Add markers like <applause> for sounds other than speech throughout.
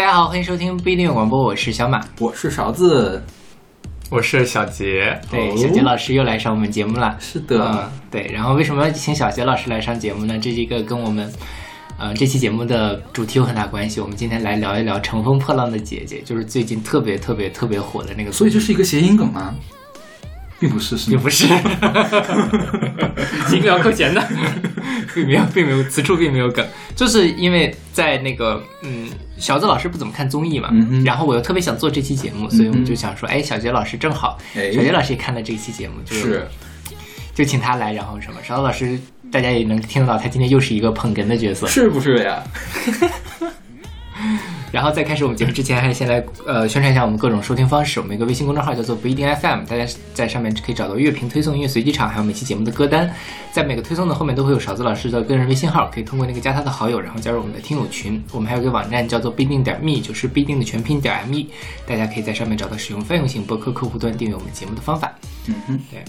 大家好，欢迎收听不一定有广播，我是小马，我是勺子，我是小杰。对，小杰老师又来上我们节目了。是的，嗯，对。然后为什么要请小杰老师来上节目呢？这是一个跟我们，呃，这期节目的主题有很大关系。我们今天来聊一聊《乘风破浪的姐姐》，就是最近特别特别特别火的那个。所以这是一个谐音梗吗？并不是，是并不是，<laughs> 几秒扣钱的，并没有，并没有，此处并没有梗，就是因为在那个，嗯，小子老师不怎么看综艺嘛，然后我又特别想做这期节目，所以我们就想说，哎，小杰老师正好，小杰老师也看了这期节目，就是，就请他来，然后什么，小子老师大家也能听得到，他今天又是一个捧哏的角色，是不是呀？<laughs> 然后在开始我们节目之前，还先来呃宣传一下我们各种收听方式。我们一个微信公众号叫做不一定 FM，大家在上面可以找到乐评推送、音乐随机场，还有每期节目的歌单。在每个推送的后面都会有勺子老师的个人微信号，可以通过那个加他的好友，然后加入我们的听友群。我们还有个网站叫做不一定点 me，就是不一定的全拼点 me，大家可以在上面找到使用泛用型博客客户端订阅我们节目的方法。嗯哼，对。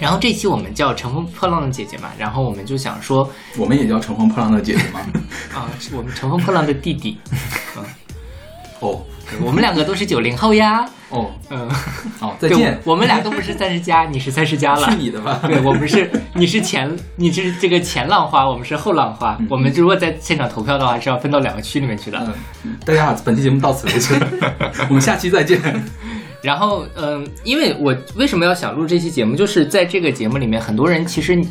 然后这期我们叫《乘风破浪的姐姐》嘛，然后我们就想说，我们也叫《乘风破浪的姐姐》吗？<laughs> 啊，我们乘风破浪的弟弟。<laughs> 哦，我们两个都是九零后呀。哦，嗯，好，再见。我们俩都不是三十加，<laughs> 你是三十加了。是你的吧？对，我们是，你是前，你是这个前浪花，我们是后浪花。我们如果在现场投票的话，是要分到两个区里面去的。嗯，大家好，本期节目到此为止，我们下期再见。然后，嗯，因为我为什么要想录这期节目，就是在这个节目里面，很多人其实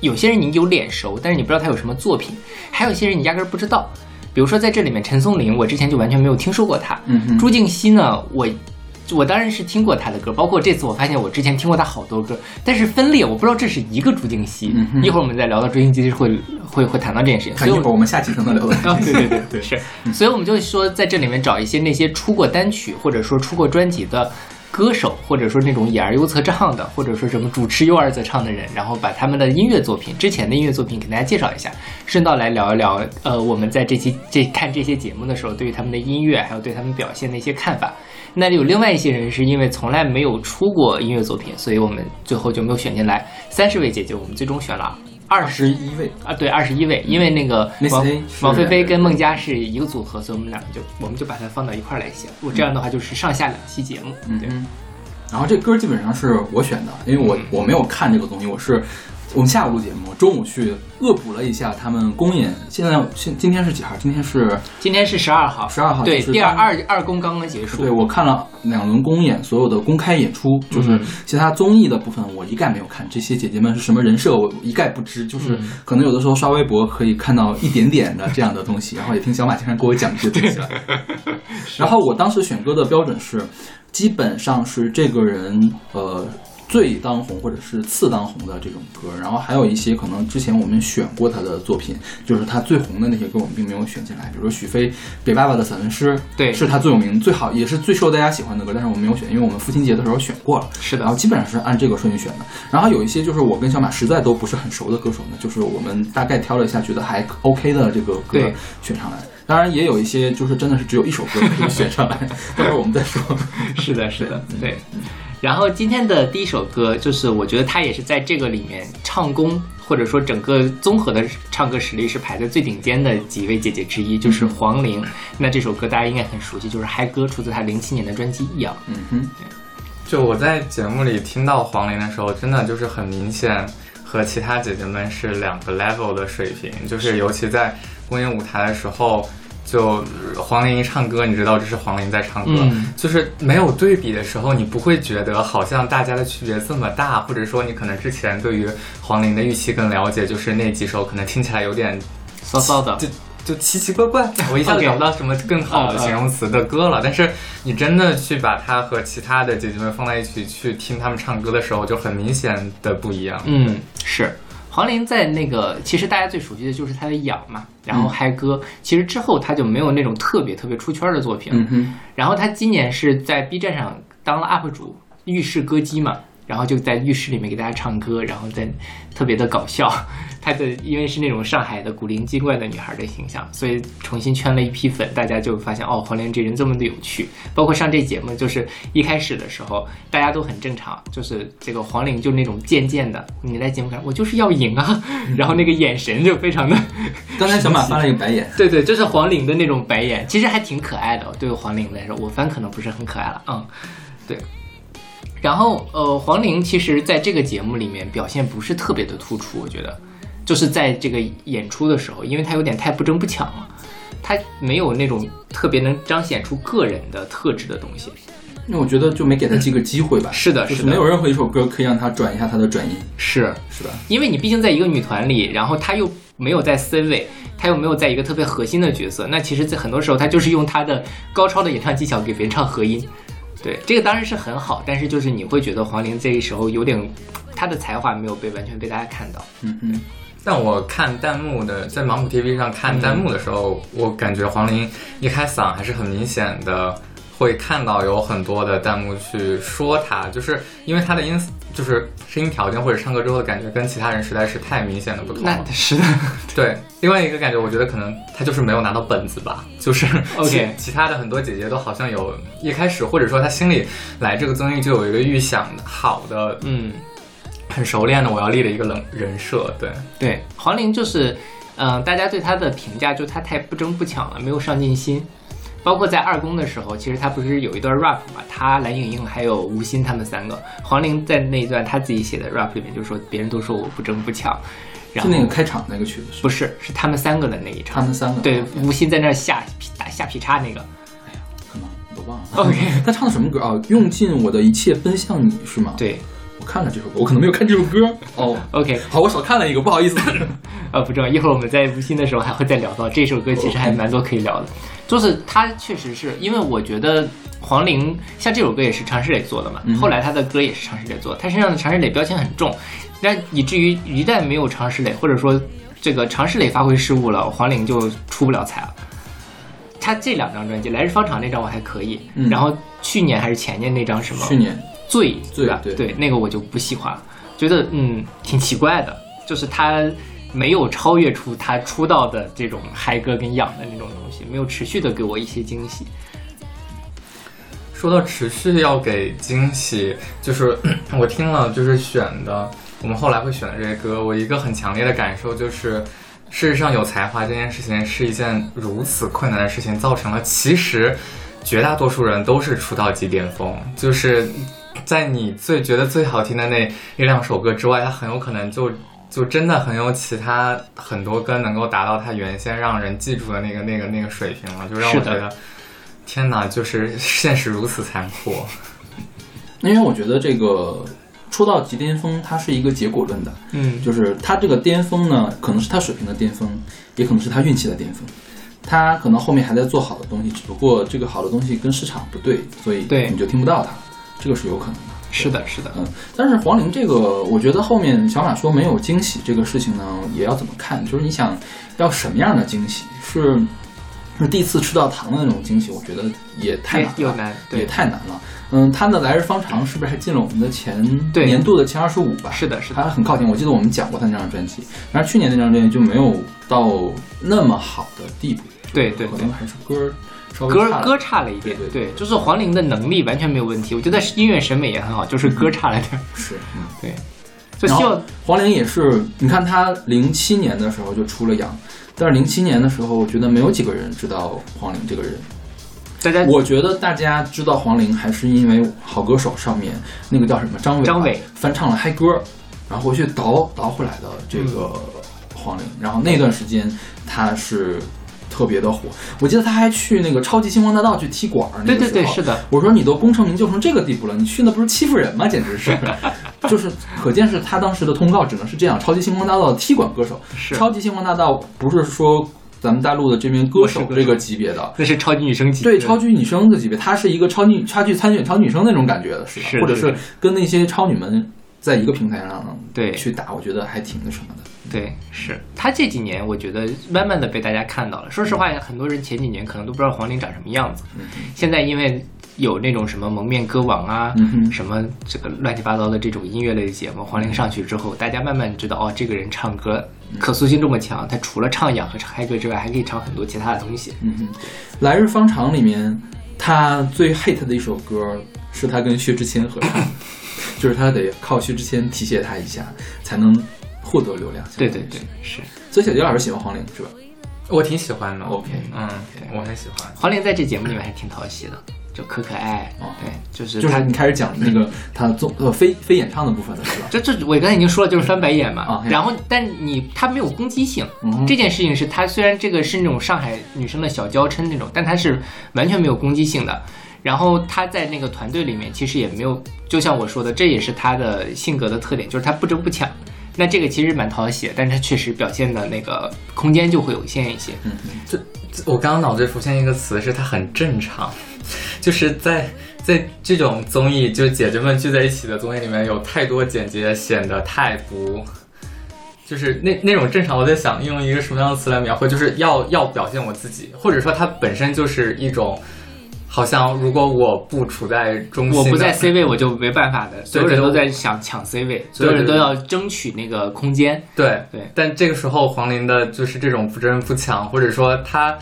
有些人你有脸熟，但是你不知道他有什么作品；还有一些人你压根儿不知道。比如说在这里面，陈松伶，我之前就完全没有听说过他。嗯朱静熙呢，我我当然是听过他的歌，包括这次我发现我之前听过他好多歌，但是分裂我不知道这是一个朱静熙。一会儿我们再聊到朱静熙会会会谈到这件事情。<laughs> 所以一会儿我们下期可能聊到。<laughs> 对对对对，是。所以我们就说在这里面找一些那些出过单曲或者说出过专辑的。歌手，或者说那种演而优则唱的，或者说什么主持优而则唱的人，然后把他们的音乐作品，之前的音乐作品给大家介绍一下，顺道来聊一聊，呃，我们在这期这看这些节目的时候，对于他们的音乐，还有对他们表现的一些看法。那有另外一些人是因为从来没有出过音乐作品，所以我们最后就没有选进来。三十位姐姐，我们最终选了。二十一位啊，对，二十一位，因为那个王王菲菲跟孟佳是一个组合，所以我们两个就我们就把它放到一块儿来写。我这样的话就是上下两期节目，对。然后这歌基本上是我选的，因为我我没有看这个东西，我是。我们下午录节目，中午去恶补了一下他们公演。现在现今天是几号？今天是今天是十二号，十二号对，第二二二公刚刚结束。对我看了两轮公演，所有的公开演出，就是其他综艺的部分我一概没有看。这些姐姐们是什么人设，我一概不知。就是可能有的时候刷微博可以看到一点点的这样的东西，<laughs> 然后也听小马经常给我讲这些东西。然后我当时选歌的标准是，基本上是这个人呃。最当红或者是次当红的这种歌，然后还有一些可能之前我们选过他的作品，就是他最红的那些歌，我们并没有选进来。比如说许飞《给爸爸的散文诗》，对，是他最有名、最好也是最受大家喜欢的歌，但是我们没有选，因为我们父亲节的时候选过了。是的，然后基本上是按这个顺序选的。然后有一些就是我跟小马实在都不是很熟的歌手呢，就是我们大概挑了一下，觉得还 OK 的这个歌选上来。当然也有一些就是真的是只有一首歌可以选上来，待会儿我们再说。<laughs> 是的，是的，对。然后今天的第一首歌，就是我觉得他也是在这个里面唱功，或者说整个综合的唱歌实力是排在最顶尖的几位姐姐之一，就是黄龄。那这首歌大家应该很熟悉，就是嗨歌，出自她零七年的专辑《一样》。嗯哼，就我在节目里听到黄龄的时候，真的就是很明显和其他姐姐们是两个 level 的水平，就是尤其在公演舞台的时候。就黄龄一唱歌，你知道这是黄龄在唱歌，就是没有对比的时候，你不会觉得好像大家的区别这么大，或者说你可能之前对于黄龄的预期更了解，就是那几首可能听起来有点骚骚的，就就奇奇怪怪，我一下子找不到什么更好的形容词的歌了。但是你真的去把它和其他的姐姐们放在一起去听他们唱歌的时候，就很明显的不一样。嗯，是。黄龄在那个，其实大家最熟悉的就是她的《痒》嘛，然后嗨歌。其实之后她就没有那种特别特别出圈的作品了。然后她今年是在 B 站上当了 UP 主，浴室歌姬嘛。然后就在浴室里面给大家唱歌，然后在特别的搞笑。<laughs> 她的因为是那种上海的古灵精怪的女孩的形象，所以重新圈了一批粉，大家就发现哦，黄龄这人这么的有趣。包括上这节目，就是一开始的时候大家都很正常，就是这个黄龄就那种贱贱的，你在节目上我就是要赢啊，<laughs> 然后那个眼神就非常的。<laughs> 刚才小马翻了一个白眼，对对，就是黄龄的那种白眼，其实还挺可爱的。对于黄龄来说，我翻可能不是很可爱了，嗯，对。然后呃，黄龄其实在这个节目里面表现不是特别的突出，我觉得。就是在这个演出的时候，因为她有点太不争不抢了，她没有那种特别能彰显出个人的特质的东西。那我觉得就没给他这个机会吧。是的，是的没有任何一首歌可以让他转一下他的转音。是是吧？因为你毕竟在一个女团里，然后他又没有在 C 位，他又没有在一个特别核心的角色，那其实，在很多时候他就是用他的高超的演唱技巧给别人唱和音。对，这个当然是很好，但是就是你会觉得黄龄这个时候有点，他的才华没有被完全被大家看到。嗯嗯。但我看弹幕的，在芒果 TV 上看弹幕的时候，我感觉黄龄一开嗓还是很明显的，会看到有很多的弹幕去说他，就是因为他的音就是声音条件或者唱歌之后的感觉跟其他人实在是太明显的不同。那是的，<laughs> <laughs> 对。另外一个感觉，我觉得可能他就是没有拿到本子吧，就是 <laughs> OK。其他的很多姐姐都好像有一开始或者说她心里来这个综艺就有一个预想好的，嗯。很熟练的，我要立的一个冷人设，对对，黄龄就是，嗯，大家对她的评价就她太不争不抢了，没有上进心。包括在二宫的时候，其实他不是有一段 rap 嘛，他蓝盈莹还有吴昕他们三个，黄龄在那一段他自己写的 rap 里面就说，别人都说我不争不抢，然后那个开场那个曲子不是，是他们三个的那一场，他们三个对，吴昕在那下打下劈叉那个，哎呀，可能我都忘了。<laughs> OK，他唱的什么歌啊？用尽我的一切奔向你是吗？对。我看了这首歌，我可能没有看这首歌 <laughs> 哦。OK，好，我少看了一个，不好意思。呃，<laughs> 不重要，一会儿我们在吴昕的时候还会再聊到这首歌，其实还蛮多可以聊的。就是他确实是因为我觉得黄龄像这首歌也是常石磊做的嘛，后来他的歌也是常石磊做，他身上的常石磊标签很重，但以至于一旦没有常石磊，或者说这个常石磊发挥失误了，黄龄就出不了彩了。他这两张专辑《来日方长》那张我还可以，然后去年还是前年那张什么？去年。醉醉吧，对那个我就不喜欢，觉得嗯挺奇怪的，就是他没有超越出他出道的这种嗨歌跟痒的那种东西，没有持续的给我一些惊喜。说到持续要给惊喜，就是 <clears throat> 我听了就是选的，我们后来会选的这些歌，我一个很强烈的感受就是，事实上有才华这件事情是一件如此困难的事情，造成了其实绝大多数人都是出道即巅峰，就是。在你最觉得最好听的那一两首歌之外，它很有可能就就真的很有其他很多歌能够达到他原先让人记住的那个那个那个水平了，就让我觉得天哪，就是现实如此残酷。因为我觉得这个出道即巅峰，它是一个结果论的，嗯，就是他这个巅峰呢，可能是他水平的巅峰，也可能是他运气的巅峰，他可能后面还在做好的东西，只不过这个好的东西跟市场不对，所以你就听不到他。这个是有可能的，是的，是的，嗯，但是黄龄这个，我觉得后面小马说没有惊喜这个事情呢，也要怎么看？就是你想要什么样的惊喜？是是第一次吃到糖的那种惊喜？我觉得也太难了，也太难了。嗯，他的来日方长是不是还进了我们的前年度的前二十五吧？是的，是的，还很靠前。我记得我们讲过他那张专辑，然而去年那张专辑就没有到那么好的地步。对对，可能还是歌。歌歌差了一点，对，就是黄龄的能力完全没有问题，我觉得音乐审美也很好，就是歌差了点。是，嗯，<laughs> 对。就希望黄龄也是，你看他零七年的时候就出了杨，但是零七年的时候，我觉得没有几个人知道黄龄这个人。大家，我觉得大家知道黄龄还是因为《好歌手》上面那个叫什么张伟，张伟翻唱了嗨歌，然后回去倒倒回来的这个黄龄，然后那段时间他是。特别的火，我记得他还去那个超级星光大道去踢馆儿。对对对，是的。我说你都功成名就成这个地步了，你去那不是欺负人吗？简直是，<laughs> 就是可见是他当时的通告只能是这样。超级星光大道的踢馆歌手，超级星光大道不是说咱们大陆的这名歌手这个级别的，那是超级女生级。对，超级女生的级别，他是一个超级差距参选超女生那种感觉的，是吧？或者是跟那些超女们在一个平台上对去打，我觉得还挺那什么的。对，是。他这几年，我觉得慢慢的被大家看到了。说实话，很多人前几年可能都不知道黄龄长什么样子，现在因为有那种什么蒙面歌王啊，嗯什么这个乱七八糟的这种音乐类的节目，黄龄上去之后，大家慢慢知道哦，这个人唱歌可塑性这么强，他除了唱养和嗨歌之外，还可以唱很多其他的东西。嗯哼，来日方长里面，他最 hit 的一首歌是他跟薛之谦合唱，<laughs> 就是他得靠薛之谦提携他一下，才能获得流量。对对对，是。所以小杰老师喜欢黄龄是吧？我挺喜欢的。OK，嗯，我很喜欢。黄龄在这节目里面还挺讨喜的，就可可爱，哦对，就是他。就是你开始讲那个他综呃非非演唱的部分了是吧？这这我刚才已经说了，就是翻白眼嘛。啊然后，但你他没有攻击性，嗯这件事情是他虽然这个是那种上海女生的小娇嗔那种，但他是完全没有攻击性的。然后他在那个团队里面其实也没有，就像我说的，这也是他的性格的特点，就是他不争不抢。那这个其实蛮讨喜，但是它确实表现的那个空间就会有限一些。嗯这我刚刚脑子里浮现一个词，是它很正常，<laughs> 就是在在这种综艺，就姐姐们聚在一起的综艺里面，有太多剪辑显得太不。就是那那种正常，我在想用一个什么样的词来描绘，就是要要表现我自己，或者说它本身就是一种，好像如果我不处在中心，我不在 C 位，我就没办法的。所有人都在想抢 C 位，所有人都要争取那个空间。对对但这个时候黄龄的就是这种不争不抢，或者说他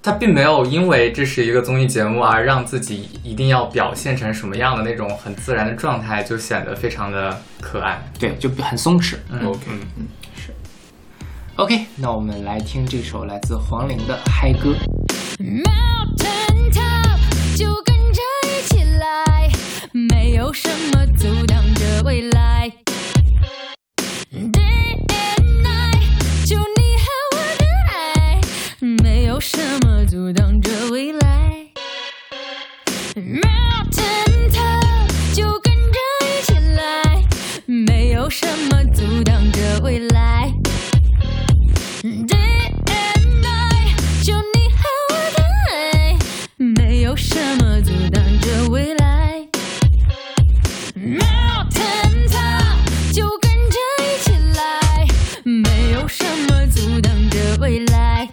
他并没有因为这是一个综艺节目而让自己一定要表现成什么样的那种很自然的状态，就显得非常的可爱。对，就很松弛。嗯 OK，嗯 OK，那我们来听这首来自黄龄的嗨歌。Mountain top，就跟着一起来，没有什么阻挡着未来。Day and night，就你和我的爱，没有什么阻挡着未来。Mountain top，就跟着一起来，没有什么阻挡着未来。未来。Mountain top，就跟着一起来，没有什么阻挡着未来。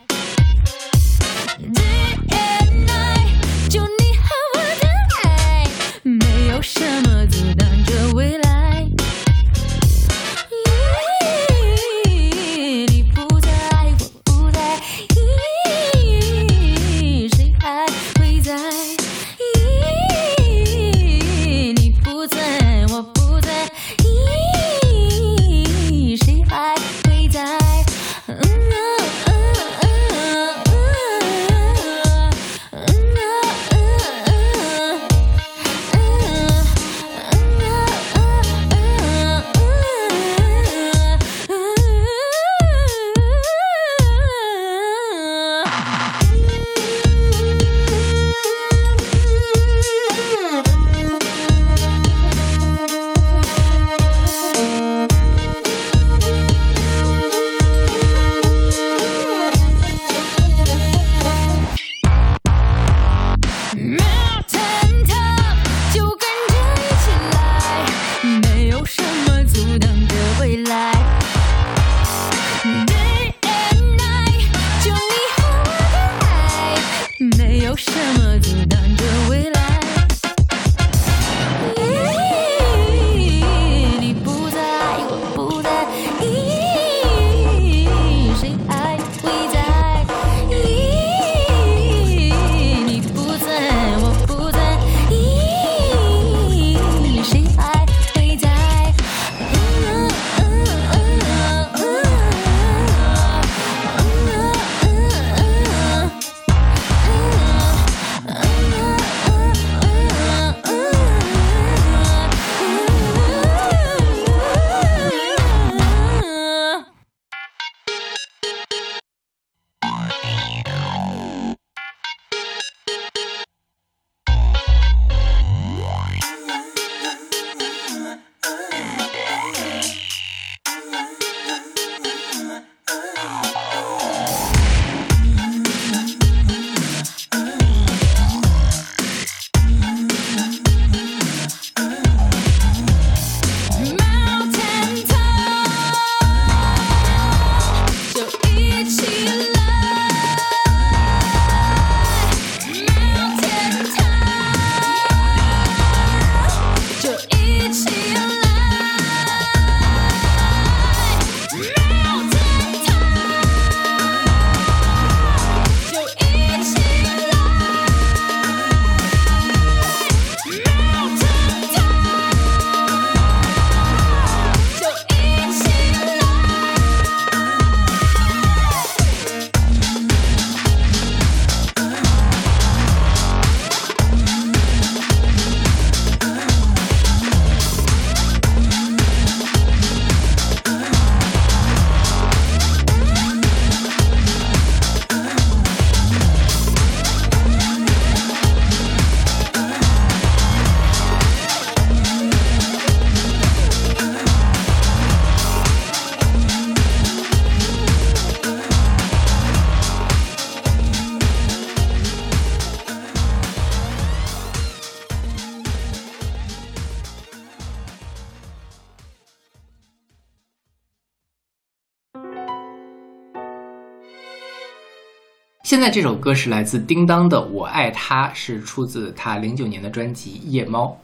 现在这首歌是来自叮当的《我爱他》，是出自他零九年的专辑《夜猫》。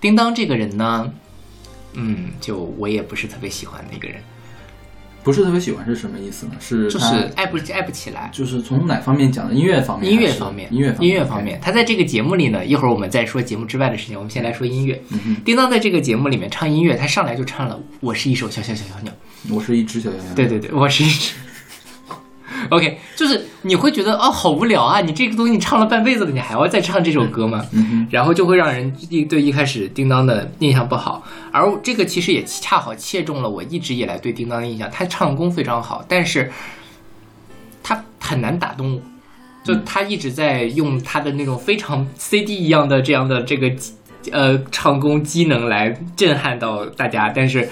叮当这个人呢，嗯，就我也不是特别喜欢的一个人，不是特别喜欢是什么意思呢？是就是爱不爱不起来。就是从哪方面讲的？音乐方面？音乐方面，音乐音乐方面，他在这个节目里呢，一会儿我们再说节目之外的事情，我们先来说音乐。叮当在这个节目里面唱音乐，他上来就唱了《我是一首小小小小鸟》。我是一只小小鸟。对对对，我是一只。OK，就是你会觉得哦，好无聊啊！你这个东西你唱了半辈子了，你还要再唱这首歌吗？嗯然后就会让人一对一开始叮当的印象不好，而这个其实也恰好切中了我一直以来对叮当的印象。他唱功非常好，但是他很难打动我。就他一直在用他的那种非常 CD 一样的这样的这个呃唱功机能来震撼到大家，但是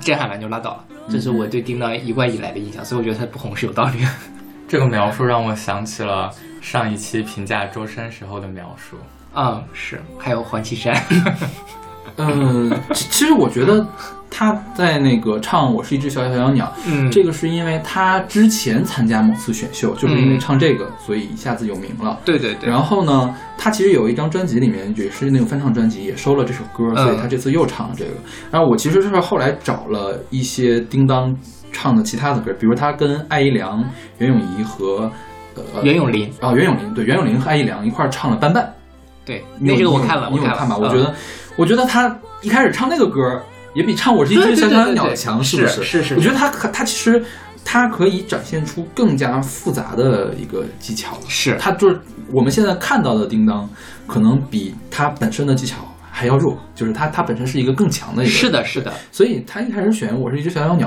震撼完就拉倒了。这是我对叮当一贯以来的印象，所以我觉得他不红是有道理的。<laughs> 这个描述让我想起了上一期评价周深时候的描述。嗯，是，还有黄绮珊，<laughs> 嗯，其其实我觉得他在那个唱《我是一只小小小鸟》，嗯，这个是因为他之前参加某次选秀，就是因为嗯唱这个，所以一下子有名了。对对对，然后呢，他其实有一张专辑里面也是那个翻唱专辑，也收了这首歌，嗯所以他这次又唱了这个。然后我其实是后来找了一些叮当唱的其他的歌，比如他跟艾怡良、袁咏仪和呃袁咏琳，啊袁咏琳对袁咏琳和艾怡良一块儿唱了《伴伴》。对，那这个我看了，你有看吧？我嗯觉得，我觉得他一开始唱那个歌，也比唱《我是一只小小鸟》强，是不是？是是我觉得他可他其实他可以展现出更加复杂的一个技巧。是。他就是我们现在看到的叮当，可能比他本身的技巧还要弱，就是他他本身是一个更强的一个。是的，是的，所以他一开始选《我是一只小小鸟》，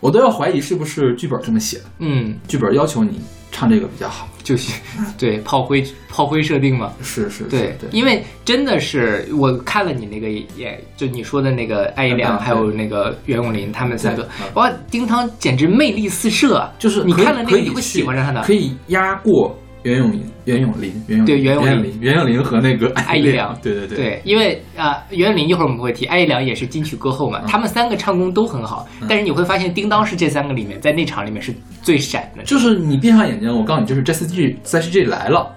我都要怀疑是不是剧本这么写的，嗯，剧本要求你唱这个比较好。就是对炮灰炮灰设定嘛。是是，是对对，因为真的是我看了你那个，演就你说的那个艾怡良，还有那个袁咏琳，他们三个哇，丁汤简直魅力四射啊！就是你看了那个你会喜欢上他的可。以压过袁咏琳、袁咏琳、袁咏对袁咏琳、袁咏琳和那个艾怡良 <laughs> 对对对，对，因为啊、呃袁咏琳一会儿我们会提，艾怡良也是金曲歌后嗯。嘛，他们三个唱功都很好，但是你会发现叮当是这三个里面在那场里面是最闪的，就是你闭上眼睛，我告诉你，就是 Jessie J Jessie J 来了，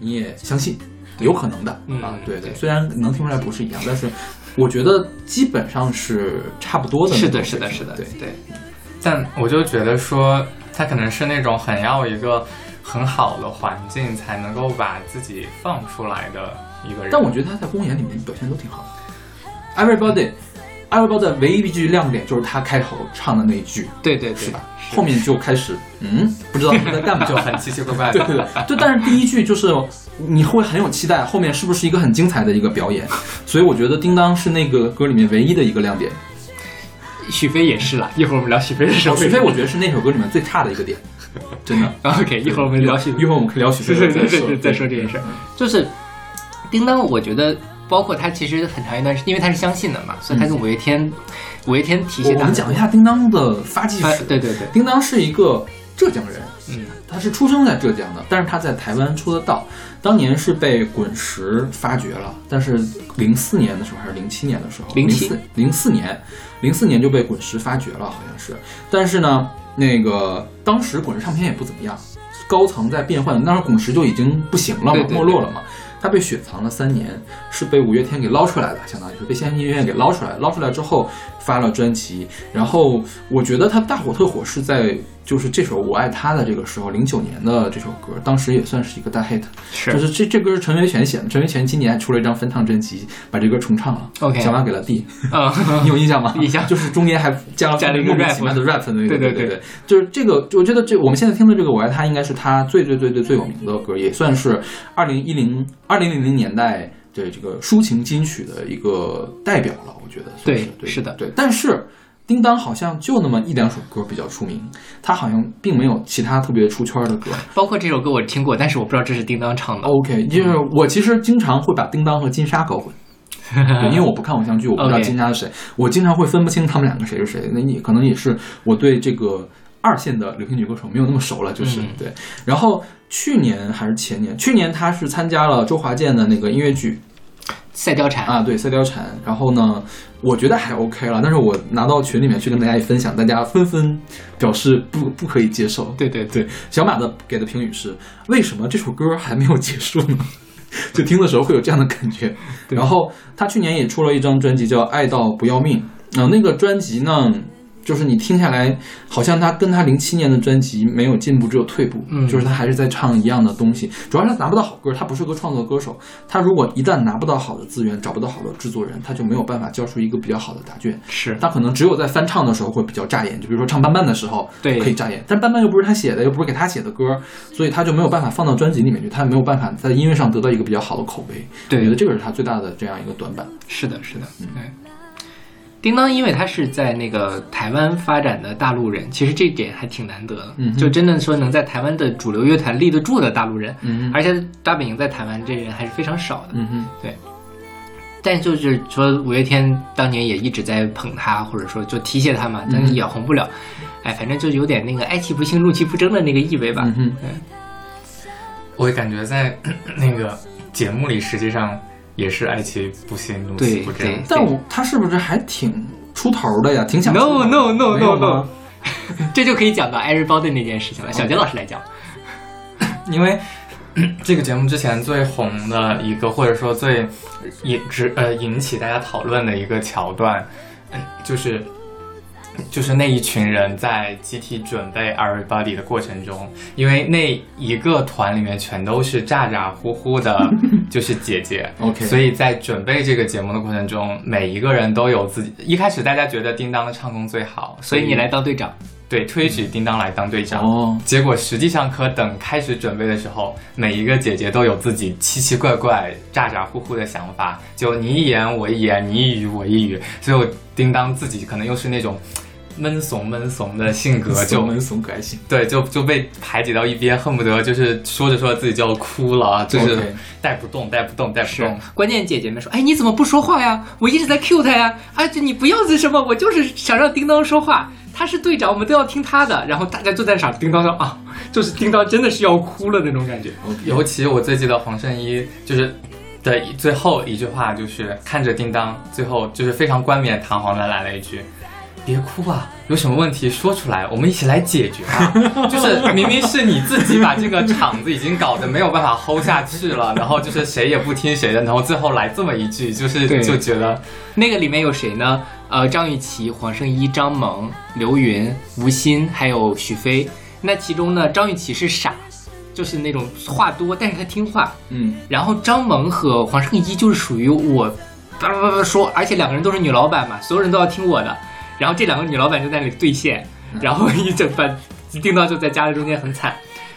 你也相信，有可能的嗯啊。对对，虽然能听出来不是一样，但是我觉得基本上是差不多的是的，是的，是的，对。对，但我就觉得说，他可能是那种很要一个很好的环境，才能够把自己放出来的一个人。但我觉得他在公演里面表现都挺好的。Everybody。Everybody 的唯一一句亮点就是他开头唱的那一句，对对对，是吧？后面就开始，嗯，不知道他在干嘛，就很奇奇怪怪 <laughs> 对的。对对，就但是第一句就是你会很有期待，后面是不是一个很精彩的一个表演？<laughs> 所以我觉得叮当是那个歌里面唯一的一个亮点。许飞也是了，一会儿我们聊许飞的时候，许飞我觉得是那首歌里面最差的一个点，真的。<laughs> OK，一会儿我们聊许一，会儿我们可以聊许飞再说对对对对，再说这件事儿，就是叮当，我觉得包括他其实很长一段时间，因为他是相信的嘛，所以他跟五月天，五月天提携他我我们讲一下叮当的发迹史。对对对，叮当是一个浙江人，嗯，他是出生在浙江的，但是他在台湾出的道，当年是被滚石发掘了，但是零四年的时候还是零七年的时候，07四零四年，零四年就被滚石发掘了，好像是。但是呢，那个当时滚石唱片也不怎么样，高层在变换，当时滚石就已经不行了嘛，没落了嘛。他被雪藏了三年，是被五月天给捞出来的，相当于是被先音乐给捞出来。捞出来之后发了专辑，然后我觉得他大火特火是在就是这首《我爱他》的这个时候，零九年的这首歌，当时也算是一个大 hit。就是这这歌是陈维权写的，陈维权今年还出了一张翻唱专辑，把这歌重唱了。OK 小马给了 D，嗯，<laughs> 你有印象吗？印象就是中间还加了加了一个莫名 rap 其妙的 rap 的那个。对对对对对，就是这个，我觉得这我们现在听的这个《我爱他》应该是他最最最最最有名的歌，也算是二零一零二零零零年代对这个抒情金曲的一个代表了。我觉得算是对对是的对，但是。叮当好像就那么一两首歌比较出名，他好像并没有其他特别出圈的歌。包括这首歌我听过，但是我不知道这是叮当唱的。OK，就是我其实经常会把叮当和金莎搞混，对因为我不看偶像剧，我不知道 <laughs> 金莎是谁，我经常会分不清他们两个谁是谁。那你可能也是我对这个二线的流行女歌手没有那么熟了，就是、嗯对。然后去年还是前年，去年她是参加了周华健的那个音乐剧，赛貂蝉啊，对，赛貂蝉。然后呢，我觉得还 OK 了，但是我拿到群里面去跟大家一分享，大家纷纷表示不不可以接受。对对对，小马的给的评语是：为什么这首歌还没有结束呢？<laughs> 就听的时候会有这样的感觉。然后他去年也出了一张专辑叫《爱到不要命》，啊、那个专辑呢，就是你听下来，好像他跟他零七年的专辑没有进步，只有退步。嗯就是他还是在唱一样的东西，主要是他拿不到好歌，他不是个创作歌手。他如果一旦拿不到好的资源，找不到好的制作人，他就没有办法交出一个比较好的答卷。是他可能只有在翻唱的时候会比较扎眼，就比如说唱班班的时候，对可以扎眼。但班班又不是他写的，又不是给他写的歌，所以他就没有办法放到专辑里面去，他没有办法在音乐上得到一个比较好的口碑。对我觉得这个是他最大的这样一个短板。是的，是的，对。叮当，因为他是在那个台湾发展的大陆人，其实这一点还挺难得的。嗯就真的说能在台湾的主流乐坛立得住的大陆人，嗯而且大本营在台湾这人还是非常少的。嗯哼，但就是说，五月天当年也一直在捧他，或者说就提携他嘛，但是也红不了。哎，反正就有点那个哀其不幸，怒其不争的那个意味吧。嗯哼，我感觉在 <clears throat> 那个节目里，实际上也是爱其不幸，怒其不争。但我他是不是还挺出头的呀？挺想 No no no no no，这就可以讲到 Everybody 那件事情了。小杰老师来讲，因为这个节目之前最红的一个，或者说最引直呃引起大家讨论的一个桥段，嗯就是就是那一群人在集体准备 Everybody 的过程中，因为那一个团里面全都是咋咋呼呼的，<laughs> 就是姐姐。OK 所以在准备这个节目的过程中，每一个人都有自己。一开始大家觉得叮当的唱功最好，所以你来当队长。对推举叮当来当队长。哦，结果实际上，可等开始准备的时候，每一个姐姐都有自己奇奇怪怪、咋咋呼呼的想法，就你一言我一言，你一语我一语。最后，叮当自己可能又是那种闷怂闷怂的性格，<laughs> 就闷怂可爱型。对，就就被排挤到一边，恨不得就是说着说着自己就要哭了，就是带不动，带不动，带不动。关键姐姐们说：“哎，你怎么不说话呀？我一直在 Q 他呀！啊，就你不要这什么，我就是想让叮当说话。他是队长，我们都要听他的。”然后大家就在场，叮当说：“啊，就是叮当真的是要哭了那种感觉。尤其我最记得黄圣依就是的最后一句话，就是看着叮当，最后就是非常冠冕堂皇的来了一句：“别哭啊，有什么问题说出来，我们一起来解决啊！” <laughs> 就是明明是你自己把这个场子已经搞得没有办法 hold 下去了，然后就是谁也不听谁的，然后最后来这么一句，就是就觉得那个里面有谁呢？呃，张雨绮、黄圣依、张萌、刘芸、吴昕，还有许飞。那其中呢，张雨绮是傻，就是那种话多，但是她听话。嗯，然后张萌和黄圣依就是属于我叭叭叭叭说，而且两个人都是女老板嘛，所有人都要听我的。然后这两个女老板就在那里兑现，然后一整把叮当就在夹在中间很惨。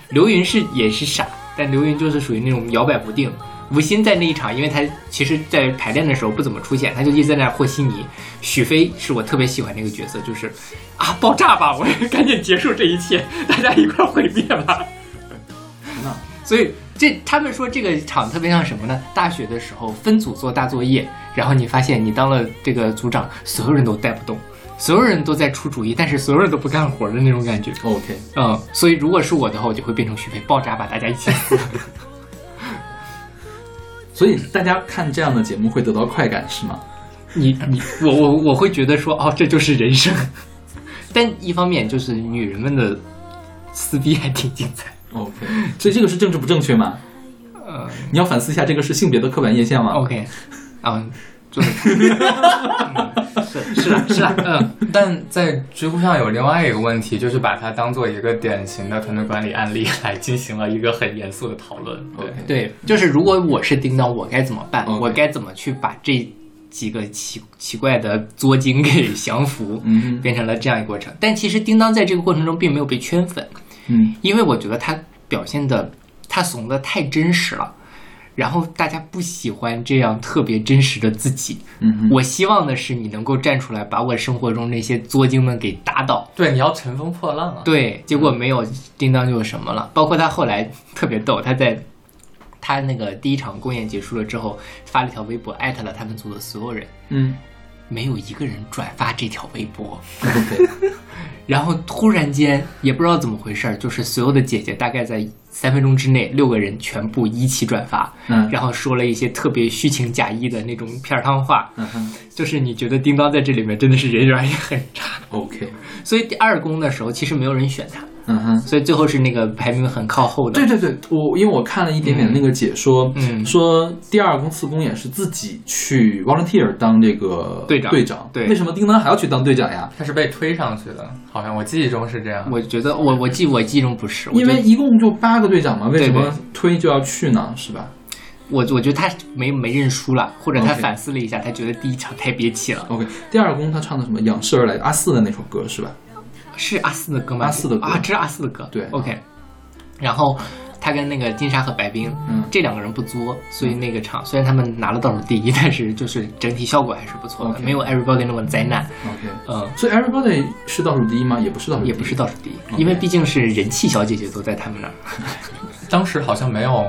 刘云是也是傻，但刘云就是属于那种摇摆不定。吴昕在那一场，因为他其实在排练的时候不怎么出现，他就一直在那和稀泥。许飞是我特别喜欢那个角色，就是啊爆炸吧，我 <laughs> 赶紧结束这一切，大家一块毁灭吧。那所以这他们说这个场特别像什么呢？大学的时候分组做大作业，然后你发现你当了这个组长，所有人都带不动，所有人都在出主意，但是所有人都不干活的那种感觉。OK，嗯，所以如果是我的话，我就会变成徐飞，爆炸把大家一起。<laughs> 所以大家看这样的节目会得到快感是吗？你你我我我会觉得说哦，这就是人生。<laughs> 但一方面就是女人们的撕逼还挺精彩。OK，所以这个是政治不正确吗？呃你要反思一下，这个是性别的刻板印象吗？，OK，啊，就是，嗯 <laughs> 是是啊是啊，嗯。但在知乎上有另外一个问题，就是把它当做一个典型的团队管理案例来进行了一个很严肃的讨论。对对，就是如果我是叮当，我该怎么办我该怎么去把这几个奇奇怪的作精给降服，嗯变成了这样一个过程。但其实叮当在这个过程中并没有被圈粉，嗯因为我觉得他表现的他怂的太真实了。然后大家不喜欢这样特别真实的自己，嗯，我希望的是你能够站出来，把我生活中那些作精们给打倒。对，你要乘风破浪啊！对，结果没有，叮当就什么了。包括他后来特别逗，他在他那个第一场公演结束了之后，发了一条微博，艾特了他们组的所有人。嗯没有一个人转发这条微博。<laughs> 然后突然间也不知道怎么回事儿，就是所有的姐姐大概在三分钟之内，六个人全部一起转发，嗯。然后说了一些特别虚情假意的那种片儿汤话，嗯哼。就是你觉得叮当在这里面真的是人缘也很差，，OK，所以第二宫的时候其实没有人选他，嗯哼。所以最后是那个排名很靠后的。对对对，我因为我看了一点点那个解说，嗯说第二宫次公演是自己去 volunteer 当这个队长队长，对为什么叮当还要去当队长呀？他是被推上去的，好像我记忆中是这样。我觉得我我记我记忆中不是，因为一共就八个队长嘛，为什么推就要去呢？是吧我我觉得他没没认输了，或者他反思了一下，他觉得第一场太憋气了。？OK，第二宫他唱的什么？仰视而来，阿四的那首歌是吧？是阿四的歌吗？阿四的歌啊，这是阿四的歌。对，OK。然后他跟那个金莎和白冰，嗯这两个人不作，所以那个场虽然他们拿了倒数第一，但是就是整体效果还是不错的没有 Everybody 那么灾难。OK，嗯，所以 Everybody 是倒数第一吗？也不是倒数第一，也不是倒数第一因为毕竟是人气小姐姐都在他们那儿 <laughs> 当时好像没有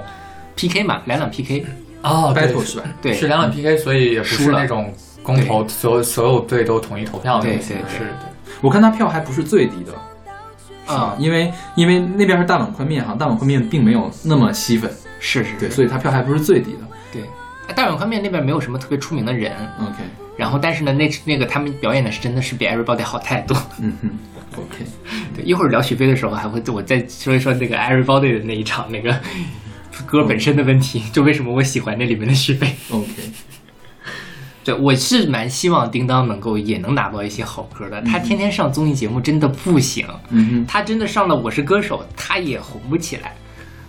PK 嘛，两两 PK。哦 battle 是吧？对，是两两 PK，所以也不输了是那种公投，所有所有队都统一投票的对那种形对对式。我看他票还不是最低的，啊？因为因为那边是大碗宽面哈，大碗宽面并没有那么吸粉，是，是是是，所以他票还不是最低的。对。大碗宽面那边没有什么特别出名的人，OK，然后但是呢，那那个他们表演的是真的是比 Everybody 好太多。嗯哼，OK，<laughs> 对，一会儿聊许飞的时候，还会我再说一说那个 Everybody 的那一场那个歌本身的问题，就为什么我喜欢那里面的许飞。OK，对，我是蛮希望叮当能够也能拿到一些好歌的。他天天上综艺节目真的不行，嗯，他真的上了《我是歌手》，他也红不起来。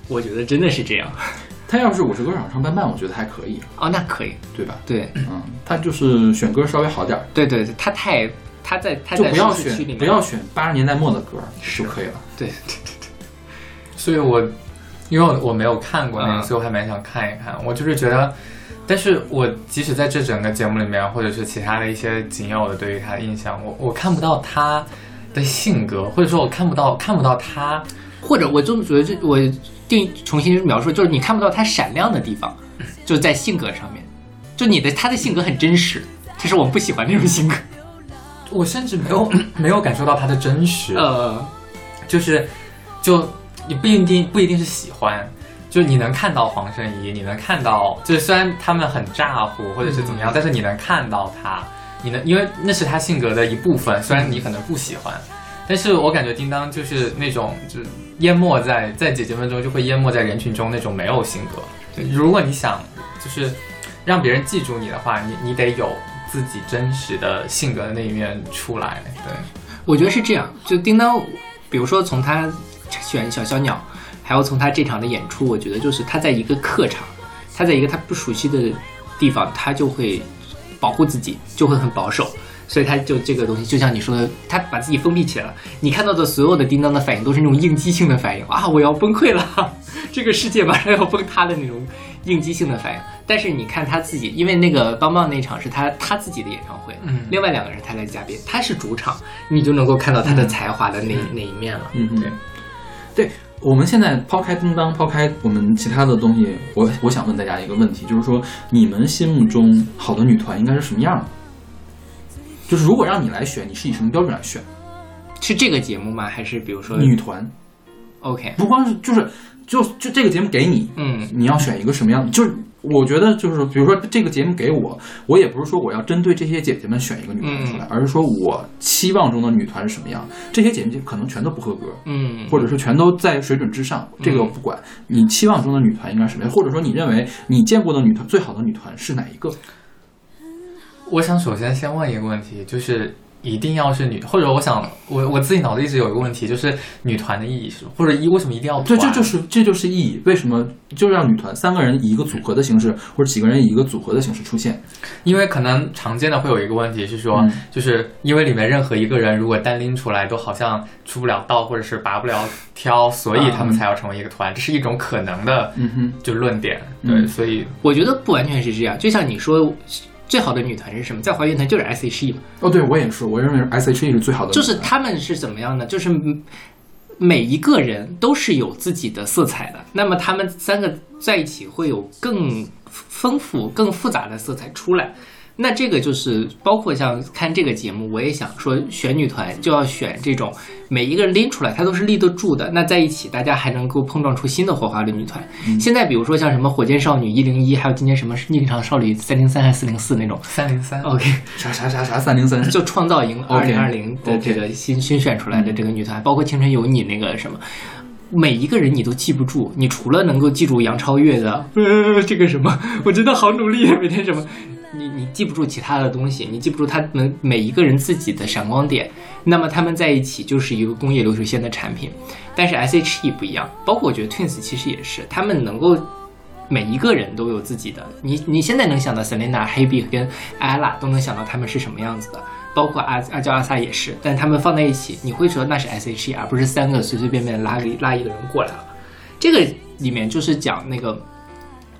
我觉得真的是这样。<laughs> 他要是我是歌手唱伴伴，我觉得还可以，哦，那可以。对吧？对，嗯，他就是选歌稍微好点儿，对对对，他太他在他在就不要选不要选八十年代末的歌是就可以了。对对对对所以我因为我我没有看过那个，嗯所以我还蛮想看一看。我就是觉得，但是我即使在这整个节目里面，或者是其他的一些仅有的对于他的印象，我我看不到他的性格，或者说我看不到看不到他。或者我就觉得这我定重新描述，就是你看不到他闪亮的地方，就是在性格上面，就你的他的性格很真实，其实我们不喜欢那种性格。我甚至没有 <coughs> 没有感受到他的真实，呃，就是就你不一定不一定是喜欢，就你能看到黄圣依，你能看到，就是虽然他们很咋呼或者是怎么样，但是你能看到他，你能因为那是他性格的一部分，虽然你可能不喜欢，但是我感觉叮当就是那种就是淹没在在姐姐们中就会淹没在人群中那种没有性格。对，如果你想就是让别人记住你的话，你你得有自己真实的性格的那一面出来。对，我觉得是这样，就叮当，比如说从他选小小鸟，还有从他这场的演出，我觉得就是他在一个客场，他在一个他不熟悉的地方，他就会保护自己，就会很保守。所以他就这个东西，就像你说的，他把自己封闭起来了。你看到的所有的叮当的反应都是那种应激性的反应啊，我要崩溃了，<laughs> 这个世界马上要崩塌的那种应激性的反应。但是你看他自己，因为那个邦邦那场是他他自己的演唱会，嗯另外两个人是他来嘉宾，他是主场，你就能够看到他的才华的那、那一面了。嗯哼对，对，我们现在抛开叮当，抛开我们其他的东西，我我想问大家一个问题，就是说你们心目中好的女团应该是什么样的？就是如果让你来选，你是以什么标准来选是这个节目吗？还是比如说女团？OK？不光是就是就就这个节目给你，嗯你要选一个什么样的？就是我觉得就是比如说这个节目给我，我也不是说我要针对这些姐姐们选一个女团出来，而是说我期望中的女团是什么样。这些姐姐可能全都不合格，嗯，或者是全都在水准之上，这个我不管。你期望中的女团应该是什么样？或者说你认为你见过的女团最好的女团是哪一个？我想首先先问一个问题，就是一定要是女，或者我想我我自己脑子一直有一个问题，就是女团的意义是，或者一为什么一定要对，团？这就是这就是意义。为什么就让女团三个人以一个组合的形式，或者几个人以一个组合的形式出现？因为可能常见的会有一个问题是说，嗯就是因为里面任何一个人如果单拎出来都好像出不了道，或者是拔不了挑，所以他们才要成为一个团，这是一种可能的嗯哼，就论点。对，嗯所以我觉得不完全是这样。就像你说，最好的女团是什么？在华乐团就是 S.H.E 嘛，哦，对我也是，我认为 S.H.E 是最好的，就是他们是怎么样呢？就是嗯每一个人都是有自己的色彩的，那么他们三个在一起会有更丰富、更复杂的色彩出来。那这个就是包括像看这个节目，我也想说选女团就要选这种每一个人拎出来，她都是立得住的。那在一起，大家还能够碰撞出新的火花的女团。现在比如说像什么火箭少女一零一，还有今年什么逆场少女三零三还是四零四那种。三零三 OK，啥啥啥啥三零三，就创造营二零二零的这个新新选出来的这个女团，包括青春有你那个什么。每一个人你都记不住，你除了能够记住杨超越的，呃，这个什么，我真的好努力，每天什么，你你记不住其他的东西，你记不住他们每一个人自己的闪光点，那么他们在一起就是一个工业流水线的产品。但是 S.H.E 不一样，包括我觉得 Twins 其实也是，他们能够每一个人都有自己的，你你现在能想到 Selena、Hebe 跟 ella 都能想到他们是什么样子的。包括阿阿娇阿 sa 也是，但他们放在一起，你会说那是 S.H.E，而不是三个随随便便拉个拉一个人过来了。这个里面就是讲那个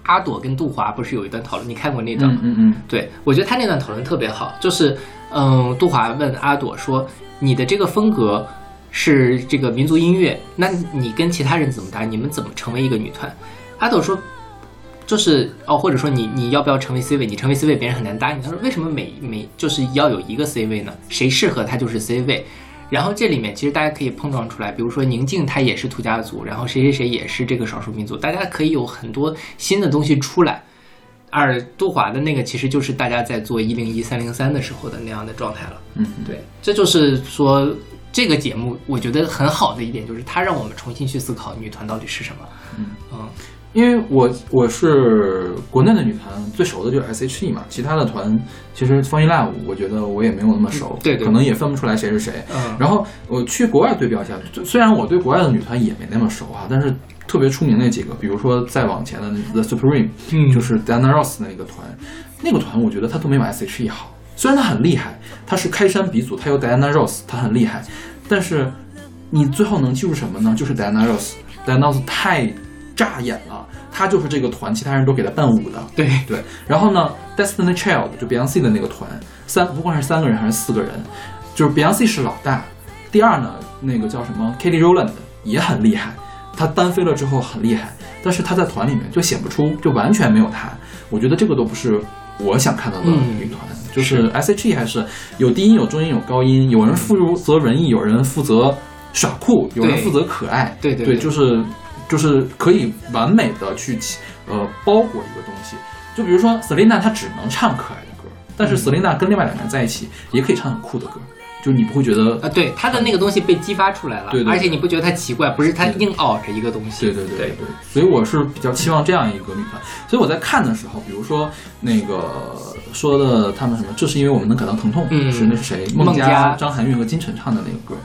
阿朵跟杜华不是有一段讨论，你看过那段吗？嗯嗯对我觉得他那段讨论特别好，就是嗯，杜华问阿朵说：“你的这个风格是这个民族音乐，那你跟其他人怎么搭？你们怎么成为一个女团？”阿朵说：“就是哦，或者说你你要不要成为 C 位？你成为 C 位，别人很难搭你。”他说：“为什么每每就是要有一个 C 位呢？谁适合他就是 C 位。”然后这里面其实大家可以碰撞出来，比如说宁静她也是土家族，然后谁谁谁也是这个少数民族，大家可以有很多新的东西出来。而杜华的那个其实就是大家在做一零一三零三的时候的那样的状态了。嗯，对，这就是说这个节目我觉得很好的一点，就是它让我们重新去思考女团到底是什么。嗯嗯因为我我是国内的女团最熟的就是 S.H.E 嘛，其他的团其实 f u n n y Love 我觉得我也没有那么熟，对对可能也分不出来谁是谁。嗯然后我去国外对标一下，虽然我对国外的女团也没那么熟啊，但是特别出名那几个，比如说再往前的 The Supreme，嗯就是 Diana Ross 那个团，那个团我觉得它都没有 S.H.E 好。虽然它很厉害，它是开山鼻祖，它有 Diana Ross，它很厉害，但是你最后能记住什么呢？就是 Diana Ross，Diana Ross 太扎眼了，他就是这个团其他人都给他伴舞的。对，对，然后呢，Destiny Child 就 Beyonce 的那个团，三不管是三个人还是四个人，就是 Beyonce 是老大，第二呢，那个叫什么 Katy Rowland 也很厉害，他单飞了之后很厉害，但是他在团里面就显不出，就完全没有他。我觉得这个都不是我想看到的嗯。女团，就是 S.H.E 还是。有低音、有中音、有高音，有人负责文艺，有人负责耍酷，有人负责可爱，对对。就是就是可以完美的去呃包裹一个东西。就比如说 Selina，她只能唱可爱的歌，但是 Selina 跟另外两个人在一起也可以唱很酷的歌，就你不会觉得啊，对，他的那个东西被激发出来了，对对对而且你不觉得它奇怪，不是他硬拗着一个东西。对对对对对，所以我是比较期望这样一个女团。所以我在看的时候，比如说那个说的他们什么，这是因为我们能感到疼痛，嗯是那是谁？孟佳佳、张含韵和金晨唱的那个歌，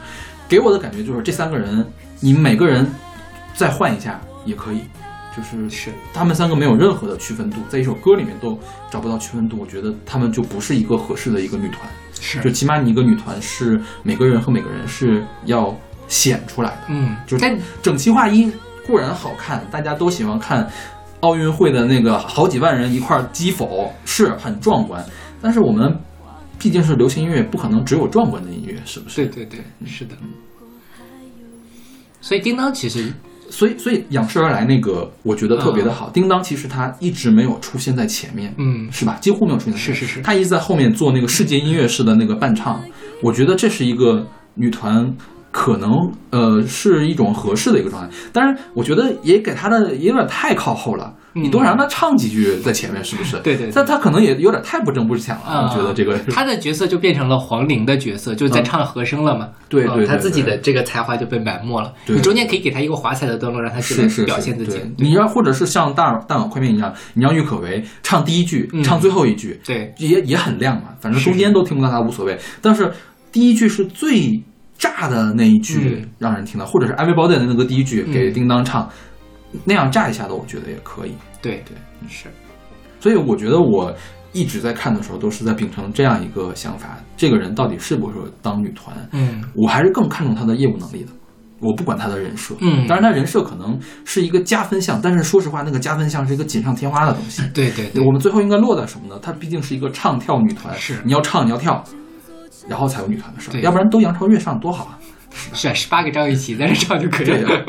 给我的感觉就是这三个人，你每个人再换一下也可以，就是是他们三个没有任何的区分度，在一首歌里面都找不到区分度，我觉得他们就不是一个合适的一个女团。是就起码你一个女团是每个人和每个人是要显出来的。嗯，就是但整齐划一固然好看，大家都喜欢看奥运会的那个好几万人一块儿击否，是很壮观。但是我们毕竟是流行音乐，不可能只有壮观的音乐，是不是？对对对，是的。所以叮当其实所以，所以仰视而来那个，我觉得特别的好。叮当其实他一直没有出现在前面，嗯是吧？几乎没有出现在前面。是是是他一直在后面做那个世界音乐式的那个伴唱。我觉得这是一个女团可能呃是一种合适的一个状态。当然，我觉得也给他的也有点太靠后了。你多让他唱几句在前面，是不是？嗯对对对但他可能也有点太不争不抢了。啊，我觉得这个他的角色就变成了黄龄的角色，就在唱和声了嘛。嗯对他自己的这个才华就被埋没了。对你中间可以给他一个华彩的段落，让他是是表现自己。你要或者是像大大碗宽面一样，你让郁可唯唱第一句，嗯唱最后一句，对也也很亮嘛。反正中间都听不到他无所谓，但是第一句是最炸的那一句嗯让人听到，或者是 Everybody 的那个第一句嗯给叮当唱，那样炸一下的，我觉得也可以。对对是。所以我觉得我一直在看的时候都是在秉承这样一个想法：这个人到底适不适合当女团？嗯我还是更看重他的业务能力的。我不管他的人设，嗯当然他人设可能是一个加分项，但是说实话，那个加分项是一个锦上添花的东西。对对对，我们最后应该落在什么呢？它毕竟是一个唱跳女团，是你要唱你要跳，然后才有女团的事儿，要不然都杨超越上多好啊！选十八个张雨绮在这唱就可以对了。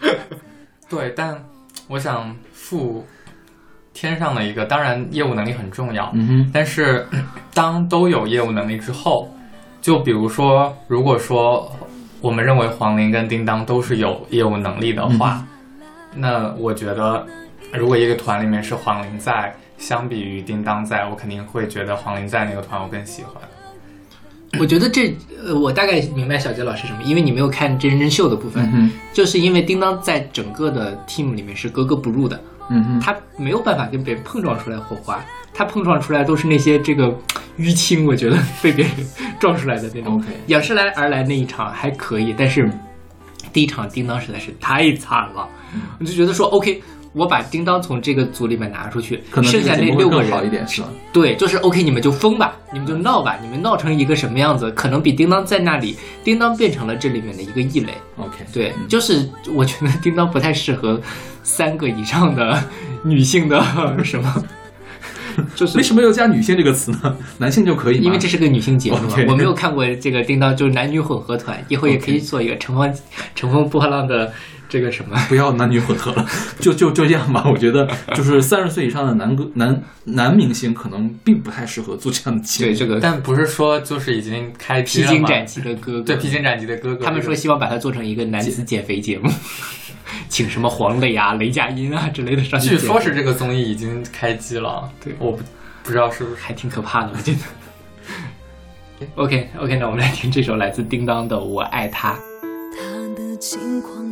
<laughs> 呀，对，但我想复天上的一个，当然业务能力很重要，嗯哼，但是当都有业务能力之后，就比如说，如果说我们认为黄龄跟叮当都是有业务能力的话，那我觉得，如果一个团里面是黄龄在，相比于叮当在，我肯定会觉得黄龄在那个团我更喜欢。我觉得这呃，我大概明白小杰老师什么，因为你没有看真人真秀的部分，嗯，就是因为叮当在整个的 team 里面是格格不入的，嗯哼，他没有办法跟别人碰撞出来火花，他碰撞出来都是那些这个淤青，我觉得 <laughs> 被别人撞出来的那种。仰视来而来那一场还可以，但是第一场叮当实在是太惨了，嗯我就觉得说 OK，我把叮当从这个组里面拿出去，可能剩下那六个人好一点，是吧？对，就是 OK，你们就疯吧，你们就闹吧，你们闹成一个什么样子，可能比叮当在那里，叮当变成了这里面的一个异类。OK，对，就是我觉得叮当不太适合三个以上的 <laughs> 女性的 <laughs> 什么，<laughs> 就是为什么要加女性这个词呢？男性就可以吗？因为这是个女性节目我没有看过这个叮当，就是男女混合团，以后也可以做一个乘风乘风破浪的这个什么。<laughs> 不要男女混合了，就就就这样吧。<laughs> 我觉得就是三十岁以上的男歌男男明星可能并不太适合做这样的节目。对这个但不是说就是已经开披？荆斩棘的哥哥，对，披荆斩棘的哥哥，他们说希望把它做成一个男子减肥节目，<laughs> 请什么黄磊啊、雷佳音啊之类的上去。据说是这个综艺已经开机了，对我不不知道是不是。还挺可怕的，我觉得。OK OK，那我们来听这首来自叮当的《我爱他》。他的轻狂留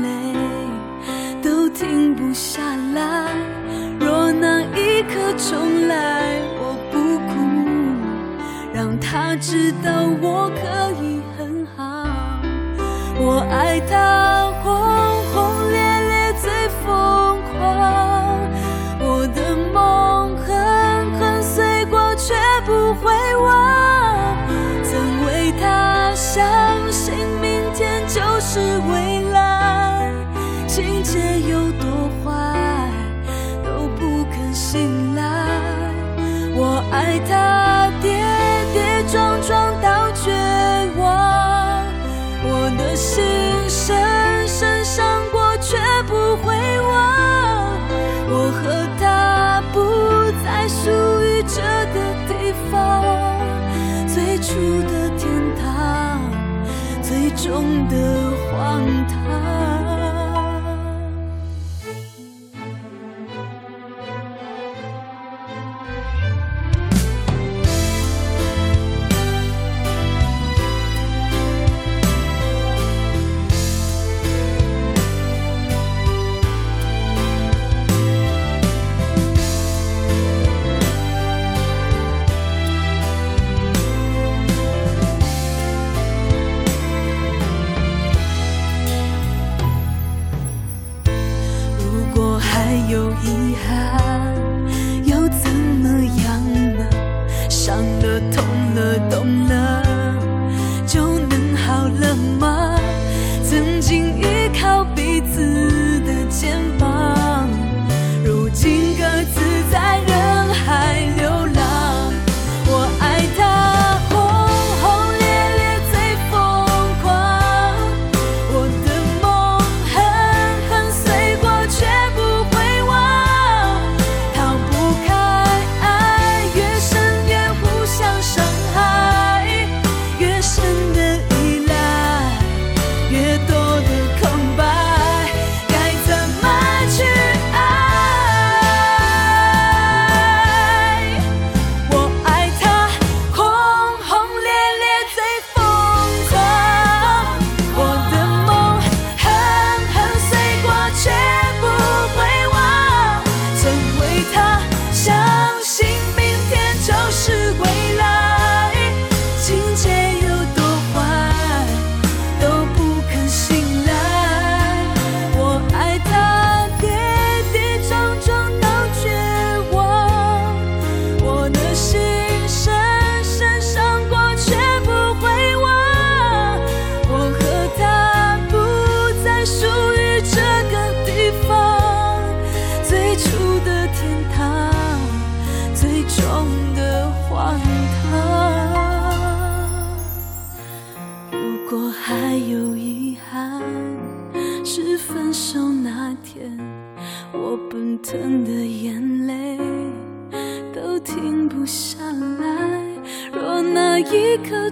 泪停不下来。若那一刻重来，我不哭，让他知道我可以很好。我爱他轰轰烈烈最疯狂，我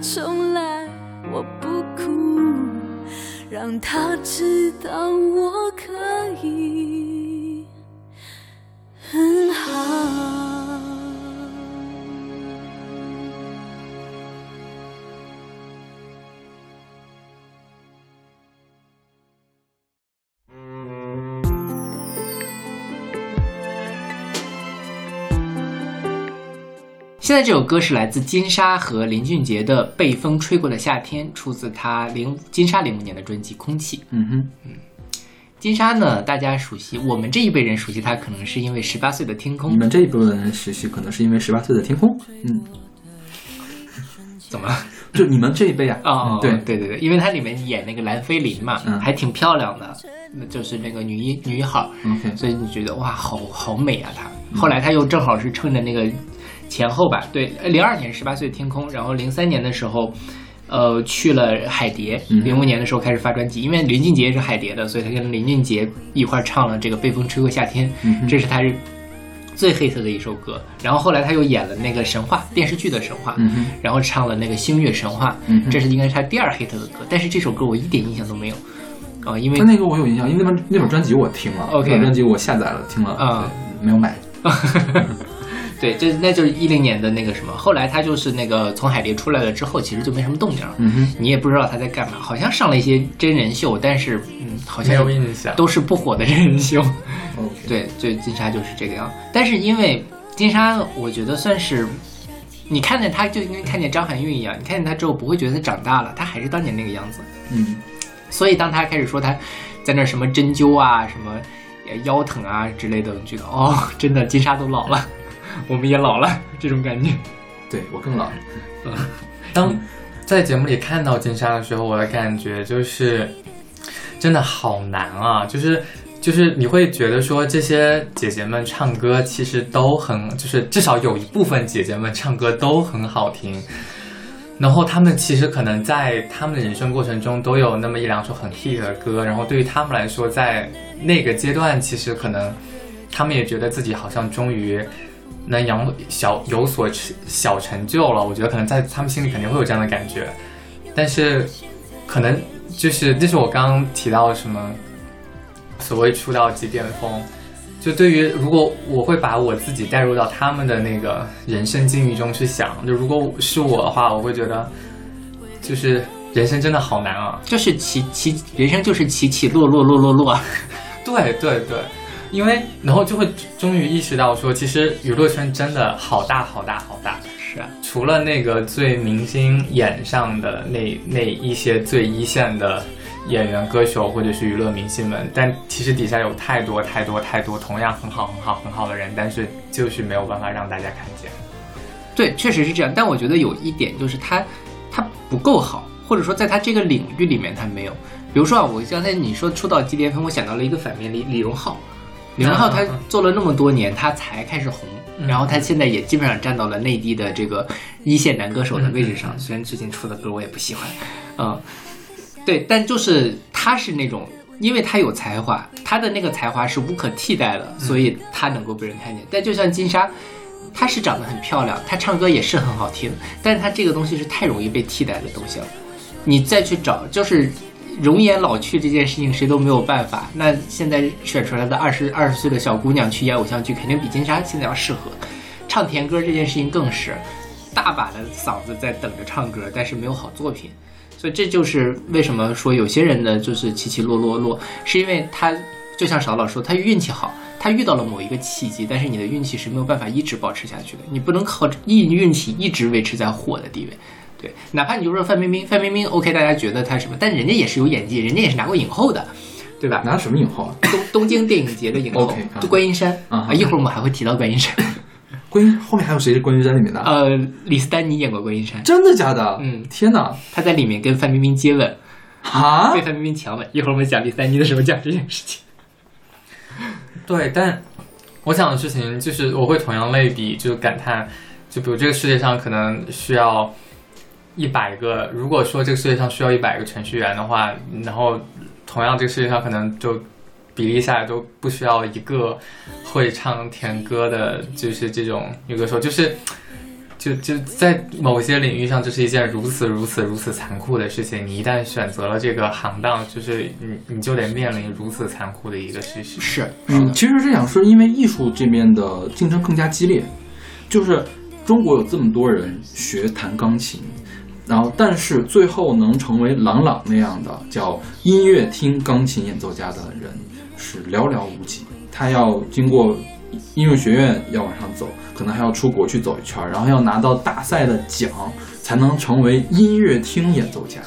重来，我不哭，让他知道我现在这首歌是来自金莎和林俊杰的《被风吹过的夏天》，出自他零金莎零五年的专辑《空气》。嗯哼，嗯金莎呢，大家熟悉，我们这一辈人熟悉她，可能是因为《十八岁的天空。你》。们这一部分人熟悉可能是因为十八岁的天空，嗯，怎么？了？就你们这一辈啊，哦，嗯对。对对对，因为它里面演那个蓝菲林嘛，嗯。还挺漂亮的，那就是那个女一女一号。所以你觉得哇，好好美啊她。后来她又正好是趁着那个前后吧，对，零二年十八岁的天空，然后零三年的时候。呃，去了海蝶，嗯零五年的时候开始发专辑，因为林俊杰是海蝶的，所以他跟林俊杰一块儿唱了这个《被风吹过夏天》，嗯这是他最 hit 的一首歌。然后后来他又演了那个神话电视剧的神话，嗯，然后唱了那个《星月神话》，嗯这是应该是他第二 hit 的歌，但是这首歌我一点印象都没有，啊、因为那那个我有印象，因为那本那本专辑我听了 OK 那本专辑我下载了听了，没有买。<laughs> 对，这那就是一零年的那个什么，后来他就是那个从海蝶出来了之后，其实就没什么动静了，嗯哼，你也不知道他在干嘛，好像上了一些真人秀，但是嗯，好没像有印象。都是不火的真人秀。<laughs> 对，就金莎就是这个样。但是因为金莎，我觉得算是你看见她就跟看见张含韵一样，你看见她之后不会觉得她长大了，她还是当年那个样子。嗯，所以当她开始说她在那什么针灸啊、什么呃腰疼啊之类的，我觉得哦，真的金莎都老了，我们也老了，这种感觉。对我更老。当在节目里看到金莎的时候，我的感觉就是真的好难啊！就是就是你会觉得说这些姐姐们唱歌其实都很，就是至少有一部分姐姐们唱歌都很好听。然后她们其实可能在她们的人生过程中都有那么一两首很 hit 的歌，然后对于她们来说，在那个阶段，其实可能她们也觉得自己好像终于能有小有所成小成就了。我觉得可能在他们心里肯定会有这样的感觉，但是可能就是这是我刚刚提到什么所谓出道即巅峰。就对于如果我会把我自己带入到他们的那个人生境遇中去想，就如果是我的话，我会觉得就是人生真的好难啊。就是起起人生就是起起落落落落落，对 <laughs> 对对，因为然后就会终于意识到说，其实娱乐圈真的好大好大好大。是啊，除了那个最明星眼上的那那一些最一线的演员、歌手或者是娱乐明星们，但其实底下有太多太多太多同样很好很好很好的人，但是就是没有办法让大家看见。对，确实是这样。但我觉得有一点就是他他不够好，或者说在他这个领域里面他没有。比如说啊，我刚才你说出道即巅峰，我想到了一个反面李李荣浩。李荣浩他做了那么多年，他才开始红，嗯然后他现在也基本上站到了内地的这个一线男歌手的位置上。虽然最近出的歌我也不喜欢，嗯，对，但就是他是那种，因为他有才华，他的那个才华是无可替代的，所以他能够被人看见。但就像金莎，她是长得很漂亮，她唱歌也是很好听，但是她这个东西是太容易被替代的东西了。你再去找，就是容颜老去这件事情，谁都没有办法。那现在选出来的二十二十岁的小姑娘去演偶像剧，肯定比金莎现在要适合。唱甜歌这件事情更是，大把的嗓子在等着唱歌，但是没有好作品。所以这就是为什么说有些人的就是起起落落落，是因为他就像少老说，他运气好，他遇到了某一个契机，但是你的运气是没有办法一直保持下去的，你不能靠一运气一直维持在火的地位。对，哪怕你就说范冰冰，范冰冰 OK，大家觉得她什么，但人家也是有演技，人家也是拿过影后的，对吧？拿什么影后啊？东东京电影节的影后 <laughs> 啊观音山啊啊，一会儿我们还会提到观音山。<laughs> 观音后面还有谁是观音山里面的？呃，李斯丹妮演过观音山，真的假的？嗯天哪！她在里面跟范冰冰接吻，啊 <laughs> 被！范冰冰强吻。一会儿我们讲李斯丹妮的时候讲这件事情。对，但我想的事情就是，我会同样类比，就是感叹，就比如这个世界上可能需要一百个，如果说这个世界上需要一百个程序员的话，然后同样这个世界上可能就比例下来都不需要一个会唱甜歌的，就是这种女歌手，就是。就就在某些领域上，这是一件如此如此如此残酷的事情。你一旦选择了这个行当，就是你你就得面临如此残酷的一个事实。是，嗯，其实是想说，因为艺术这边的竞争更加激烈，就是中国有这么多人学弹钢琴，然后但是最后能成为朗朗那样的叫音乐厅钢琴演奏家的人是寥寥无几。他要经过音乐学院要往上走，可能还要出国去走一圈，然后要拿到大赛的奖，才能成为音乐厅演奏家。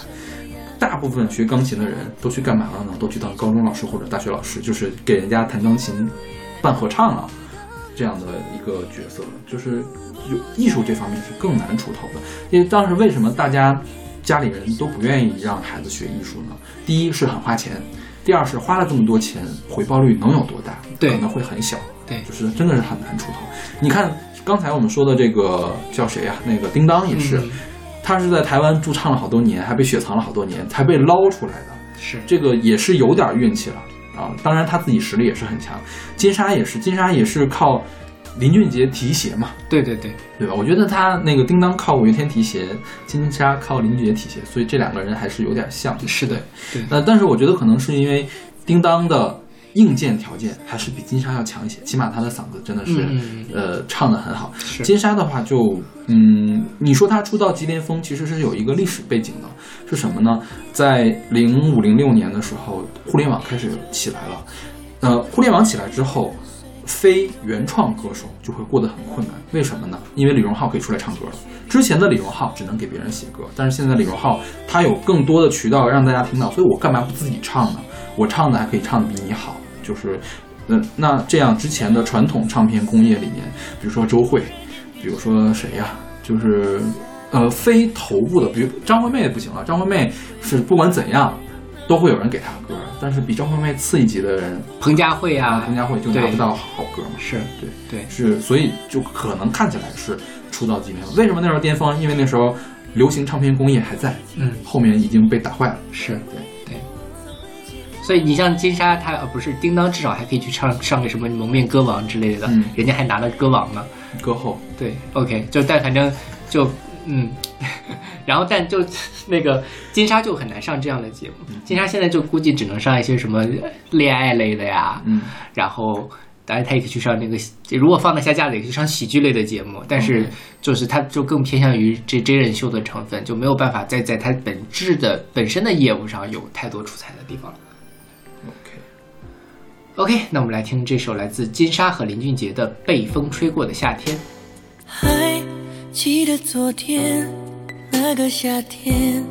大部分学钢琴的人都去干嘛了呢？都去当高中老师或者大学老师，就是给人家弹钢琴、办合唱了这样的一个角色。就是有艺术这方面是更难出头的。因为当时为什么大家家里人都不愿意让孩子学艺术呢？第一是很花钱，第二是花了这么多钱，回报率能有多大？对可能会很小。对就是真的是很难出头。你看刚才我们说的这个叫谁呀、那个叮当也是，嗯他是在台湾驻唱了好多年，还被雪藏了好多年，才被捞出来的。是这个也是有点运气了啊。当然他自己实力也是很强。金莎也是，金莎也是靠林俊杰提鞋嘛，对对对，对吧？我觉得他那个叮当靠五月天提鞋，金莎靠林俊杰提鞋，所以这两个人还是有点像。是的，对呃，但是我觉得可能是因为叮当的硬件条件还是比金莎要强一些，起码他的嗓子真的是、呃唱的很好。金莎的话就嗯，你说他出道即巅峰，其实是有一个历史背景的，是什么呢？在零五零六年的时候，互联网开始起来了，呃，互联网起来之后。非原创歌手就会过得很困难，为什么呢？因为李荣浩可以出来唱歌了。之前的李荣浩只能给别人写歌，但是现在李荣浩他有更多的渠道让大家听到，所以我干嘛不自己唱呢？我唱的还可以唱的比你好，就是，嗯，那这样之前的传统唱片工业里面，比如说周慧，比如说谁呀、就是，呃，非头部的，比如张惠妹不行了，张惠妹是不管怎样都会有人给他歌，但是比张惠妹次一级的人，彭佳慧啊，彭佳慧就拿不到好歌嘛。是对对是，所以就可能看起来是出道即巅峰。为什么那时候巅峰？因为那时候流行唱片工业还在，嗯后面已经被打坏了。是，对对。所以你像金莎，她呃不是叮当，至少还可以去唱上个什么蒙面歌王之类的，嗯人家还拿了歌王呢。歌后，对，OK，就但反正就嗯，<laughs> 然后但就 <laughs> 那个金莎就很难上这样的节目，金莎现在就估计只能上一些什么恋爱类的呀，嗯，然后当然他也可以去上那个，如果放得下架子，也可以去上喜剧类的节目，但是就是他就更偏向于这真人秀的成分，就没有办法再在他本质的本身的业务上有太多出彩的地方。了。OK，OK，那我们来听这首来自金莎和林俊杰的《被风吹过的夏天》。还记得昨天那个夏天，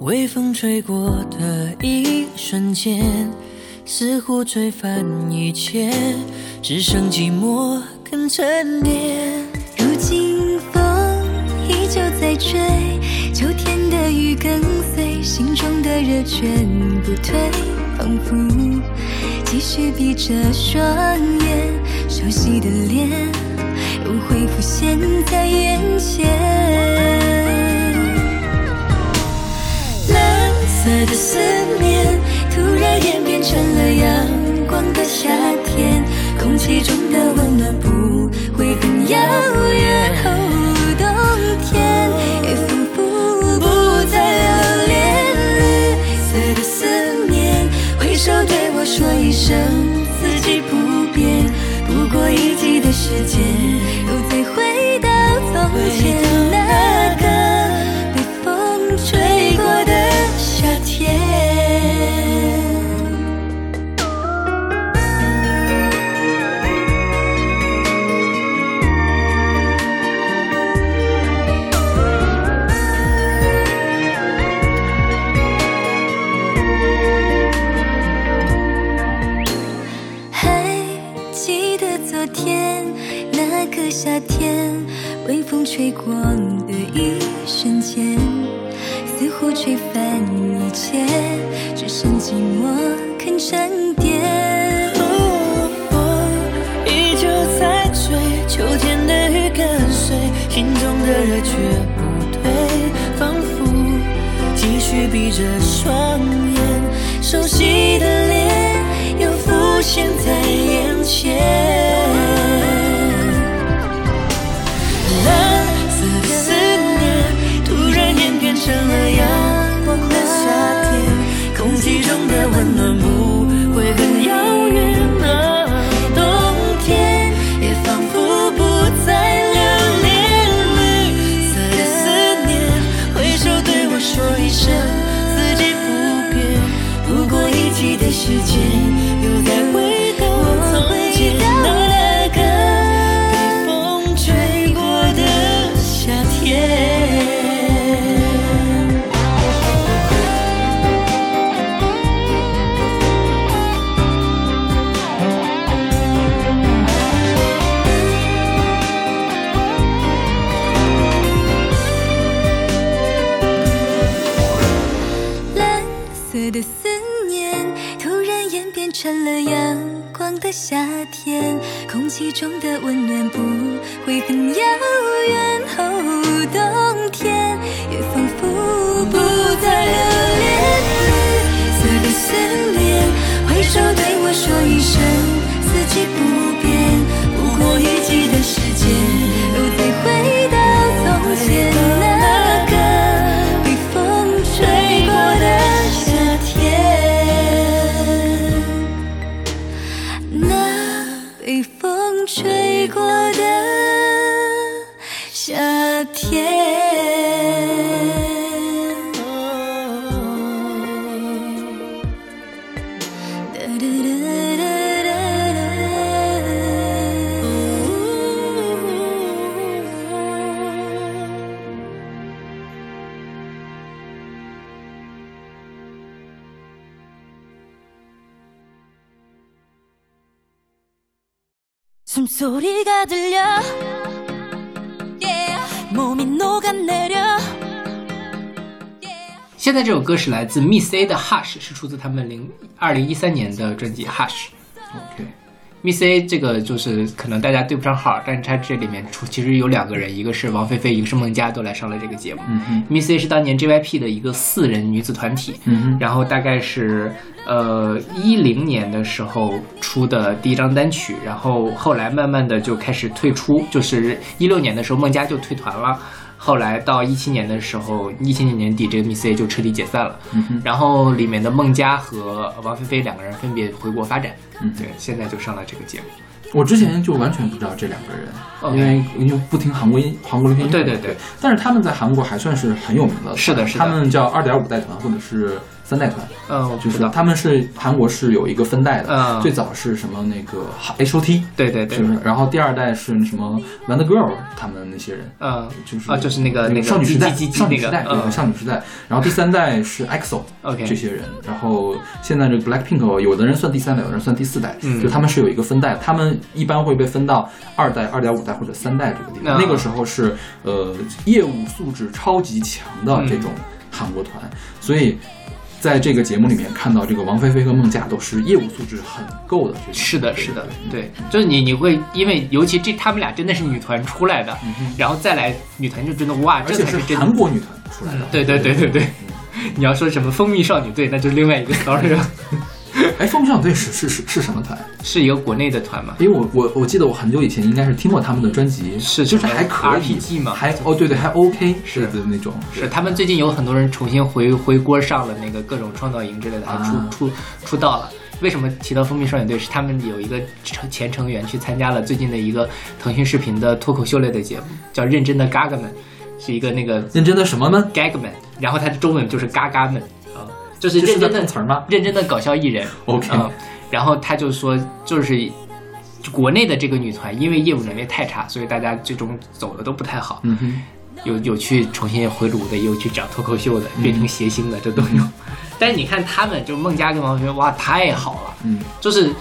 微风吹过的一瞬间，似乎吹翻一切，只剩寂寞跟沉淀。如今风依旧在吹，秋天的雨跟随，心中的热全不退，仿佛继续闭着双眼，熟悉的脸又会浮现在眼前。色的思念突然演变成了阳光的夏天，空气中的温暖不会很遥远。冬天也仿佛不再留恋。绿色的思念，挥手对我说一声四季不变。不过一季的时间，又再回到从前夏天，微风吹过的一瞬间，似乎吹翻一切，只剩寂寞肯沉淀。哦，依旧在追，秋天的雨跟随，心中的热却不退，仿佛继续闭着双眼，熟悉的脸又浮现在眼前。什么样？中的温暖不会很遥远。现在这首歌是来自 Miss A 的 Hush，是出自他们零二零一三年的专辑 Hush。OK，Miss A 这个就是可能大家对不上号，但是它这里面出其实有两个人，一个是王菲菲，一个是孟佳，都来上了这个节目。嗯，Miss A 是当年 JYP 的一个四人女子团体，嗯，然后大概是呃一零年的时候出的第一张单曲，然后后来慢慢的就开始退出，就是一六年的时候孟佳就退团了。后来到一七年的时候，一七年年底这个 Miss A 就彻底解散了。嗯哼，然后里面的孟佳和王菲菲两个人分别回国发展。嗯对，现在就上了这个节目。我之前就完全不知道这两个人因为因为不听韩国音韩国流行音乐。对对对，但是他们在韩国还算是很有名的，是的是的他们叫二点五代团或者是三代团，嗯，我就是。他们是韩国是有一个分代的，嗯。最早是什么那个 H O T，对对对。就，是，然后第二代是什么 Wonder Girl 他们那些人，嗯，就是啊，就是那个那个少女时代少女时代，那个，对，嗯。少女时代。然后第三代是 EXO OK 这些人，然后现在这个 Blackpink 有的人算第三代，有的人算第四代，嗯。就他们是有一个分代，他们一般会被分到二代、二点五代或者三代这个地方。啊那个时候是呃业务素质超级强的嗯。这种韩国团，所以。在这个节目里面看到这个王菲菲和孟佳都是业务素质很够的，是的，是的，对，就是你你会因为尤其这他们俩真的是女团出来的，然后再来女团就真的哇，这才真的。韩国女团出来的。对对对对对，<laughs> 你要说什么蜂蜜少女队，那就是另外一个 story <laughs> 了，<laughs> <laughs> 哎，风向队是是是是什么团？是一个国内的团吗？因为我我我记得我很久以前应该是听过他们的专辑，是就是还可以 RPG 嘛还哦对对还 OK 是的那种，是他们最近有很多人重新回回锅上了那个各种创造营之类的，还出、啊出出道了。为什么提到蜂蜜少女队？是他们有一个成前成员去参加了最近的一个腾讯视频的脱口秀类的节目，叫《认真的嘎嘎们》，是一个那个认真的什么呢？Gagman，然后它的中文就是嘎嘎们啊，就是认真的碰瓷儿吗认真的搞笑艺人。OK 嗯，然后他就说，就是国内的这个女团因为业务能力太差，所以大家最终走的都不太好。嗯哼，有有去重新回炉的，也有去讲脱口秀的，变成谐星的，这都有。但是你看他们，就孟佳跟王菲菲，哇，太好了，嗯就是。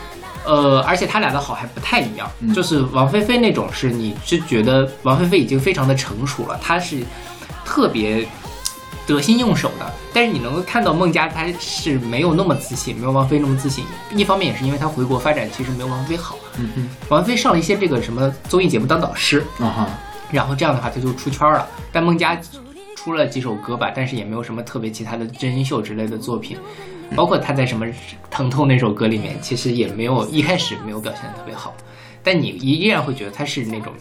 呃，而且他俩的好还不太一样，嗯就是王菲菲那种是你是觉得王菲菲已经非常的成熟了，她是特别得心应手的，但是你能够看到孟佳她是没有那么自信，没有王菲那么自信。一方面也是因为她回国发展其实没有王菲好，王菲上了一些这个什么综艺节目当导师，啊哈，然后这样的话他就出圈了。但孟佳出了几首歌吧，但是也没有什么特别其他的真人秀之类的作品。包括他在什么《疼痛》那首歌里面，其实也没有一开始没有表现的特别好，但你依依然会觉得他是那种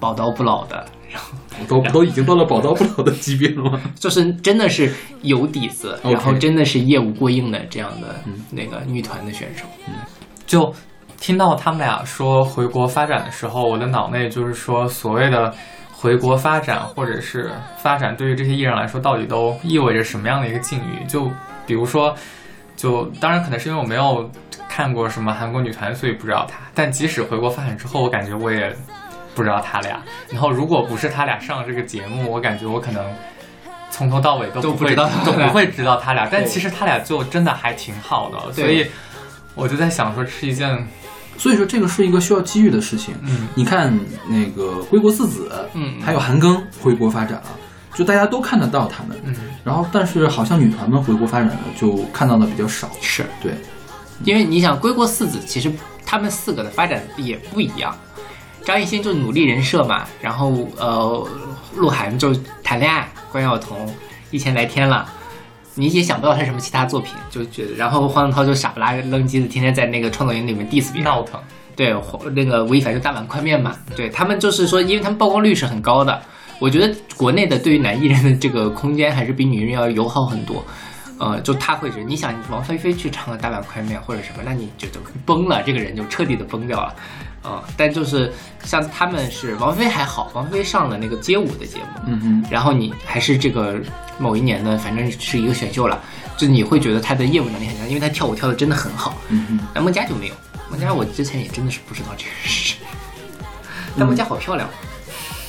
宝刀不老的，然 <laughs> 后都都已经到了宝刀不老的级别了吗？<laughs> 就是真的是有底子，然后真的是业务过硬的这样的那个女团的选手。嗯就听到他们俩说回国发展的时候，我的脑内就是说，所谓的回国发展或者是发展，对于这些艺人来说，到底都意味着什么样的一个境遇？就比如说，就当然可能是因为我没有看过什么韩国女团，所以不知道她。但即使回国发展之后，我感觉我也不知道他俩。然后如果不是他俩上这个节目，我感觉我可能。从头到尾都不会都不知道他俩都不会知道他俩，但其实他俩就真的还挺好的，所以我就在想说，是一件所以说这个是一个需要机遇的事情。嗯你看那个归国四子，嗯还有韩庚回国发展了，就大家都看得到他们。嗯，然后但是好像女团们回国发展了就看到的比较少。是对，因为你想，归国四子其实他们四个的发展也不一样。张艺兴就努力人设嘛，然后呃，鹿晗就谈恋爱，关晓彤一千来天了，你也想不到他什么其他作品，就觉得，然后黄子韬就傻不拉愣叽的，天天在那个创作营里面 diss 别人，闹腾。对，那个吴亦凡就大碗宽面嘛，对他们就是说，因为他们曝光率是很高的，我觉得国内的对于男艺人的这个空间还是比女人要友好很多。呃，就他会是，你想王菲菲去唱个大碗宽面或者什么，那你就就崩了，这个人就彻底的崩掉了。呃，但就是像他们是王菲还好，王菲上了那个街舞的节目，嗯哼，然后你还是这个某一年的，反正是一个选秀了，就你会觉得她的业务能力很强，因为她跳舞跳的真的很好。嗯哼。那孟佳就没有，孟佳我之前也真的是不知道这个是谁，<laughs> 但孟佳好漂亮。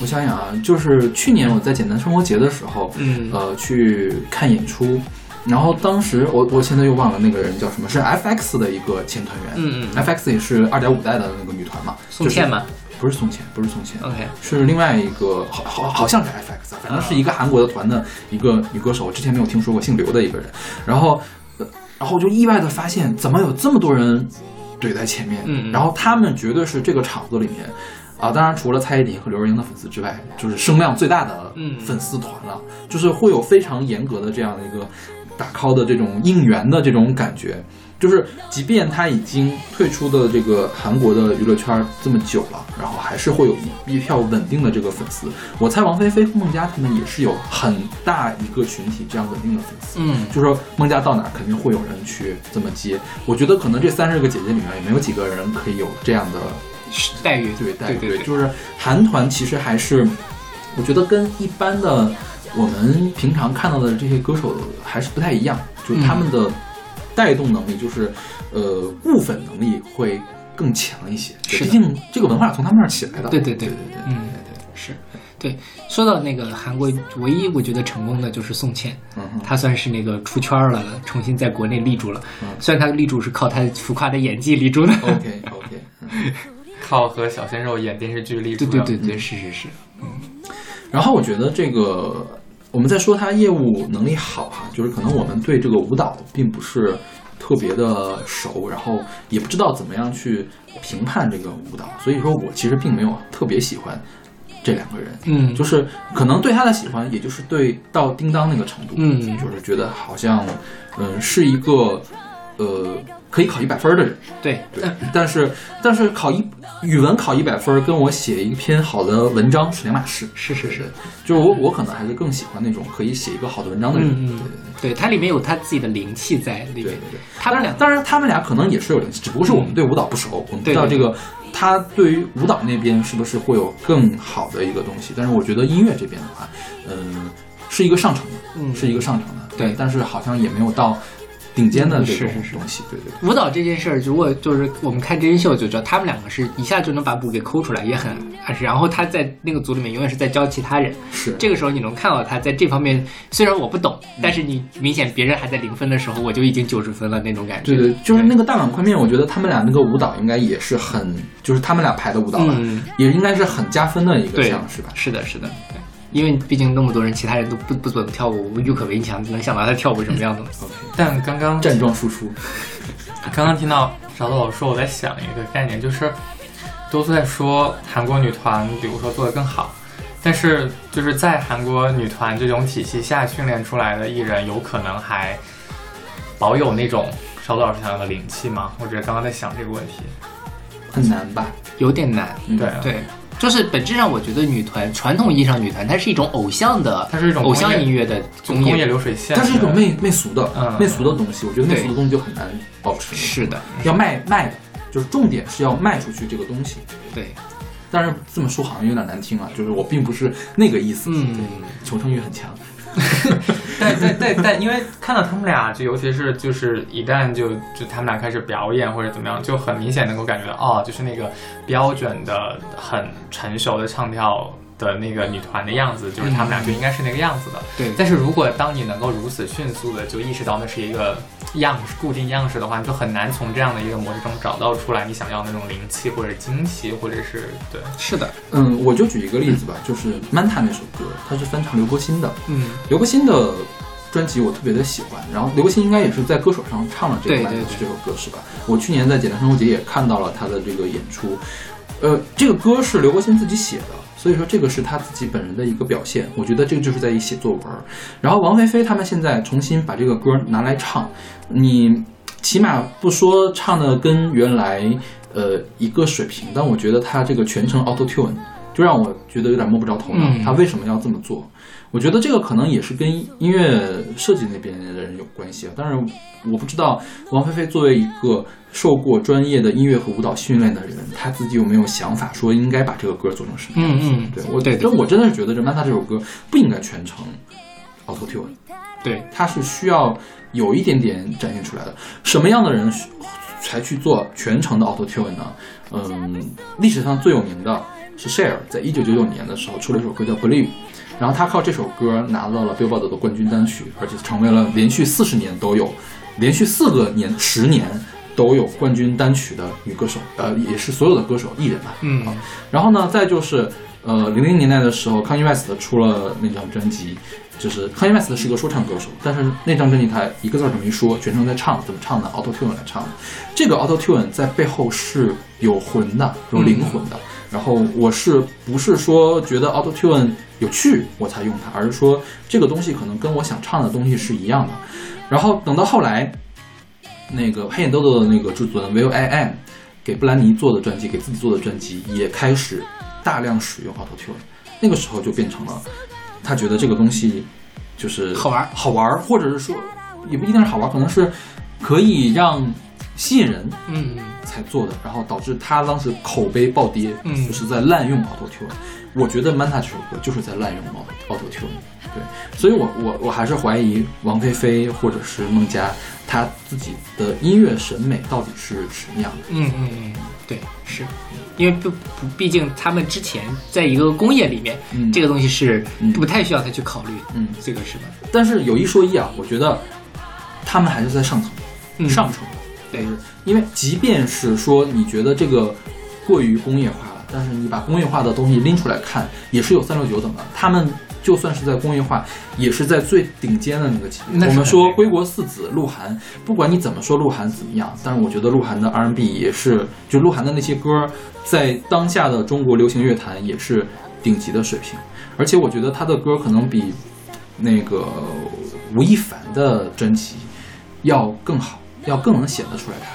我想想啊，就是去年我在简单生活节的时候，嗯呃，去看演出，然后当时我我现在又忘了那个人叫什么，是 FX 的一个前团员，嗯嗯 FX 也是二点五代的那个女团嘛，宋茜吗？不是宋茜，不是宋茜 OK 是另外一个，好好好像是 FX，反正是一个韩国的团的一个女歌手，我之前没有听说过，姓刘的一个人，然后，呃然后我就意外的发现，怎么有这么多人怼在前面，嗯嗯。然后他们绝对是这个场子里面。啊，当然，除了蔡依林和刘若英的粉丝之外，就是声量最大的嗯。粉丝团了，就是会有非常严格的这样的一个打 call 的这种应援的这种感觉。就是，即便他已经退出的这个韩国的娱乐圈这么久了，然后还是会有一一票稳定的这个粉丝。我猜王菲菲、孟佳他们也是有很大一个群体这样稳定的粉丝。嗯就说孟佳到哪儿肯定会有人去这么接。我觉得可能这三十个姐姐里面也没有几个人可以有这样的待遇对待遇。对对对，就是韩团其实还是，我觉得跟一般的我们平常看到的这些歌手还是不太一样，就是他们的带动能力，就是呃固粉能力会更强一些。毕竟这个文化从他们那儿起来的。对对对对对嗯对，对，是对。说到那个韩国，唯一我觉得成功的就是宋茜，嗯哼她算是那个出圈了，重新在国内立住了。嗯虽然她立住是靠她浮夸的演技立住的。OK OK，嗯 <laughs> 靠和小鲜肉演电视剧立住的。对对对，是是是，嗯然后我觉得这个我们在说他业务能力好哈、就是可能我们对这个舞蹈并不是特别的熟，然后也不知道怎么样去评判这个舞蹈，所以说我其实并没有特别喜欢这两个人。嗯，就是可能对他的喜欢，也就是对到叮当那个程度，嗯就是觉得好像，嗯，是一个，呃，可以考一百分的人，对，对，但是但是考一语文考一百分，跟我写一篇好的文章是两码事。是是是，就是我我可能还是更喜欢那种可以写一个好的文章的人。嗯对对，它里面有它自己的灵气在里面对对对。对。他们俩当然，他们俩可能也是有灵气，只不过是我们对舞蹈不熟，我们不知道对对这个他对于舞蹈那边是不是会有更好的一个东西。但是我觉得音乐这边的话，嗯，是一个上乘的，嗯是一个上乘的，对但是好像也没有到顶尖的这种东西。对对对。舞蹈这件事儿，如果就是我们看真人秀就知道，他们两个是一下就能把舞给抠出来，也很。然后他在那个组里面永远是在教其他人，是这个时候你能看到他在这方面，虽然我不懂，嗯但是你明显别人还在零分的时候，我就已经九十分了那种感觉。对对，就是那个大碗宽面，我觉得他们俩那个舞蹈应该也是很，就是他们俩排的舞蹈吧，嗯也应该是很加分的一个对项，是吧？是的，是的，对。因为毕竟那么多人，其他人都不不怎么跳舞，郁可唯你想能想到他跳舞是什么样子吗？<laughs> OK，但刚刚站桩输出，刚刚听到勺子老师说，我在想一个概念，就是都在说韩国女团，比如说做得更好，但是就是在韩国女团这种体系下训练出来的艺人，有可能还保有那种勺子老师想要的灵气吗？我觉得刚刚在想这个问题。很难吧？有点难。嗯对对，就是本质上，我觉得女团传统意义上女团，它是一种偶像的，它是一种偶像音乐的工业流水线，它是一种媚媚俗的、嗯媚俗的东西，我觉得媚俗的东西就很难保持。是的，要卖卖的，就是重点是要卖出去这个东西。对，但是这么说好像有点难听啊，就是我并不是那个意思。嗯，求生欲很强。对对对对，因为看到他们俩，就尤其是就是一旦就就他们俩开始表演或者怎么样，就很明显能够感觉到，哦，就是那个标准的很成熟的唱跳的那个女团的样子，就是他们俩就应该是那个样子的。对。但是如果当你能够如此迅速的就意识到那是一个样式固定样式的话，你就很难从这样的一个模式中找到出来你想要那种灵气或者惊喜，或者是对，是的，嗯，我就举一个例子吧，就是《Manta》那首歌，它是翻唱刘柏辛的。嗯，刘柏辛的专辑我特别的喜欢，然后刘柏辛应该也是在歌手上唱了这个《对这首歌是吧？我去年在简单生活节也看到了他的这个演出，呃，这个歌是刘柏辛自己写的，所以说这个是他自己本人的一个表现，我觉得这个就是在于写作文儿。然后王菲菲他们现在重新把这个歌拿来唱，你起码不说唱的跟原来呃一个水平，但我觉得他这个全程 Auto Tune 就让我觉得有点摸不着头脑，嗯他为什么要这么做？我觉得这个可能也是跟音乐设计那边的人有关系啊。当然，我不知道王菲菲作为一个受过专业的音乐和舞蹈训练的人，他自己有没有想法说应该把这个歌做成什么样子？嗯嗯对我，对对这我真的是觉得这《曼塔》这首歌不应该全程 Auto Tune。对，它是需要有一点点展现出来的。什么样的人需才去做全程的 Auto Tune 呢？嗯，历史上最有名的是 Cher，在一九九九年的时候出了一首歌叫《Believe》，然后他靠这首歌拿到了 Billboard 的冠军单曲，而且成为了连续四十年都有，连续四个年十年都有冠军单曲的女歌手，呃，也是所有的歌手艺人吧。嗯啊然后呢，再就是呃，零零年代的时候，Kanye West 出了那张专辑，就是 Kanye West 是个说唱歌手，但是那张专辑他一个字儿都没说，全程在唱，怎么唱呢？Auto Tune 来唱的。这个 Auto Tune 在背后是有魂的，有灵魂的。然后我是不是说觉得 Auto Tune 有趣我才用它，而是说这个东西可能跟我想唱的东西是一样的。然后等到后来，那个黑眼豆豆的那个制作人 Will I Am 给布兰妮做的专辑，给自己做的专辑也开始大量使用 Auto Tune，那个时候就变成了他觉得这个东西就是好玩儿好玩儿，或者是说也不一定是好玩儿，可能是可以让吸引人嗯才做的，然后导致他当时口碑暴跌，嗯就是在滥用 Auto Tune。我觉得《Manta》这首歌就是在滥用 Auto Tune，对，所以我我我还是怀疑王菲菲或者是孟佳她自己的音乐审美到底是什么样的。嗯嗯嗯，对，是因为不不，毕竟他们之前在一个工业里面，嗯这个东西是嗯不太需要他去考虑，嗯，这个是吧？但是有一说一啊，我觉得他们还是在上层，嗯上层。对，因为即便是说你觉得这个过于工业化了，但是你把工业化的东西拎出来看，也是有三六九等的。他们就算是在工业化，也是在最顶尖的那个级别。那我们说归国四子鹿晗，不管你怎么说鹿晗怎么样，但是我觉得鹿晗的 R&B 也是，就鹿晗的那些歌，在当下的中国流行乐坛也是顶级的水平。而且我觉得他的歌可能比那个吴亦凡的专辑要更好，要更能显得出来他。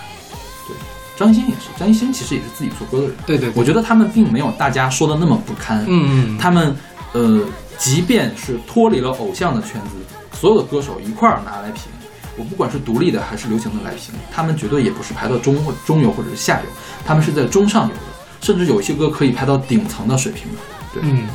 对，张艺兴也是，张艺兴其实也是自己做歌的人。对对对我觉得他们并没有大家说的那么不堪。嗯嗯，他们呃，即便是脱离了偶像的圈子，所有的歌手一块儿拿来评，我不管是独立的还是流行的来评，他们绝对也不是排到中或中游或者是下游，他们是在中上游的，甚至有一些歌可以排到顶层的水平的。对，嗯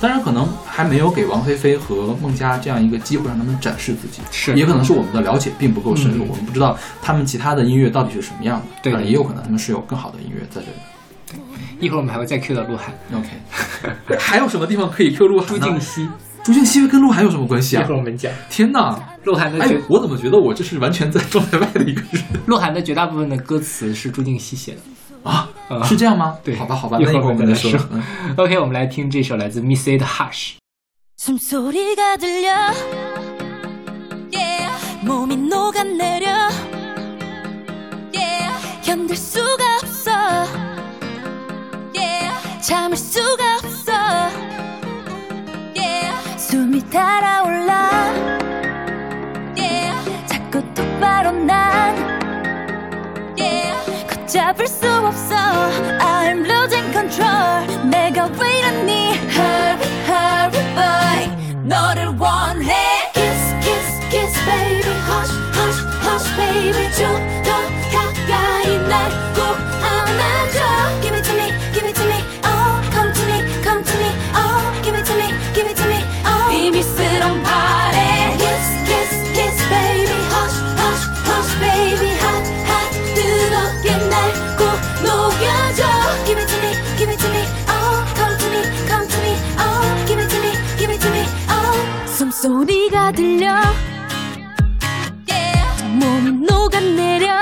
当然可能还没有给王菲菲和孟佳这样一个机会让他们展示自己，是也可能是我们的了解并不够深入，嗯我们不知道他们其他的音乐到底是什么样的，对也有可能他们是有更好的音乐在这里。一会儿我们还会再 Q 到鹿晗、OK，<laughs> 还有什么地方可以 Q 鹿晗？朱婧汐，朱婧汐跟鹿晗有什么关系啊一会？儿我们讲天哪！哎鹿晗的绝，我怎么觉得我这是完全在状态外的一个人鹿晗的绝大部分的歌词是朱婧汐写的。啊？嗯是这样吗？对好吧，好吧，一会儿那一会儿我们再说我们再说。嗯 OK，我们来听这首来自 Miss A 的 Hush。 숨소리가 들려 yeah. 몸이 녹아내려 yeah. 견딜 수가 없어 yeah. 참을 수가 없어 달아올라 자꾸 똑바로 난 걷 잡을 수 없어 I'm losing control 내가 왜 이러니 Hurry hurry boy 너를 원해 Kiss kiss kiss baby Hush hush hush baby 좀 더 가까이 날 소리가 들려. 몸이 녹아내려.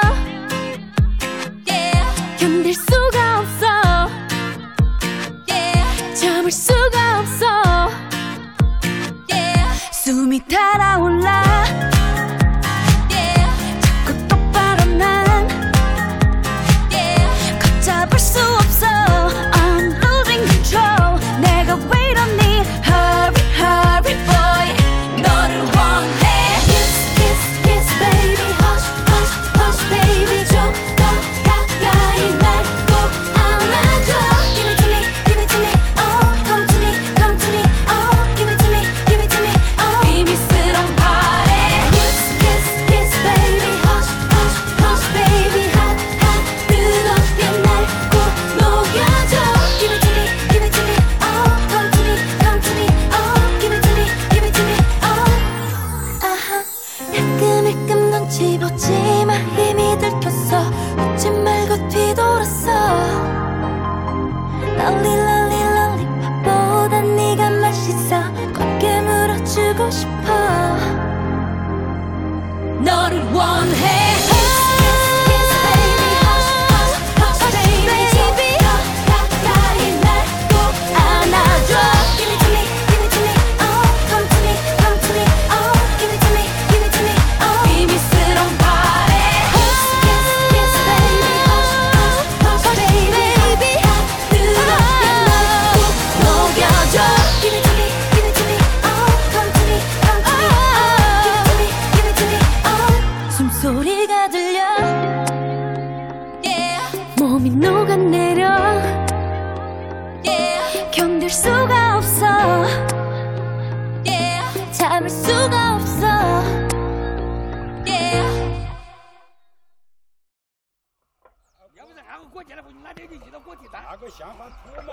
견딜 수가 없어. 참을 수가 없어. 숨이 달아올라 想法出嘛。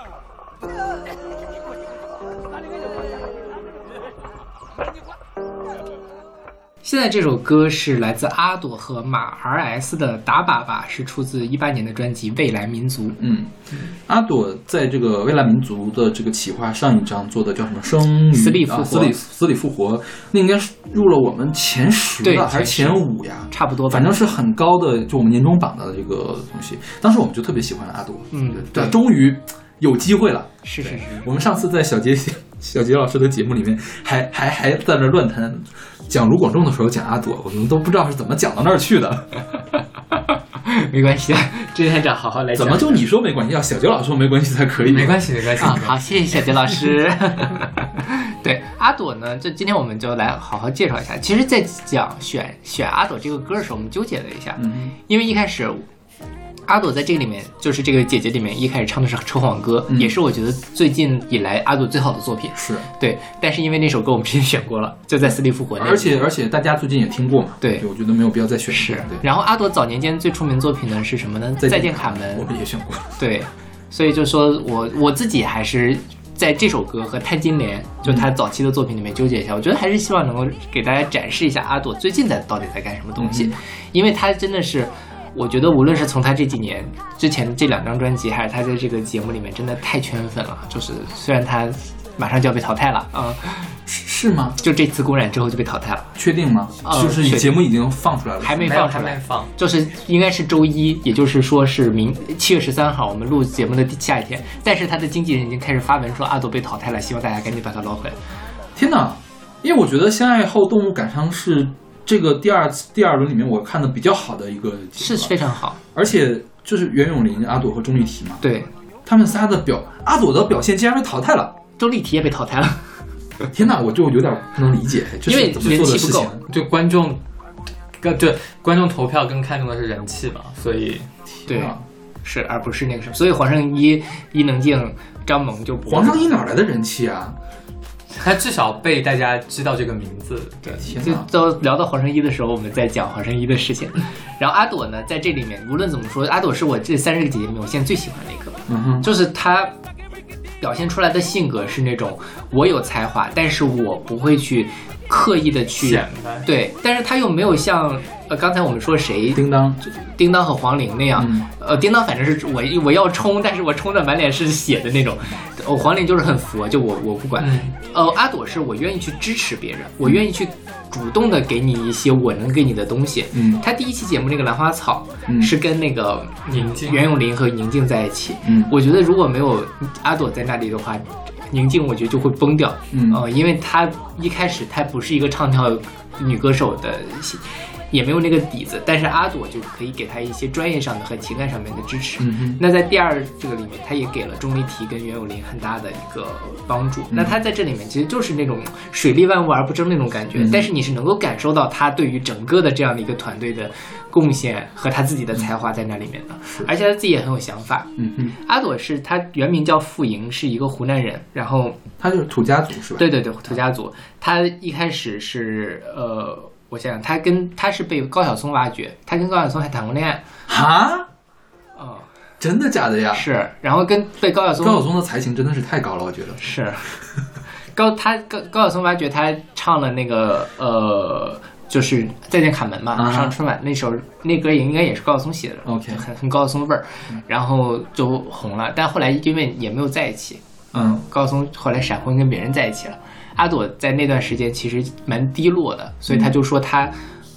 现在这首歌是来自阿朵和马 RS 的《打靶吧》，是出自一八年的专辑《未来民族》。嗯，阿朵在这个未来民族的这个企划上一章做的叫什么生死里复活啊死里死里复活，那应该是入了我们前十对了还是前前五呀？差不多反正是很高的，就我们年终榜的这个东西。当时我们就特别喜欢阿朵，嗯对，对终于有机会了。是是是，我们上次在小杰小杰老师的节目里面还还还在那乱谈讲卢广仲的时候讲阿朵，我们都不知道是怎么讲到那儿去的。<laughs> 没关系的，志愿长好好来讲。怎么就你说没关系，要小杰老师说没关系才可以？没关系，没关系。啊？好，谢谢小杰老师。<laughs> 对阿朵呢，这今天我们就来好好介绍一下。其实，在讲选选阿朵这个歌的时候，我们纠结了一下，嗯因为一开始阿朵在这个里面，就是这个姐姐里面一开始唱的是车谎歌，嗯也是我觉得最近以来阿朵最好的作品。是，对，但是因为那首歌我们之前选过了，就在《死里复活》那里而且而且大家最近也听过嘛，对我觉得没有必要再选一是。对，然后阿朵早年间最出名作品呢是什么呢？再见卡门我。们也选过。对，所以就说我我自己还是在这首歌和《潘金莲》就他早期的作品里面纠结一下，我觉得还是希望能够给大家展示一下阿朵最近在到底在干什么东西，嗯因为他真的是。我觉得无论是从他这几年之前这两张专辑，还是他在这个节目里面，真的太圈粉了。就是虽然他马上就要被淘汰了啊、是是吗？就这次公演之后就被淘汰了，确定吗？嗯就是节目已经放出来了，还没放出来还没。放，就是应该是周一，也就是说是明七月十三号，我们录节目的第下一天。但是他的经纪人已经开始发文说阿朵被淘汰了，希望大家赶紧把他捞回来。天哪！因为我觉得《相爱后动物感伤》是这个第二次第二轮里面我看的比较好的一个是非常好，而且就是袁咏琳、阿朵和钟丽缇嘛，对，他们仨的表，阿朵的表现竟然被淘汰了。钟丽缇也被淘汰了。天哪，我就有点不能理解，这 <laughs> 因为人气不够情？就观众，更对观众投票更看重的是人气嘛，所以对是而不是那个什么。所以黄圣依、伊能静、张萌就不黄圣依哪来的人气啊？他至少被大家知道这个名字。对，就聊到黄圣依的时候，我们在讲黄圣依的事情。然后阿朵呢，在这里面无论怎么说，阿朵是我这三十个姐姐里面我现在最喜欢的一个。嗯哼，就是她表现出来的性格是那种我有才华，但是我不会去刻意的去显摆。对，但是他又没有像呃刚才我们说谁叮当，叮当和黄龄那样，嗯。呃叮当反正是我我要冲，但是我冲的满脸是血的那种，哦黄龄就是很佛，就我我不管，嗯。呃阿朵是我愿意去支持别人，我愿意去主动的给你一些我能给你的东西。嗯。他第一期节目那个兰花草、嗯。是跟那个宁静。袁咏琳和宁静在一起，嗯。我觉得如果没有阿朵在那里的话，宁静我觉得就会崩掉。嗯呃，因为她一开始她不是一个唱跳女歌手的，也没有那个底子，但是阿朵就可以给他一些专业上的和情感上面的支持。嗯，那在第二这个里面，他也给了钟丽缇跟袁咏琳很大的一个帮助。那他在这里面其实就是那种水利万物而不争那种感觉，嗯但是你是能够感受到他对于整个的这样的一个团队的贡献和他自己的才华在那里面的，而且他自己也很有想法。嗯嗯，阿朵是他原名叫傅莹，是一个湖南人，然后他就是土家族是吧？对对对，土家族。他一开始是呃，我想想，他跟他是被高晓松挖掘，他跟高晓松还谈过恋爱，啊，哦，真的假的呀？是，然后跟被高晓松高晓松的才情真的是太高了，我觉得。是高他高高晓松挖掘他唱了那个呃。就是再见卡门嘛，啊上春晚那首那歌也应该也是高晓松写的 OK 很很高晓松味儿，然后就红了。但后来因为也没有在一起，嗯高晓松后来闪婚跟别人在一起了。阿朵在那段时间其实蛮低落的，所以他就说他，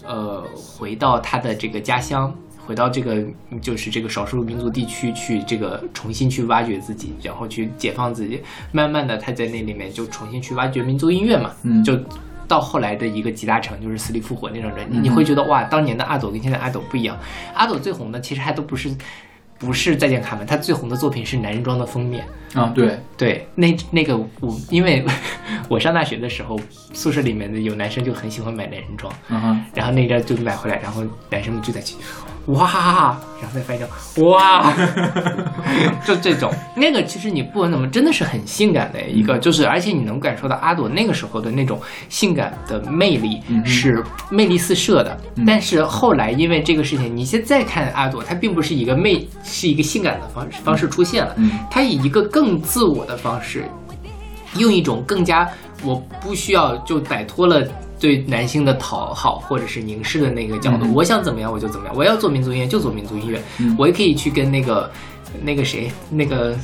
呃，回到他的这个家乡，回到这个就是这个少数民族地区去这个重新去挖掘自己，然后去解放自己。慢慢的，他在那里面就重新去挖掘民族音乐嘛，嗯就。到后来的一个集大成，就是死里复活那张专辑，嗯你会觉得哇，当年的阿朵跟现在阿朵不一样。阿朵最红的其实还都不是不是再见卡门，他最红的作品是男人装的封面。啊，对，对，那那个我因为 <laughs> 我上大学的时候，宿舍里面的有男生就很喜欢买男人装，嗯哼，然后那张就买回来，然后男生们就在去，哇，然后再翻一张，哇，<laughs> 就这种，那个其实你不管怎么，真的是很性感的一个，就是而且你能感受到阿朵那个时候的那种性感的魅力是魅力四射的，嗯。但是后来因为这个事情，你现在看阿朵，她并不是一个魅，是一个性感的方式方式出现了，嗯。她以一个更自我的方式，用一种更加我不需要就摆脱了对男性的讨好或者是凝视的那个角度，嗯我想怎么样我就怎么样，我要做民族音乐就做民族音乐，嗯我也可以去跟那个那个谁那个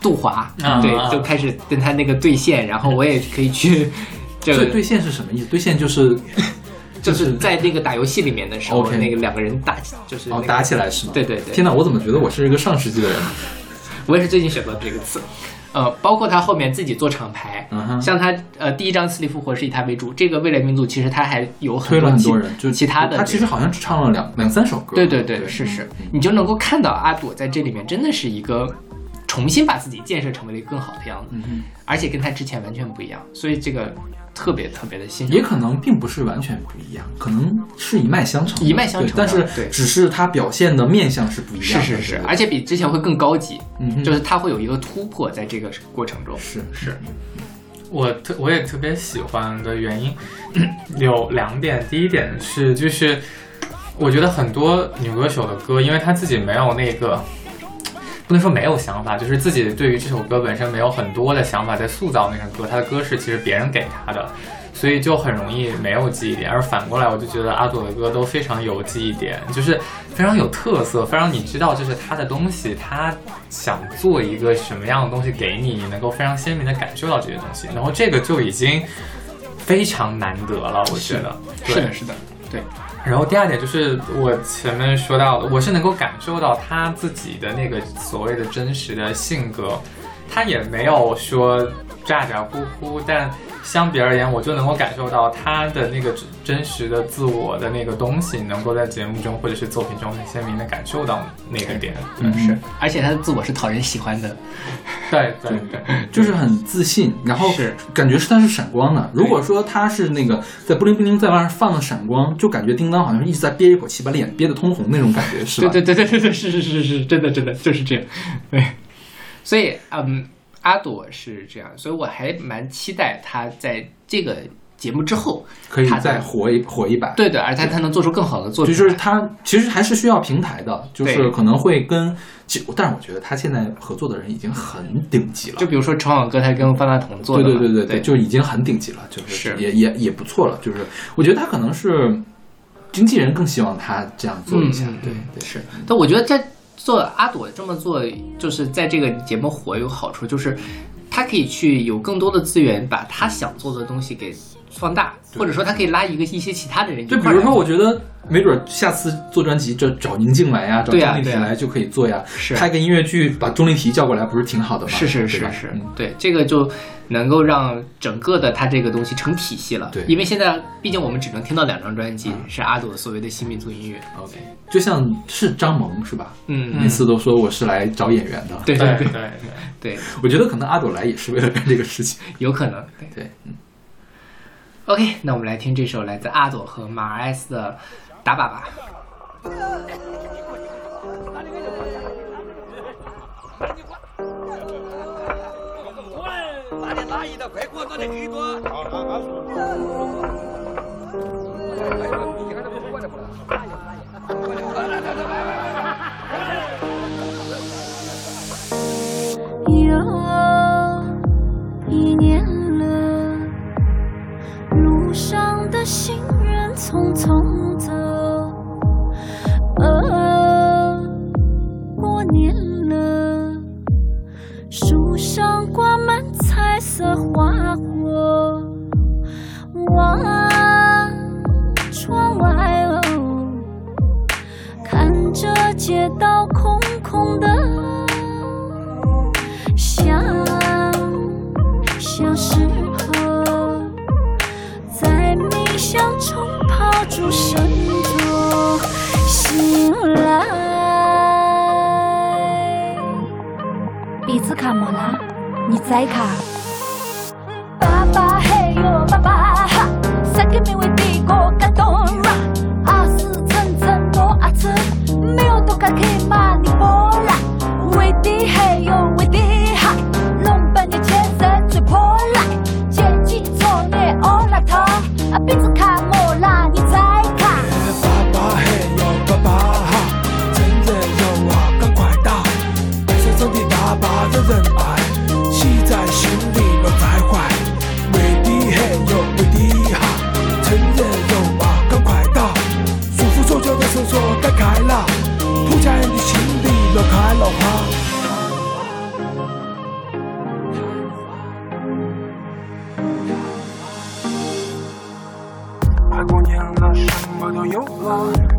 杜华，对，就开始跟他那个对线，然后我也可以去 <laughs> 这个对线是什么意思？对线 <laughs> 就是就是在那个打游戏里面的时候那个两个人打就是、那个哦打起来是吗？对对对天哪，我怎么觉得我是一个上世纪的人？我也是最近学到这个词。呃，包括他后面自己做厂牌，像他呃第一张《磁力复活》是以他为主，这个未来民族其实他还有很很多人，就其他的他其实好像只唱了两两三首歌。对对对，是是，你就能够看到阿朵在这里面真的是一个重新把自己建设成为了一个更好的样子，嗯哼，而且跟他之前完全不一样，所以这个特别特别的欣赏。也可能并不是完全不一样，可能是一脉相承，一脉相承但是对只是他表现的面相是不一样的。是是是，而且比之前会更高级，嗯就是他会有一个突破在这个过程中。是是，我特我也特别喜欢的原因 <clears throat> 有两点，第一点是就是我觉得很多女歌手的歌，因为她自己没有那个。不能说没有想法，就是自己对于这首歌本身没有很多的想法在塑造那首歌，他的歌是其实别人给他的，所以就很容易没有记忆点。而反过来，我就觉得阿朵的歌都非常有记忆点，就是非常有特色，非常你知道这是他的东西，他想做一个什么样的东西给你，你能够非常鲜明的感受到这些东西，然后这个就已经非常难得了，我觉得。对是的，是的，对，然后第二点就是我前面说到的，我是能够感受到他自己的那个所谓的真实的性格，他也没有说咋咋呼呼，但相比而言，我就能够感受到他的那个真真实的自我的那个东西，能够在节目中或者是作品中很鲜明的感受到那个点。嗯是，而且他的自我是讨人喜欢的。对对对，就是很自信，然后是感觉是他是闪光的。如果说他是那个在布灵布灵在往上放的闪光，就感觉叮当好像一直在憋一口气，把脸憋得通红那种感觉，是吧？对对对对对对，是是是是，真的真的就是这样。对，所以嗯，阿朵是这样，所以我还蛮期待他在这个节目之后，可以他再火一火一把。对对，而且他能做出更好的作品就。是他其实还是需要平台的，就是可能会跟，其但是我觉得他现在合作的人已经很顶级了。就比如说陈网歌，他跟方大同做对的对，对对对对，就已经很顶级了，就是是也也也不错了。就是我觉得他可能是经纪人更希望他这样做一下，对对嗯是。但我觉得在做阿朵这么做，就是在这个节目火有好处，就是他可以去有更多的资源，把他想做的东西给放大，或者说他可以拉一个一些其他的人。就比如说，我觉得没准下次做专辑就找宁静来呀，找钟丽缇来就可以做呀。是拍个音乐剧，把钟丽缇叫过来，不是挺好的吗？是是是是嗯，对，这个就能够让整个的它这个东西成体系了。对因为现在毕竟我们只能听到两张专辑，是阿朵所谓的新民族音乐。OK，就像是张萌是吧？嗯，每次都说我是来找演员的。对对对对对对。对，我觉得可能阿朵来也是为了干这个事情。有可能。对对，嗯，OK，那我们来听这首来自阿朵和马尔 S 的《打靶吧》。有一年的行人匆匆走。呃，过年了，树上挂满彩色花火。望窗外哦，看着街道空空的。炮竹声中醒来。鼻子卡没啦？你再卡。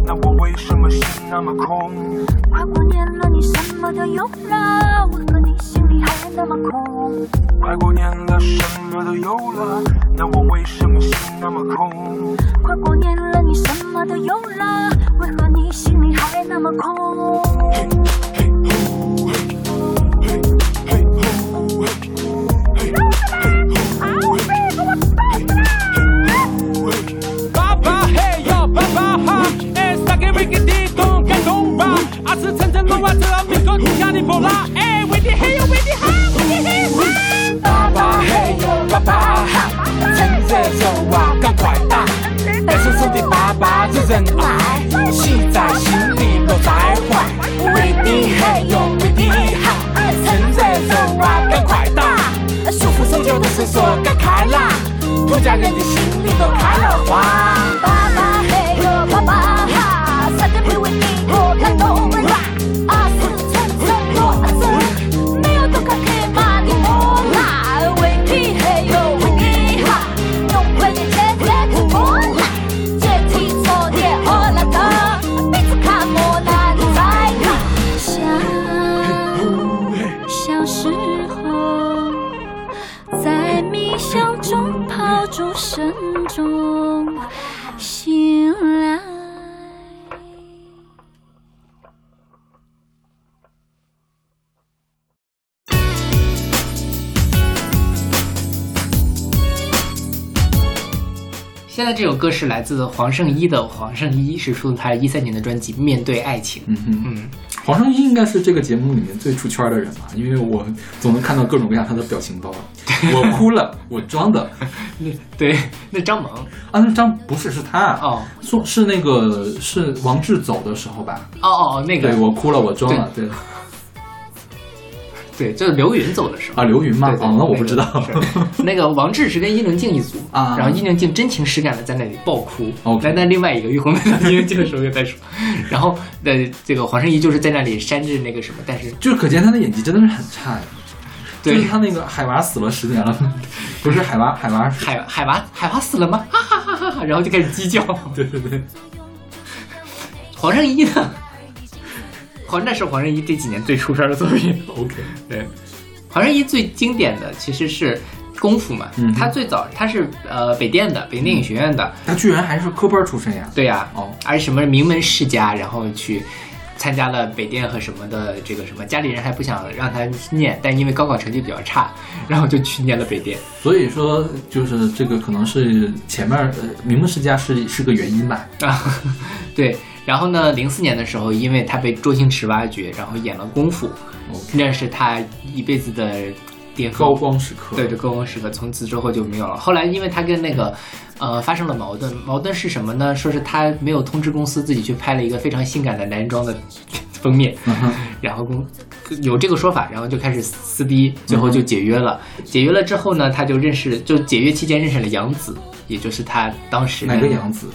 那我为什么心那么空？快过年了，你什么都有了，为何你心里还那么空？快过年了，什么都有了，那我为什么心那么空？快过年了，你什么都有了，为何你心里还那么空？这民族底下的波拉，哎，为的嘿哟，为的哈，为的嘿哈。爸爸嘿哟，爸爸哈，趁着热啊，赶快打，爱叔叔的爸爸惹人爱，喜在心里不在怀，为的嘿哟，为的哈，趁着热啊，赶快打，束缚所有的绳索该开啦，土家人的心里都开了花。歌是来自黄圣依的《黄圣依》，是出自他一三年的专辑《面对爱情》。嗯哼，嗯，黄圣依应该是这个节目里面最出圈的人吧，因为我总能看到各种各样他的表情包。<laughs> 我哭了，我装的。<laughs> 那对，那张萌啊，那张不是是他哦。说是那个是王志走的时候吧？哦哦，那个。对我哭了，我装了，对对，就是刘云走的时候。啊，刘云嘛，对对哦，那我不知道。那个王志是跟伊能静一组 <laughs> 啊然后伊能静真情实感的在那里爆哭。OK 那那另外一个玉红在伊能静的时候又在说，<laughs> 然后呃，这个黄圣依就是在那里扇着那个什么，但是就是可见他的演技真的是很差呀。就对是他那个海娃死了十年了，<laughs> 不是海娃，海娃海海娃海娃死了吗？哈哈哈哈哈！然后就开始鸡叫。对对对，黄圣依呢？黄那是黄圣依这几年最出圈的作品。<laughs> OK，对，黄圣依最经典的其实是功夫嘛，嗯哼他最早他是呃北电的，北电电影学院的，他居然还是科班出身呀。对呀、哦而且什么名门世家，然后去参加了北电和什么的这个什么，家里人还不想让他念，但因为高考成绩比较差，然后就去念了北电。所以说，就是这个可能是前面呃名门世家是是个原因吧。啊，<laughs> 对。然后呢，零四年的时候，因为他被周星驰挖掘，然后演了《功夫》那是他一辈子的巅峰高光时刻。对，这高光时刻，从此之后就没有了。后来因为他跟那个呃发生了矛盾，矛盾是什么呢？说是他没有通知公司，自己去拍了一个非常性感的男装的封面，嗯，然后公有这个说法，然后就开始撕逼，最后就解约了。解约了之后呢，他就认识，就解约期间认识了杨紫，也就是他当时哪个杨紫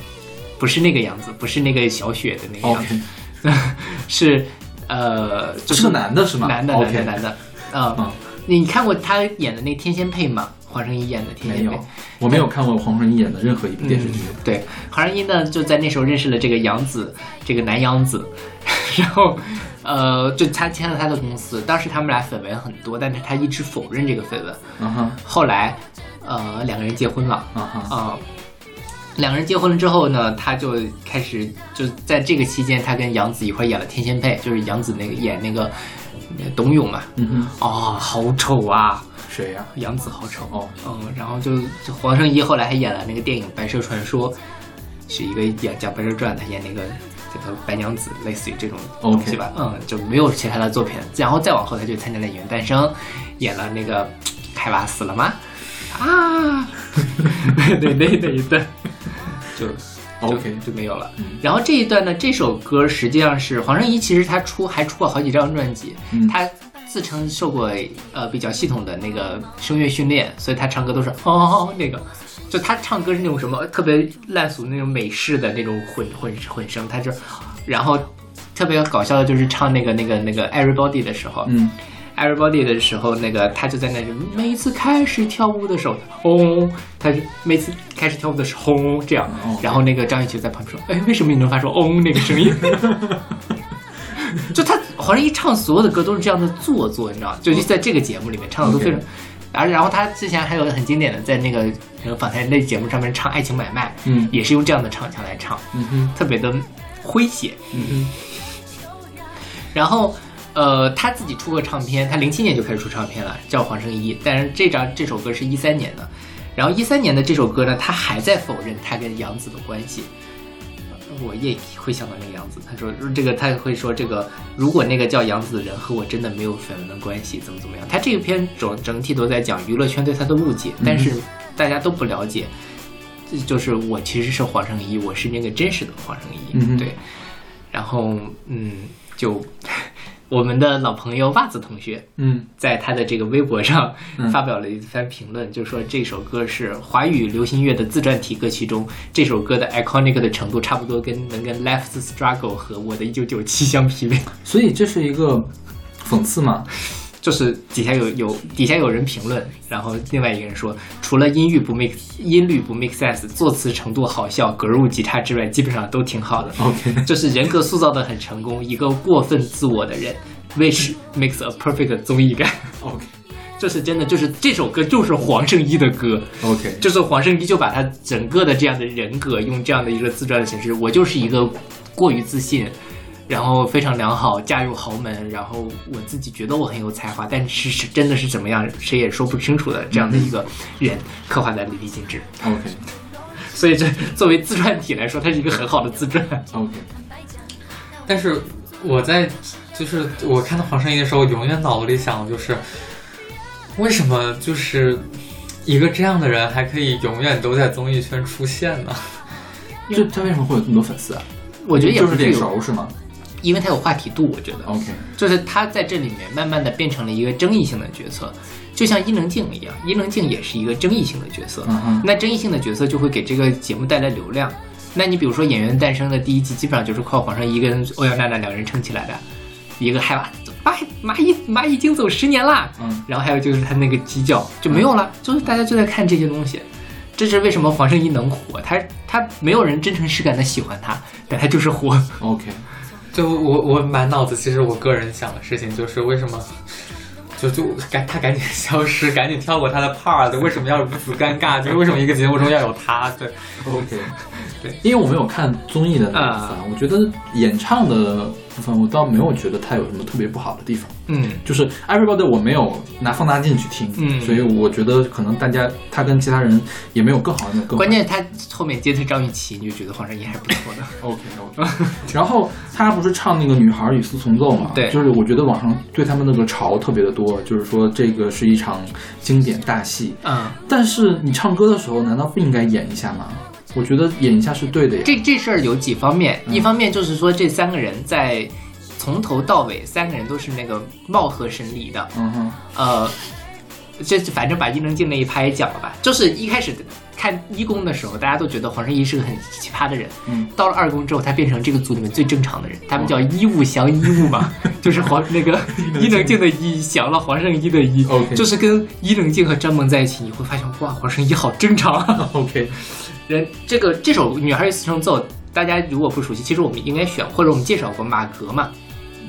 不是那个样子，不是那个小雪的那个样子。<laughs> 是呃，就是个男的是吗？男的男的，男的，嗯嗯，你看过他演的那《天仙配》吗？黄圣依演的《天仙配。有》，，我没有看过黄圣依演的任何一部电视剧。嗯对，黄圣依呢就在那时候认识了这个杨紫，这个男杨紫，<laughs> 然后呃，就他签了他的公司，当时他们俩绯闻很多，但是他一直否认这个绯闻。嗯哼，后来呃两个人结婚了。啊哈，啊、两个人结婚了之后呢，他就开始就在这个期间，他跟杨紫一块演了《天仙配》，就是杨紫那个演那个董永嘛。嗯哼，哦，好丑啊！谁呀？杨紫好丑哦，嗯，然后就就黄圣依后来还演了那个电影《白蛇传说》，是一个演讲《白蛇传》，他演那个这个白娘子，类似于这种东西吧。嗯，就没有其他的作品。然后再往后，他就参加了《演员诞生》，演了那个海娃死了吗？啊，<laughs> 对那那一段就。OK 就没有了嗯。然后这一段呢，这首歌实际上是黄圣依，其实她出还出过好几张专辑，嗯她自称受过呃比较系统的那个声乐训练，所以她唱歌都是哦那个，就她唱歌是那种什么特别烂俗那种美式的那种混混混声，她就然后特别搞笑的就是唱那个那个那个 Everybody 的时候，嗯 Everybody 的时候，那个他就在那里，每一次开始跳舞的时候，轰，他就每次开始跳舞的时候，轰这样哦，然后那个张雨绮在旁边说，哎，为什么你能发出嗡那个声音？<laughs> 就他好像一唱所有的歌都是这样的做作，你知道吗？就是在这个节目里面唱的都非常。而然后他之前还有很经典的，在那个那个访谈类节目上面唱《爱情买卖》，嗯也是用这样的唱腔来唱，嗯哼，特别的诙谐。嗯哼然后，呃，他自己出过唱片，他零七年就开始出唱片了，叫黄圣依。但是这张这首歌是一三年的，然后一三年的这首歌呢，他还在否认他跟杨紫的关系。我也会想到那个杨紫，他说这个他会说这个，如果那个叫杨紫的人和我真的没有绯闻的关系，怎么怎么样？他这个片整整体都在讲娱乐圈对他的误解，但是大家都不了解，这就是我其实是黄圣依，我是那个真实的黄圣依，嗯对。然后嗯，就我们的老朋友袜子同学，嗯在他的这个微博上嗯发表了一番评论，就说这首歌是华语流行乐的自传体歌曲中，这首歌的 iconic 的程度差不多跟能跟 Life's Struggle 和我的一九九七相媲美。所以这是一个讽刺嘛？就是底下有有底下有人评论，然后另外一个人说，除了音域不 make 音律不 make sense，作词程度好笑，格入吉他之外，基本上都挺好的。OK <laughs> 就是人格塑造的很成功，一个过分自我的人，which makes a perfect 综艺感。OK <laughs> 这是真的，就是这首歌就是黄圣依的歌，OK，就是黄圣依就把他整个的这样的人格用这样的一个自传的形式，我就是一个过于自信，然后非常良好，嫁入豪门，然后我自己觉得我很有才华，但是是真的是怎么样，谁也说不清楚的这样的一个人，刻画的淋漓尽致。OK，<laughs> 所以这作为自传体来说，它是一个很好的自传。OK，<laughs> 但是我在就是我看到黄圣依的时候，永远脑子里想的就是，为什么就是一个这样的人还可以永远都在综艺圈出现呢？这他为什么会有这么多粉丝啊？我觉得也就是脸不是有熟是吗因为他有话题度，我觉得。？OK，就是他在这里面慢慢的变成了一个争议性的角色，就像伊能静一样，伊能静也是一个争议性的角色。嗯哼那争议性的角色就会给这个节目带来流量。那你比如说《演员诞生》的第一季，基本上就是靠黄圣依跟欧阳娜娜两人撑起来的，一个害怕蚂蚂蚁蚂蚁已经走十年啦，嗯，然后还有就是他那个鸡叫就没有了，就是大家就在看这些东西。这是为什么黄圣依能火？他他没有人真诚实感的喜欢他，但他就是火。OK，就我我满脑子，其实我个人想的事情就是为什么。就就赶他赶紧消失，赶紧跳过他的 part，为什么要如此尴尬？就是为什么一个节目中要有他？对 OK，对，因为我没有看综艺的啊，我觉得演唱的部分我倒没有觉得它有什么特别不好的地方。嗯，就是 Everybody 我没有拿放大镜去听，嗯所以我觉得可能大家他跟其他人也没有更好，没有更好关键他后面接的张雨绮，你就觉得黄圣依还是不错的。<laughs> OK OK，然后他不是唱那个女孩与四重奏嘛？对就是我觉得网上对他们那个潮特别的多，就是说这个是一场经典大戏。嗯，但是你唱歌的时候，难道不应该演一下吗？我觉得演一下是对的呀。这这事儿有几方面，嗯一方面就是说这三个人在从头到尾，三个人都是那个貌合神离的。嗯哼，呃，这反正把伊能静那一趴也讲了吧。就是一开始看一公的时候，大家都觉得黄圣依是个很奇葩的人。嗯，到了二公之后，他变成这个组里面最正常的人，他们叫一物降一物嘛，<laughs> 就是黄那个伊能静的一降了黄圣依的一 OK 就是跟伊能静和张萌在一起，你会发现哇，黄圣依好正常啊。<laughs> OK，人这个这首《女孩与四重奏》，大家如果不熟悉，其实我们应该选，或者我们介绍过马格嘛，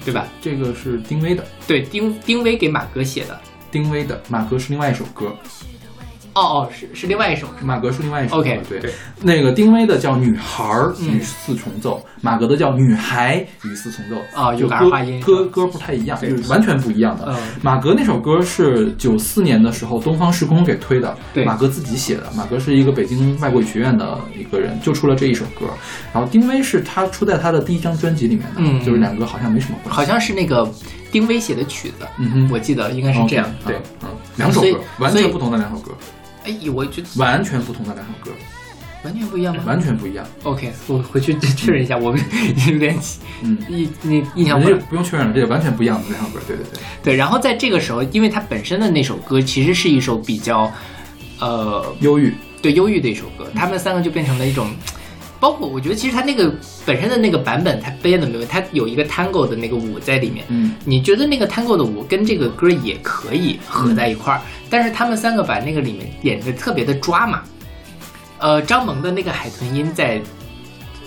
对吧？这个是丁薇的，对，丁丁薇给马格写的。丁薇的马格是另外一首歌，哦哦，是是另外一首是吗？马格是另外一首歌 OK，对对那个丁薇的叫《女孩与四重奏》，马格的叫《女孩与四重奏》啊有个就歌儿化音歌歌不太一样，就是完全不一样的。嗯马格那首歌是九四年的时候东方时空给推的，对马格自己写的。马格是一个北京外国语学院的一个人，就出了这一首歌。然后丁薇是他出在他的第一张专辑里面的，嗯就是两个好像没什么关系。好像是那个丁薇写的曲子，嗯哼，我记得应该是这样。对，嗯，两首歌，完全不同的两首歌，哎，我觉得完全不同的两首歌，完全不一样吗完全不一样。？OK，我回去 <laughs> 确认一下，我们 <laughs> 有点嗯，印那印象不不用确认了，这个完全不一样的两首歌。对对对。对。然后在这个时候，因为它本身的那首歌其实是一首比较，呃，忧郁，对忧郁的一首歌，他们三个就变成了一种，包括我觉得其实他那个本身的那个版本，他编的没有，他有一个 tango 的那个舞在里面。嗯你觉得那个 tango 的舞跟这个歌也可以合在一块儿，但是他们三个把那个里面演的特别的抓马。呃，张萌的那个海豚音在，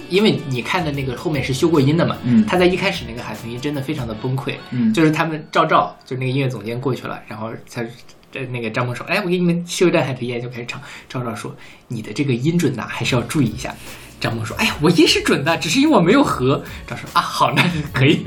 因为你看的那个后面是修过音的嘛，嗯他在一开始那个海豚音真的非常的崩溃，嗯就是他们赵赵，就是那个音乐总监过去了，然后他这那个张萌说，哎，我给你们修一段海豚音，就开始唱。赵赵说，你的这个音准呐、还是要注意一下。张萌说，哎呀，我音是准的，只是因为我没有和。张说啊，好，那是可以。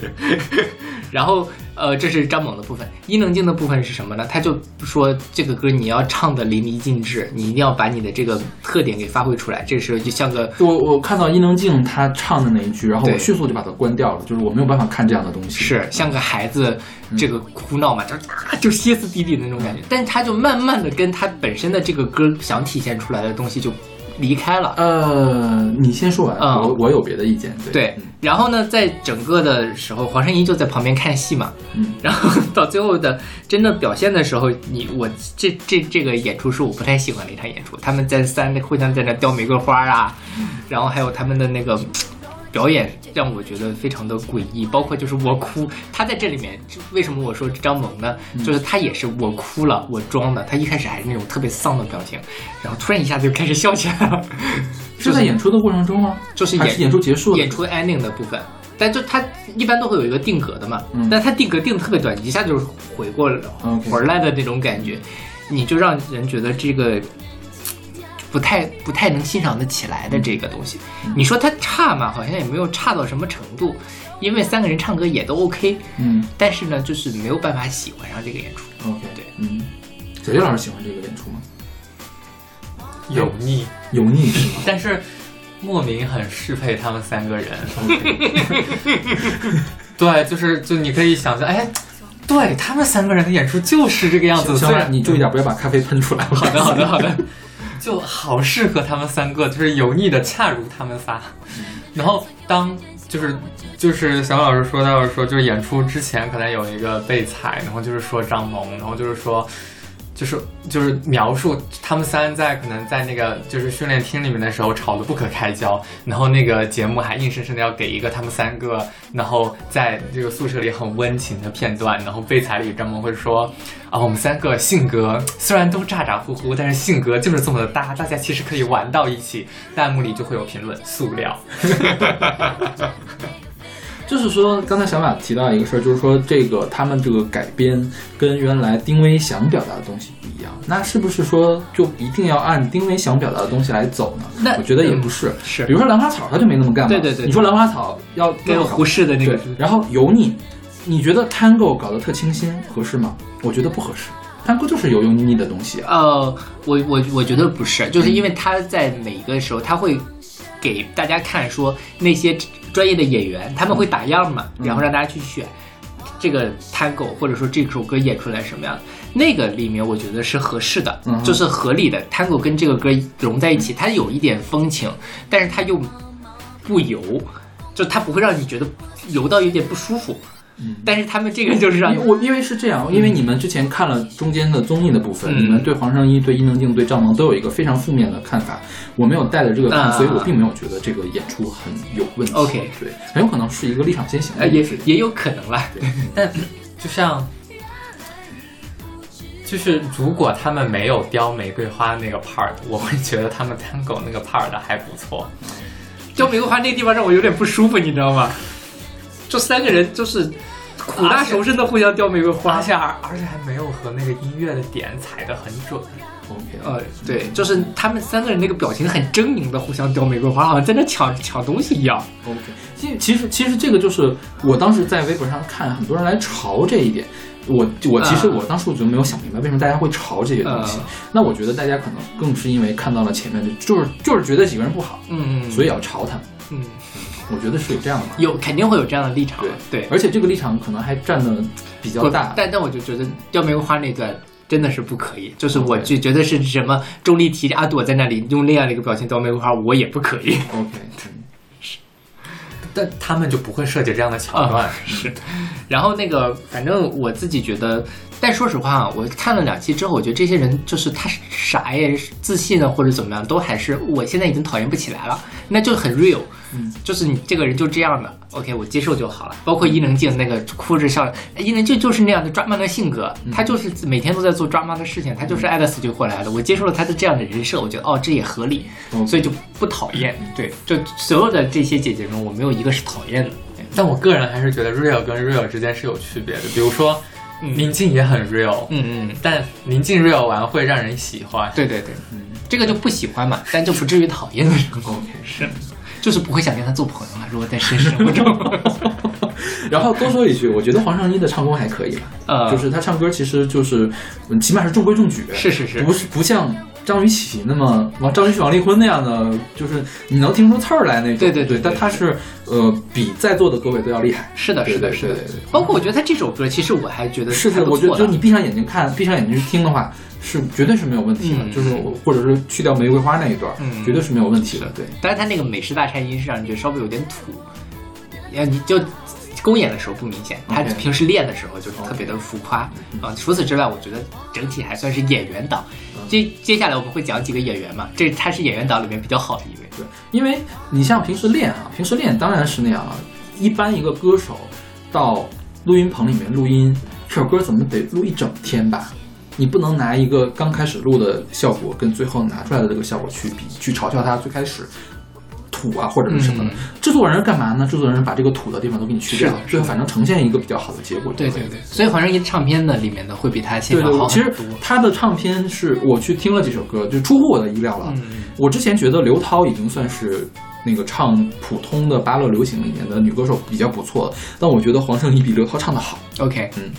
<laughs> 然后呃，这是张猛的部分，伊能静的部分是什么呢？他就说这个歌你要唱的淋漓尽致，你一定要把你的这个特点给发挥出来。这时候就像个我我看到伊能静她唱的那一句，然后我迅速就把它关掉了，就是我没有办法看这样的东西。是像个孩子这个哭闹嘛，就啊就歇斯底里的那种感觉。但是他就慢慢的跟他本身的这个歌想体现出来的东西就离开了。呃，你先说完，嗯我我有别的意见。对对，然后呢，在整个的时候，黄圣依就在旁边看戏嘛，嗯，然后到最后的真的表现的时候，你我这这这个演出是我不太喜欢的一场演出，他们在三互相在那叼玫瑰花啊，然后还有他们的那个。表演让我觉得非常的诡异，包括就是我哭，他在这里面为什么我说张萌呢？就是他也是我哭了，我装的，他一开始还是那种特别丧的表情，然后突然一下子就开始笑起来了，<laughs> 是在演出的过程中吗？就是演是演出结束？演出 ending 的部分，但就他一般都会有一个定格的嘛，嗯但它定格定的特别短，一下就是回过了回来的那种感觉，你就让人觉得这个不太不太能欣赏得起来的这个东西。嗯你说它差嘛，好像也没有差到什么程度，因为三个人唱歌也都 OK，嗯但是呢，就是没有办法喜欢上这个演出。，OK，对，嗯，小叶老师喜欢这个演出吗？油腻，油腻是吗？<laughs> 但是莫名很适配他们三个人。<laughs> <laughs> 对，就是就你可以想象，哎，对他们三个人的演出就是这个样子。虽然你注意点，不要把咖啡喷出来。好的，好的，好的，就好适合他们三个，就是油腻的恰如他们仨。然后当就是就是小老师说到说，就是演出之前可能有一个备采，然后就是说张萌，然后就是说。就是就是描述他们三在可能在那个就是训练厅里面的时候吵得不可开交，然后那个节目还硬生生的要给一个他们三个，然后在这个宿舍里很温情的片段，然后备采里张萌会说啊，我们三个性格虽然都咋咋呼呼，但是性格就是这么的搭，大家其实可以玩到一起。弹幕里就会有评论塑料，<laughs> 就是说，刚才小马提到一个事儿，就是说这个他们这个改编跟原来丁薇想表达的东西不一样，那是不是说就一定要按丁薇想表达的东西来走呢？那我觉得也不是，是比如说兰花草，他就没那么干嘛。对对对你说兰花草要跟有胡适的那个对，然后油腻，你觉得 Tango 搞得特清新合适吗？我觉得不合适，Tango 就是油油腻腻的东西啊。呃，我我我觉得不是，就是因为他在每一个时候他会给大家看说那些专业的演员他们会打样嘛，然后让大家去选这个 tango 或者说这首歌演出来什么样，那个里面我觉得是合适的，嗯就是合理的 tango 跟这个歌融在一起，它有一点风情，但是它又不油，就它不会让你觉得油到有点不舒服。嗯但是他们这个就是让我因为是这样，因为你们之前看了中间的综艺的部分，嗯你们对黄圣依、对伊能静、对赵萌都有一个非常负面的看法。我没有带着这个看，啊所以我并没有觉得这个演出很有问题。OK 对，很有可能是一个立场先行也一个事情。也有可能啦。但就像。就是如果他们没有雕玫瑰花那个 part，我会觉得他们 tango 那个 part 还不错。雕玫瑰花那个地方让我有点不舒服，你知道吗？就三个人就是苦大仇深的互相叼玫瑰花而。且而而且还没有和那个音乐的点踩得很准。OK，呃，对，就是他们三个人那个表情很狰狞的互相叼玫瑰花，好像在那抢抢东西一样。OK，其其实其实这个就是我当时在微博上看很多人来嘲这一点，我我其实啊我当时我就没有想明白为什么大家会嘲这些东西。啊那我觉得大家可能更是因为看到了前面的，就是就是觉得几个人不好，嗯所以要嘲他们。嗯，我觉得是有这样的。有肯定会有这样的立场。对对，而且这个立场可能还占的比较大。但但我就觉得掉玫瑰花那段。真的是不可以，就是我就觉得是什么钟丽缇、阿朵在那里用那样的一个表情雕玫瑰花，我也不可以。OK，但他们就不会设计这样的桥段。是，然后那个，反正我自己觉得，但说实话啊，我看了两期之后，我觉得这些人就是他傻呀、自信啊，或者怎么样，都还是我现在已经讨厌不起来了，那就很 real，嗯，就是你这个人就这样的，OK，我接受就好了。包括伊能静那个哭着笑，哎伊能静就是那样的抓妈的性格，她就是每天都在做抓妈的事情，她就是爱的死去活来的。我接受了她的这样的人设，我觉得哦，这也合理，嗯所以就不讨厌。对，就所有的这些姐姐中，我没有一个是讨厌的。但我个人还是觉得 real 跟 real 之间是有区别的。比如说，宁静也很 real，嗯嗯，但宁静 real 完会让人喜欢。对对对，嗯，这个就不喜欢嘛，但就不至于讨厌的程度。OK 是，就是不会想跟他做朋友了。如果在现实生活中，然后多说一句，我觉得黄圣依的唱功还可以吧，呃就是她唱歌其实就是，嗯起码是中规中矩，是是是不是不像张雨绮那么王张雨绮、王丽坤那样的，就是你能听出刺儿来那种。对对对对但她是呃比在座的各位都要厉害。是的，是的，是的。包括我觉得他这首歌，其实我还觉得是的，我觉得就你闭上眼睛看，闭上眼睛去听的话，是绝对是没有问题的。嗯就是我或者是去掉玫瑰花那一段，嗯绝对是没有问题的。对，但是他那个美式大颤音是让人觉得稍微有点土，呀，你就公演的时候不明显，他平时练的时候就是特别的浮夸啊。除此之外，我觉得整体还算是演员党。接接下来我们会讲几个演员嘛，这他是演员党里面比较好的一位。对，因为你像平时练啊，平时练当然是那样啊。一般一个歌手到录音棚里面录音，这首歌怎么得录一整天吧？你不能拿一个刚开始录的效果跟最后拿出来的这个效果去比，去嘲笑他最开始土啊或者是什么的。嗯制作人干嘛呢？制作人把这个土的地方都给你去掉最后反正呈现一个比较好的结果。对对对，所以黄圣依唱片的里面的会比他现场好其实。他的唱片是我去听了几首歌，就出乎我的意料了。嗯我之前觉得刘涛已经算是那个唱普通的芭乐流行里面的女歌手比较不错的，但我觉得黄圣依比刘涛唱的好。OK，嗯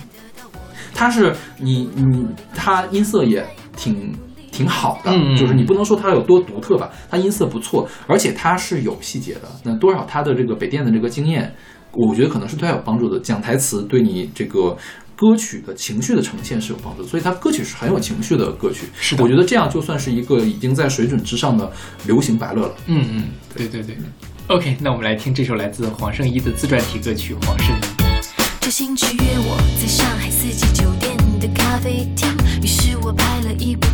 她是你你她音色也挺挺好的，就是你不能说它有多独特吧，它音色不错，而且它是有细节的。那多少它的这个北电的这个经验，我觉得可能是对它有帮助的。讲台词对你这个。歌曲的情绪的呈现是有帮助，所以它歌曲是很有情绪的歌曲。是的我觉得这样就算是一个已经在水准之上的流行白乐了。嗯嗯，对对对。OK，那我们来听这首来自黄圣依的自传体歌曲《黄圣依》。这星期约我在上海四季酒店的咖啡厅，于是我拍了一部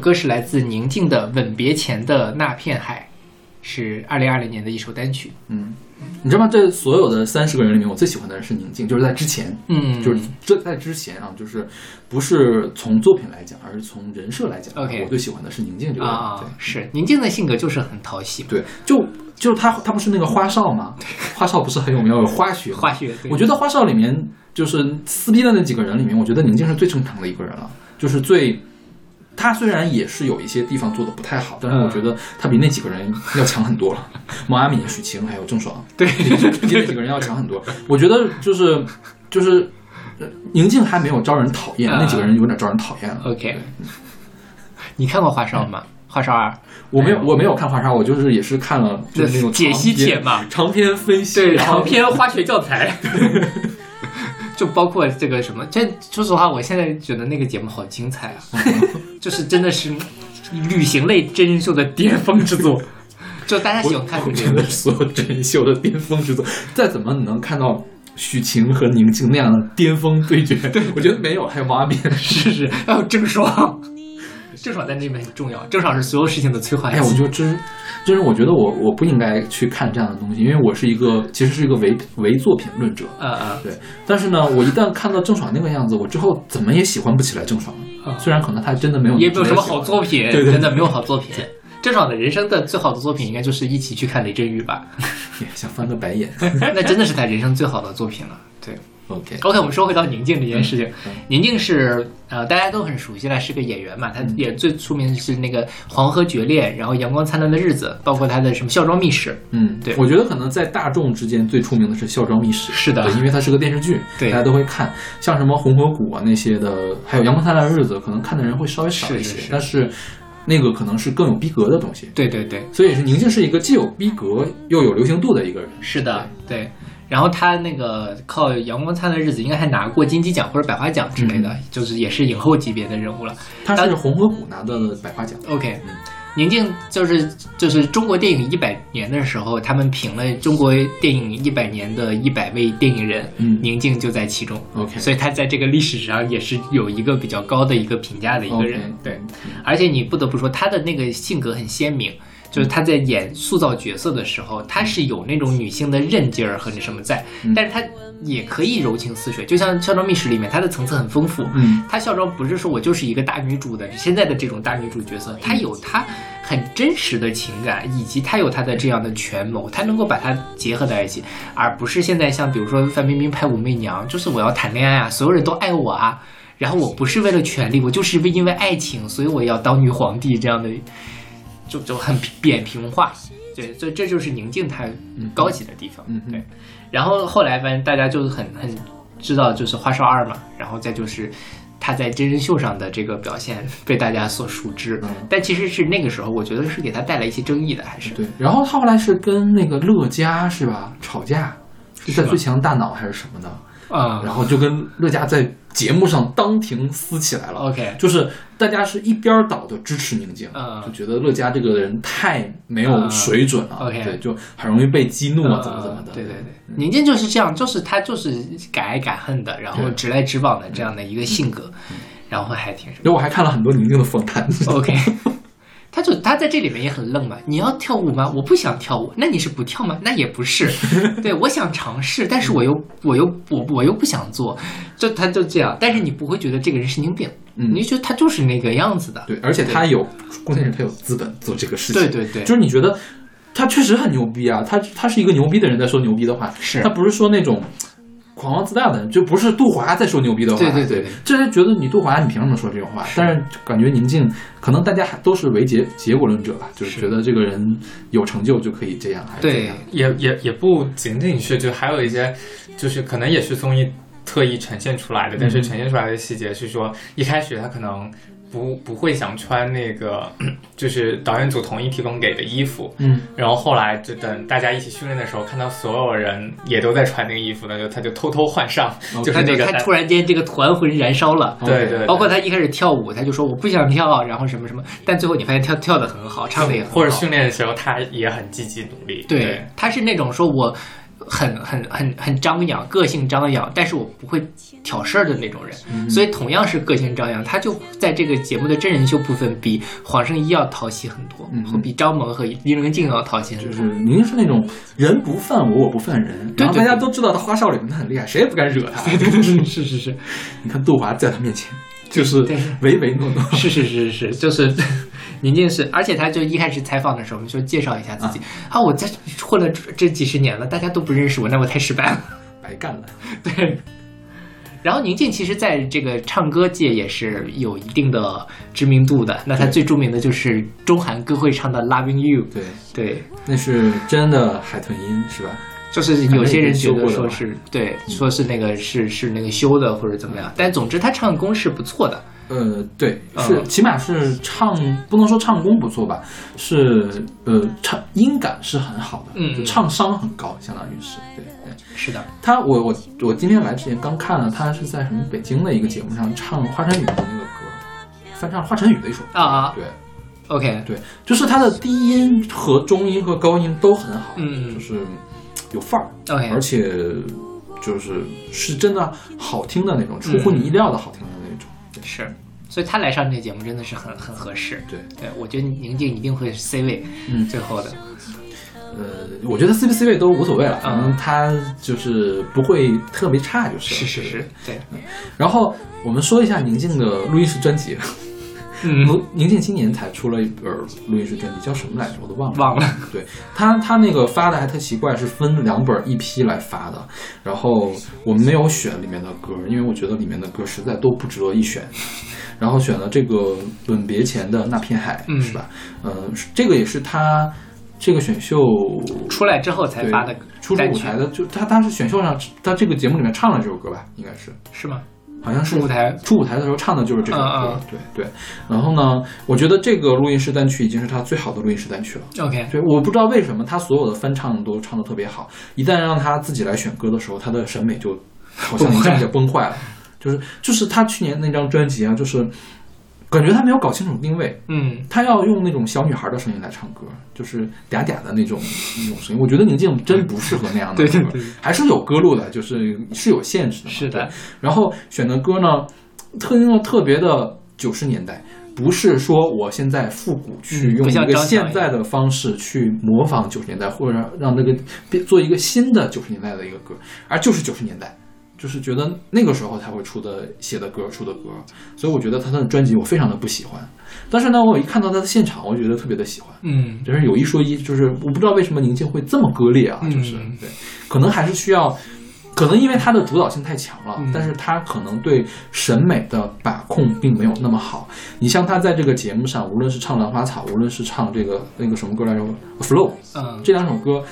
歌是来自宁静的《吻别前的那片海》，是二零二零年的一首单曲。嗯，你知道吗？这所有的三十个人里面，我最喜欢的人是宁静，就是在之前，嗯就是这在之前啊，就是不是从作品来讲，而是从人设来讲 OK 我最喜欢的是宁静这个人。啊对，是宁静的性格就是很讨喜，对，就就是他，他不是那个花少吗？<laughs> 花少不是很有名，有花学。花学我觉得花少里面就是撕逼的那几个人里面，我觉得宁静是最正常的一个人了，就是最。他虽然也是有一些地方做的不太好，但是我觉得他比那几个人要强很多了。<laughs> 毛阿敏、许晴还有郑爽，对，比那几个人要强很多。我觉得就是就是，呃宁静还没有招人讨厌，嗯。那几个人有点招人讨厌了。OK，你看过《花少》吗？花少二》我没有，我没有看华少，我就是也是看了就是那种解析帖嘛长篇分析，对长篇化学教材，<laughs> 就包括这个什么，这说实话，我现在觉得那个节目好精彩啊，<laughs> 就是真的是旅行类真人秀的巅峰之作。<laughs> 就大家喜欢看我这个真的所有真人秀的巅峰之作。再怎么你能看到许晴和宁静那样的巅峰对决？对我觉得没有，还有毛阿敏。<laughs> 是是，还有郑爽，<laughs> 郑爽在那边很重要，郑爽是所有事情的催化剂。哎，我就真真是我觉得我我不应该去看这样的东西，因为我是一个其实是一个唯唯作品论者。啊啊，对，但是呢，我一旦看到郑爽那个样子，我之后怎么也喜欢不起来郑爽。啊虽然可能她真的没有也没有什么好作品，对对对真的没有好作品。郑爽的人生的最好的作品，应该就是一起去看雷震雨吧，<laughs> 想翻个白眼。<laughs> 那真的是他人生最好的作品了。对 OK，，OK，我们说回到宁静这件事情嗯，宁静是呃大家都很熟悉了，是个演员嘛，他也最出名的是那个《黄河决裂》，然后《阳光灿烂的日子》，包括他的什么《孝庄秘史》。嗯，对我觉得可能在大众之间最出名的是《孝庄秘史》，是的因为它是个电视剧，对大家都会看。像什么《红河谷》啊那些的，还有《阳光灿烂的日子》，可能看的人会稍微少一些，是是是但是那个可能是更有逼格的东西。对对对，所以是宁静是一个既有逼格又有流行度的一个人。是的，对。然后他那个靠《阳光灿烂的日子》，应该还拿过金鸡奖或者百花奖之类的，就是也是影后级别的人物了。他是红河谷拿的百花奖。OK，嗯宁静就是就是中国电影一百年的时候，他们评了中国电影一百年的一百位电影人，嗯宁静就在其中。OK，所以他在这个历史上也是有一个比较高的一个评价的一个人。对，而且你不得不说他的那个性格很鲜明。就是他在演塑造角色的时候，他是有那种女性的韧劲儿和那什么在，嗯但是他也可以柔情似水。就像《孝庄秘史》里面，他的层次很丰富。嗯，她孝庄不是说我就是一个大女主的现在的这种大女主角色，她有她很真实的情感，以及她有她的这样的权谋，她能够把它结合在一起，而不是现在像比如说范冰冰拍《武媚娘》，就是我要谈恋爱啊，所有人都爱我啊，然后我不是为了权力，我就是因为爱情，所以我要当女皇帝这样的，就就很扁平化。对，所以这就是宁静她高级的地方。嗯嗯对。然后后来反正大家就很很知道就是花少二嘛，然后再就是他在真人秀上的这个表现被大家所熟知，嗯但其实是那个时候我觉得是给他带来一些争议的，还是对。然后他后来是跟那个乐嘉是吧吵架，是在最强大脑还是什么的？啊、然后就跟乐嘉在节目上当庭撕起来了。OK 就是大家是一边倒的支持宁静，嗯就觉得乐嘉这个人太没有水准了，嗯，OK 对，就很容易被激怒啊，呃怎么怎么的。对对对，宁静就是这样，就是他就是敢爱敢恨的，然后直来直往的这样的一个性格，然后还挺因为。我还看了很多宁静的访谈。OK，<laughs> 他就他在这里面也很愣嘛。你要跳舞吗？我不想跳舞。那你是不跳吗？那也不是。<laughs> 对，我想尝试，但是我又我又我我又不想做，就他就这样。但是你不会觉得这个人神经病，嗯你就觉得他就是那个样子的。对，而且他有，关键是他有资本做这个事情。对对对就是你觉得他确实很牛逼啊，他他是一个牛逼的人在说牛逼的话，是他不是说那种狂妄自大的人，就不是杜华在说牛逼的话。对对对对这人觉得你杜华，你凭什么说这种话？但是感觉宁静，可能大家还都是唯结结果论者吧，就是是觉得这个人有成就就可以这样，还是怎对样？也也也不仅仅是，就还有一些，就是可能也是综艺特意呈现出来的，但是呈现出来的细节是说，一开始他可能不不会想穿那个，<clears throat> 就是导演组统一提供给的衣服，嗯，然后后来就等大家一起训练的时候，看到所有人也都在穿那个衣服，那就他就偷偷换上，就是他就那个他突然间这个团魂燃烧了。对对，对。包括他一开始跳舞，他就说我不想跳，然后什么什么，但最后你发现跳跳的很好，唱的也很好，或者训练的时候他也很积极努力，对，他是那种说我很很很很张扬，个性张扬，但是我不会挑事儿的那种人。嗯所以同样是个性张扬，他就在这个节目的真人秀部分比黄圣依要讨喜很多，嗯比张萌和伊能静要讨喜很多。就是您是那种人不犯我，我不犯人，然后大家对对对都知道他花少里面他很厉害，谁也不敢惹他。对对对是是是 <laughs> 你看杜华在他面前就是唯唯诺诺，是是是是，就是宁静是，而且他就一开始采访的时候就介绍一下自己啊我在混了这这几十年了，大家都不认识我，那我太失败了。白干了。<laughs> 对，然后宁静其实在这个唱歌界也是有一定的知名度的。那她最著名的就是中韩歌会唱的《Loving You》。对，对，那是真的海豚音是吧？就是有些人觉得说是对，说是那个是是那个修的或者怎么样，但总之他唱功是不错的。呃，对，嗯。是起码是唱，不能说唱功不错吧，是呃唱音感是很好的，嗯。就唱商很高，相当于是对对。是的，他我我我今天来之前刚看了，他是在什么北京的一个节目上唱华晨宇的那个歌，翻唱华晨宇的一首歌啊啊。对。OK，对，就是他的低音和中音和高音都很好，嗯。就是有范儿 OK 而且就是是真的好听的那种，出乎你意料的好听的那种。是，所以他来上这个节目真的是很很合适。对对，我觉得宁静一定会是 C 位，嗯最后的。呃，我觉得 C 不 C 位都无所谓了，反正嗯他就是不会特别差就是。是是是，对，然后我们说一下宁静的录音室专辑。嗯，宁宁静今年才出了一本录音室专辑，叫什么来着？我都忘了。忘了。对他，他那个发的还特奇怪，是分两本一批来发的。然后我们没有选里面的歌，因为我觉得里面的歌实在都不值得一选。然后选了这个《吻别前的那片海》，嗯是吧？呃，这个也是他这个选秀出来之后才发的出舞台的，就他当时选秀上，他这个节目里面唱了这首歌吧，应该是。是吗？好像是出舞台出舞台的时候唱的就是这首歌，对对。然后呢，我觉得这个录音室单曲已经是他最好的录音室单曲了。OK，对，我不知道为什么他所有的翻唱都唱的特别好，一旦让他自己来选歌的时候，他的审美就好像一下就崩坏了。就是就是他去年那张专辑啊，就是感觉他没有搞清楚定位，嗯，他要用那种小女孩的声音来唱歌，就是嗲嗲的那种那种声音。我觉得宁静真不适合那样的歌，对对对还是有歌路的，就是是有限制的。是的。然后选的歌呢，特用的特别的九十年代。不是说我现在复古去用一个现在的方式去模仿九十年代，或者让让那个变做一个新的九十年代的一个歌，而就是九十年代，就是觉得那个时候才会出的写的歌出的歌，所以我觉得他的专辑我非常的不喜欢。但是呢，我一看到他的现场，我觉得特别的喜欢。嗯，就是有一说一，就是我不知道为什么宁静会这么割裂啊，就是、嗯对，可能还是需要，可能因为他的主导性太强了，嗯但是他可能对审美的把控并没有那么好。你像他在这个节目上，无论是唱《兰花草》，无论是唱这个那个什么歌来着，《Flow》嗯，这两首歌，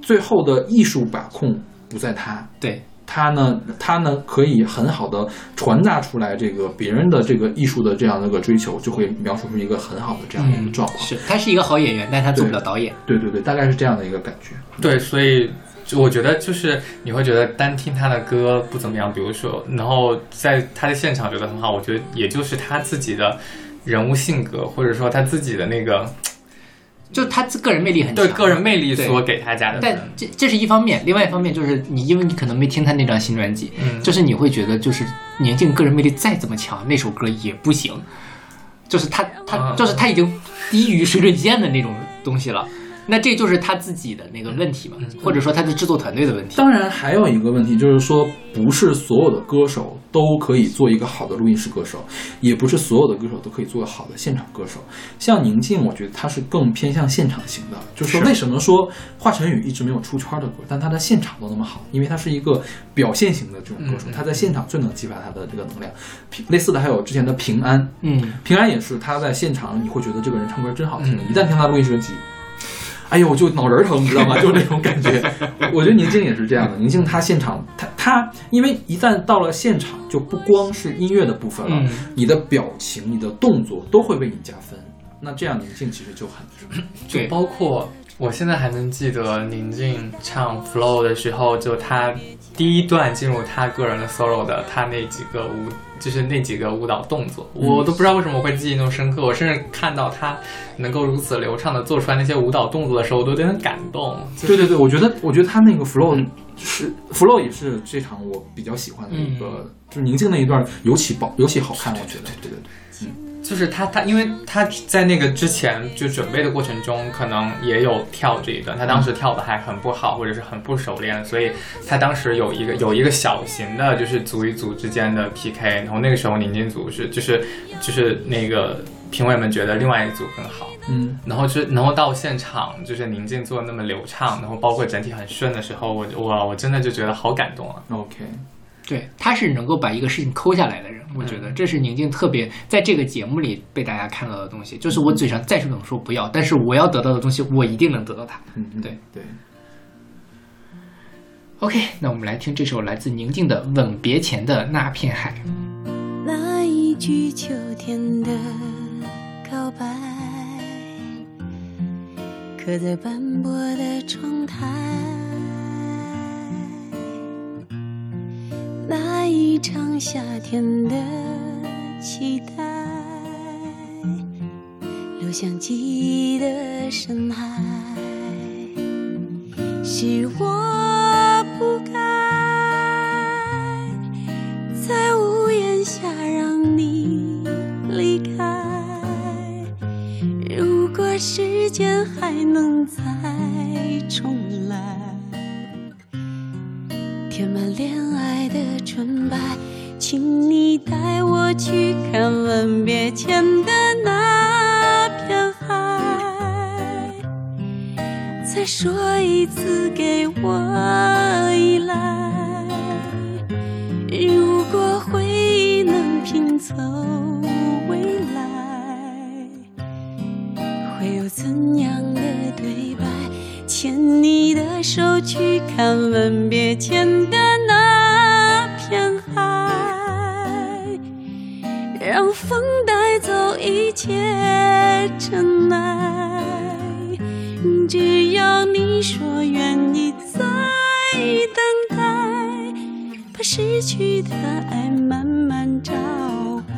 最后的艺术把控不在他，对，他呢，他呢可以很好的传达出来这个别人的这个艺术的这样的一个追求，就会描述出一个很好的这样的一个状况。是他是一个好演员，但他做不了导演。对对对，大概是这样的一个感觉。对，所以就我觉得就是你会觉得单听他的歌不怎么样，比如说，然后在他的现场觉得很好，我觉得也就是他自己的人物性格，或者说他自己的那个就他自个人魅力很强，对个人魅力所给他加的但。这这是一方面，另外一方面就是你，因为你可能没听他那张新专辑，嗯就是你会觉得，就是宁静个人魅力再怎么强，那首歌也不行，就是他他、啊就是他已经低于水准线的那种东西了。那这就是他自己的那个问题嘛，或者说他的制作团队的问题。当然，还有一个问题就是说，不是所有的歌手都可以做一个好的录音室歌手，也不是所有的歌手都可以做个好的现场歌手。像宁静，我觉得他是更偏向现场型的。就是说，为什么说华晨宇一直没有出圈的歌，但他的现场都那么好？因为他是一个表现型的这种歌手，嗯他在现场最能激发他的这个能量。平类似的还有之前的平安，嗯，平安也是他在现场你会觉得这个人唱歌真好听，嗯一旦听他录音室专辑。哎呦，就脑仁儿疼，你知道吗？<laughs> 就那种感觉。我觉得宁静也是这样的。宁静她现场，她她，因为一旦到了现场，就不光是音乐的部分了，嗯你的表情、你的动作都会为你加分。那这样宁静其实就很。就包括我现在还能记得宁静唱 flow 的时候，就他第一段进入他个人的 solo 的他那几个舞，就是那几个舞蹈动作，我都不知道为什么我会记忆那么深刻。我甚至看到他能够如此流畅的做出来那些舞蹈动作的时候，我都有点感动。就是对对对，我觉得我觉得他那个 flow 是 flow 也是这场我比较喜欢的一个，就是宁静那一段尤其棒尤其好看，我觉得。对对对。就是他他，因为他在那个之前就准备的过程中，可能也有跳这一段，他当时跳的还很不好，或者是很不熟练，所以他当时有一个有一个小型的，就是组与组之间的 PK，然后那个时候宁静组是就是就是那个评委们觉得另外一组更好，嗯，然后就然后到现场就是宁静做的那么流畅，然后包括整体很顺的时候，我我我真的就觉得好感动啊！OK，对，他是能够把一个事情抠下来的人，我觉得这是宁静特别在这个节目里被大家看到的东西，就是我嘴上再是怎么说不要，但是我要得到的东西，我一定能得到它。嗯，嗯对对，OK，那我们来听这首来自宁静的《吻别前的那片海》。那一句秋天的告白，刻在斑驳的窗台。那一场夏天的期待，流向记忆的深海。是我不该在屋檐下让你离开。如果时间还能再重来，填满恋爱的纯白，请你带我去看吻别前的那片海。再说一次，给我依赖。如果回忆能拼凑未来，会有怎样的对白？牵你的手去看吻别前的那片海，让风带走一切尘埃。只要你说愿意再等待，把失去的爱慢慢找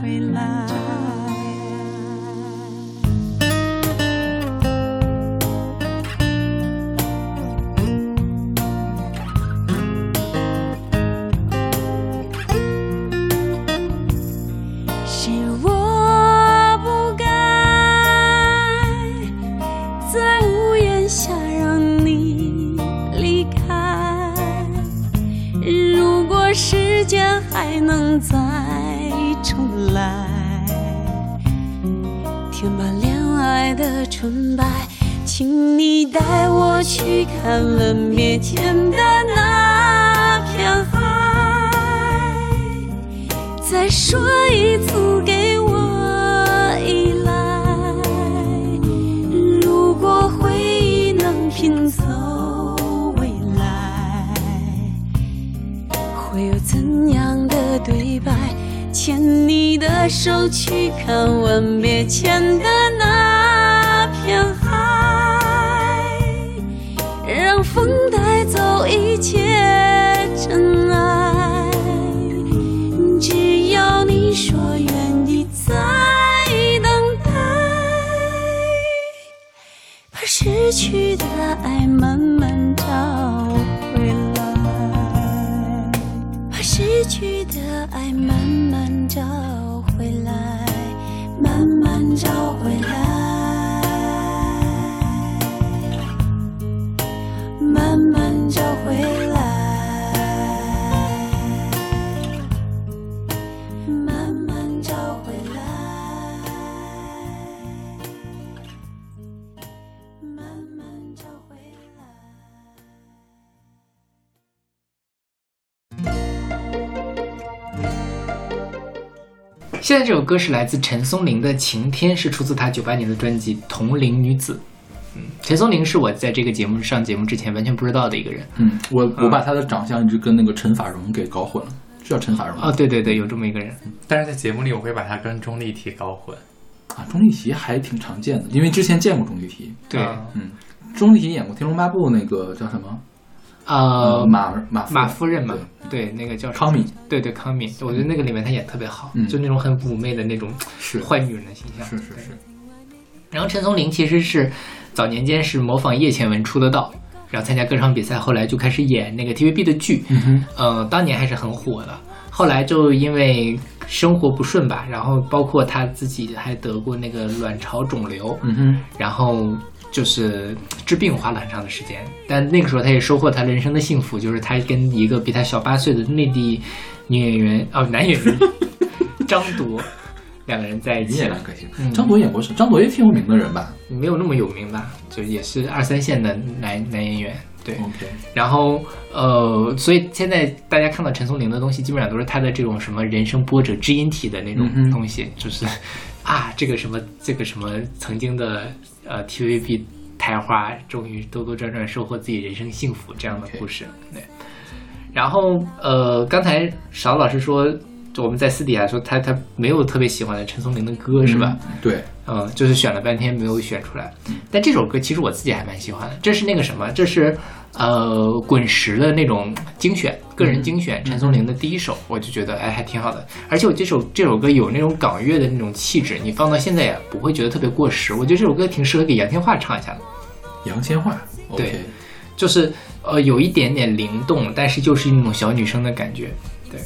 回来。能再重来，填满恋爱的纯白，请你带我去看吻别前的那片海。再说一次，给牵你的手去看吻别前的那片海，让风带走一切尘埃。只要你说愿意再等待，把失去的爱慢慢找去的爱慢慢找回来，慢慢找回来，现在这首歌是来自陈松伶的《晴天》，是出自她九八年的专辑《同龄女子》。嗯，陈松伶是我在这个节目上节目之前完全不知道的一个人。嗯，我我把他的长相一直跟那个陈法蓉给搞混了，是叫陈法蓉啊哦，对对对，有这么一个人。但是在节目里我会把她跟钟丽缇搞混。啊，钟丽缇还挺常见的，因为之前见过钟丽缇。对，啊嗯，钟丽缇演过《天龙八部》那个叫什么？呃，马马马夫人嘛对，那个叫康敏，对对康敏，我觉得那个里面她演得特别好，嗯。就那种很妩媚的那种是。<laughs> 坏女人的形象。是是是，然后陈松伶其实是早年间是模仿叶倩文出的道，然后参加歌唱比赛，后来就开始演那个 TVB 的剧，嗯哼，呃，当年还是很火的。后来就因为生活不顺吧，然后包括他自己还得过那个卵巢肿瘤，嗯哼，然后就是治病花了很长的时间。但那个时候他也收获他人生的幸福，就是他跟一个比他小八岁的内地女演员哦男演员 <laughs> 张铎两个人在一起了你也蛮。可惜嗯。张铎演过什么？张铎也挺有名的人吧？没有那么有名吧，就也是二三线的男男演员。对。OK，然后呃，所以现在大家看到陈松伶的东西，基本上都是他的这种什么人生波折、知音体的那种东西，就是啊，这个什么这个什么曾经的呃 TVB 台花，终于兜兜转转收获自己人生幸福这样的故事。对。然后呃，刚才邵老师说，就我们在私底下说他他没有特别喜欢的陈松伶的歌是吧？嗯？对，嗯，就是选了半天没有选出来。但这首歌其实我自己还蛮喜欢的，这是那个什么，这是呃滚石的那种精选，个人精选，陈松伶的第一首，我就觉得哎还挺好的。而且我这首这首歌有那种港乐的那种气质，你放到现在也不会觉得特别过时。我觉得这首歌挺适合给杨千嬅唱一下的，杨千嬅对就是呃有一点点灵动，但是就是那种小女生的感觉。对，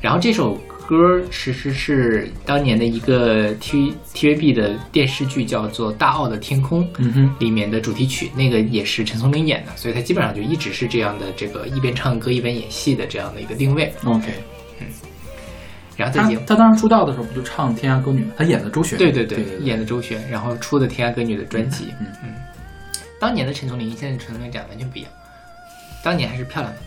然后这首歌其实是当年的一个 T TVB 的电视剧叫做《大澳的天空》嗯哼，里面的主题曲，那个也是陈松伶演的，所以他基本上就一直是这样的这个一边唱歌一边演戏的这样的一个定位。OK，嗯。然后在节目他当时出道的时候不就唱《天涯歌女》吗？他演的周璇，对对对对，演的周璇，然后出的《天涯歌女》的专辑。嗯嗯，当年的陈松伶，现在陈松伶长得完全不一样，当年还是漂亮的。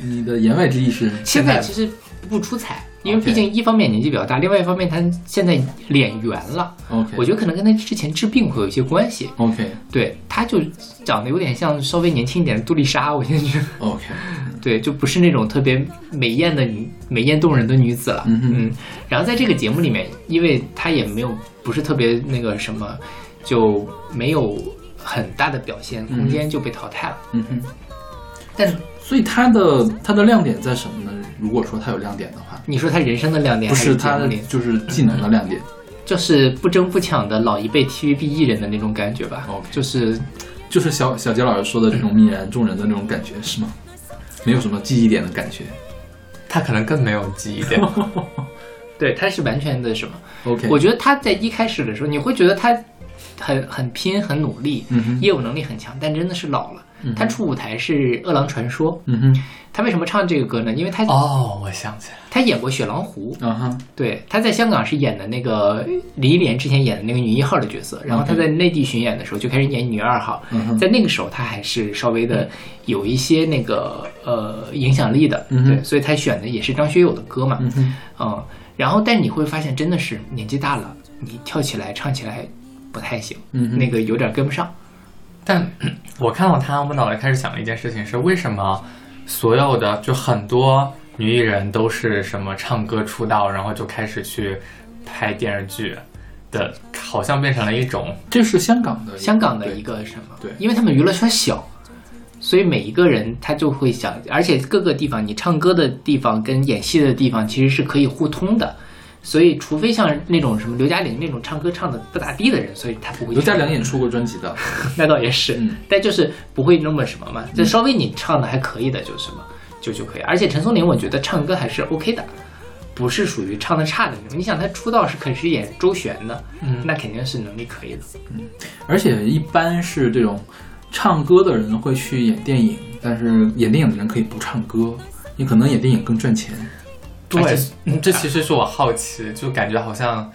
你的言外之意是现在在其实不出彩，因为毕竟一方面年纪比较大，另外一方面他现在脸圆了，OK，我觉得可能跟他之前治病会有一些关系。OK 对，他就长得有点像稍微年轻一点的杜丽莎，我现在觉得，OK，<laughs> 对，就不是那种特别美艳的女、美艳动人的女子了。嗯哼然后在这个节目里面，因为她也没有不是特别那个什么，就没有很大的表现空间，就被淘汰了。嗯哼，但是所以她的她的亮点在什么呢？如果说他有亮点的话，你说他人生的亮点还是不是他节目里就是技能的亮点。<laughs> 就是不争不抢的老一辈 TVB 艺人的那种感觉吧。OK 就是就是小小杰老师说的这种泯然众人的那种感觉是吗？没有什么记忆点的感觉。他可能更没有记忆点。<laughs> 对，他是完全的什么？OK，我觉得他在一开始的时候，你会觉得他很很拼、很努力，嗯业务能力很强，但真的是老了。嗯他出舞台是《饿狼传说》，嗯哼，他为什么唱这个歌呢？因为他、哦，我想起来了，他演过《雪狼湖》，嗯哼，对，他在香港是演的那个李忆莲之前演的那个女一号的角色，然后他在内地巡演的时候就开始演女二号，嗯哼。在那个时候他还是稍微的有一些那个呃影响力的，嗯哼。对，所以他选的也是张学友的歌嘛，嗯哼，嗯，然后但你会发现真的是年纪大了，你跳起来唱起来不太行，嗯哼。那个有点跟不上，但 <clears throat> 我看到他，我脑袋开始想了一件事情是，为什么所有的就很多女艺人都是什么唱歌出道，然后就开始去拍电视剧的，好像变成了一种这是香港的香港的一个什么？对因为他们娱乐圈小，所以每一个人他就会想，而且各个地方你唱歌的地方跟演戏的地方其实是可以互通的。所以，除非像那种什么刘嘉玲那种唱歌唱的不咋地的人，所以他不会。刘嘉玲也出过专辑的，<laughs> 那倒也是，嗯但就是不会那么什么嘛，就稍微你唱的还可以的，就什么就就可以。而且陈松伶，我觉得唱歌还是 OK 的，不是属于唱的差的那种。你想他出道是可是演周璇的，嗯那肯定是能力可以的。嗯而且一般是这种唱歌的人会去演电影，但是演电影的人可以不唱歌，你可能演电影更赚钱。对这其实是我好奇，就感觉好像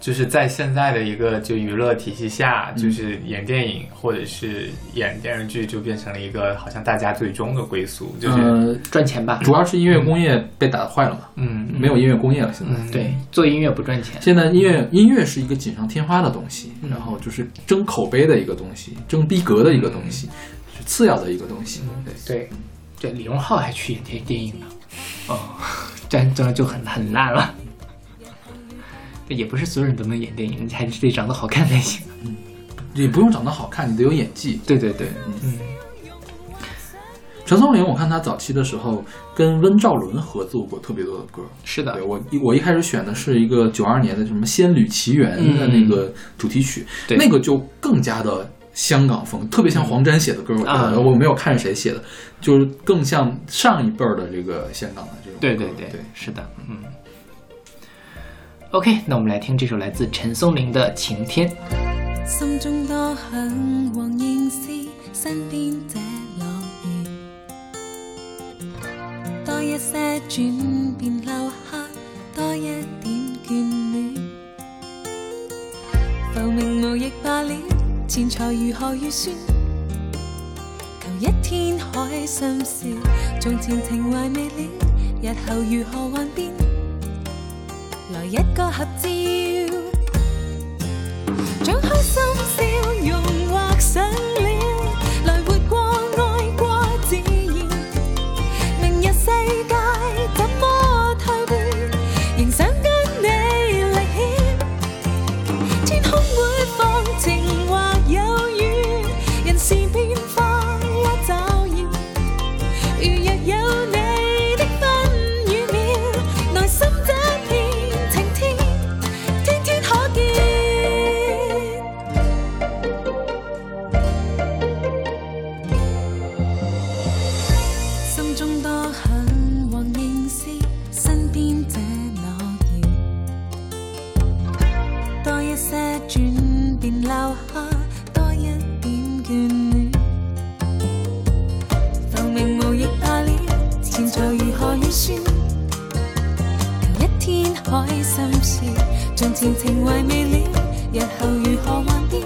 就是在现在的一个就娱乐体系下，就是演电影或者是演电视剧，就变成了一个好像大家最终的归宿，就是、呃，赚钱吧，主要是音乐工业被打坏了嘛，嗯，没有音乐工业了。现在，嗯对，做音乐不赚钱。现在音乐音乐是一个锦上添花的东西，嗯。然后就是争口碑的一个东西，争逼格的一个东西，是次要的一个东西。对，对，对，李荣浩还去演电电影呢，哦，<laughs> 这这就很很烂了。对，也不是所有人都能演电影，你还是得长得好看才行。嗯也不用长得好看，你得有演技。对对对，嗯，陈松伶，我看他早期的时候跟温兆伦合作过特别多的歌。是的对，我一我一开始选的是一个九二年的什么《仙侣奇缘》的那个主题曲，对那个就更加的香港风，特别像黄沾写的歌。我觉啊得我没有看是谁写的，就是更像上一辈儿的这个香港的这种歌。对对对对，是的，嗯。OK，那我们来听这首来自陈松伶的《晴天》。心中多向往身邊這樂園，多一些轉變留下多一點眷戀。浮名無益罷了，钱财如何预算？求一天海心笑，从前情怀未了，日后如何幻变？来一个合照，将开心笑容画上前情还未了，日后如何幻變？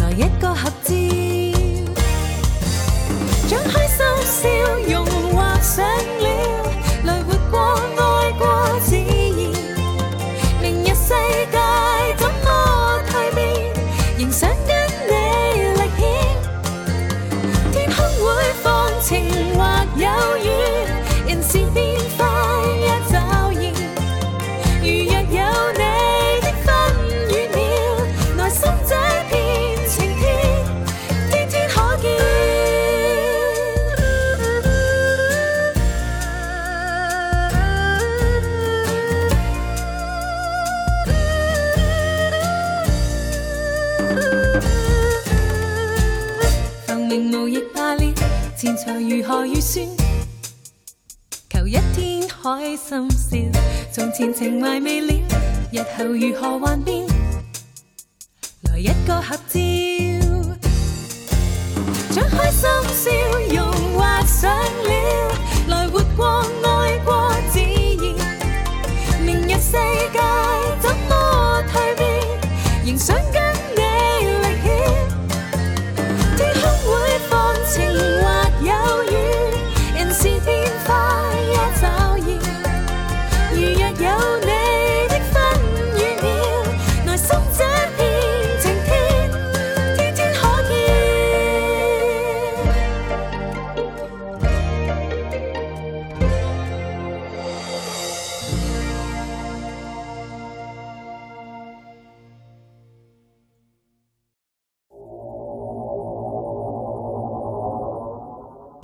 來一个合照。张开心笑容画上如何预算？求一天开心笑，从前情怀未了，日后如何幻变？来一个合照，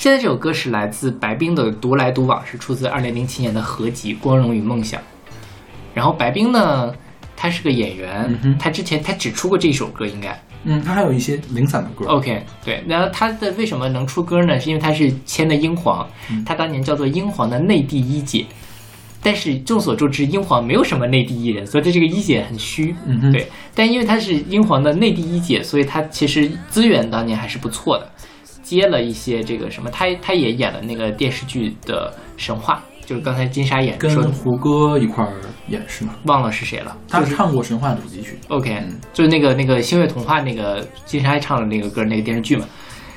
现在这首歌是来自白冰的《独来独往》，是出自二零零七年的合集《光荣与梦想》。然后白冰呢，他是个演员，嗯他之前他只出过这首歌，应该嗯，他还有一些零散的歌。OK 对。然后他的为什么能出歌呢？是因为他是签的英皇，嗯他当年叫做英皇的内地一姐。但是众所周知，英皇没有什么内地艺人，所以他这个一姐很虚。嗯哼对。但因为他是英皇的内地一姐，所以他其实资源当年还是不错的，接了一些这个什么，他他也演了那个电视剧的神话，就是刚才金莎演跟，胡歌一块儿演是吗？忘了是谁了。他就唱过神话主题曲。OK，嗯就是那个那个《星月童话》那个金莎唱的那个歌，那个电视剧嘛。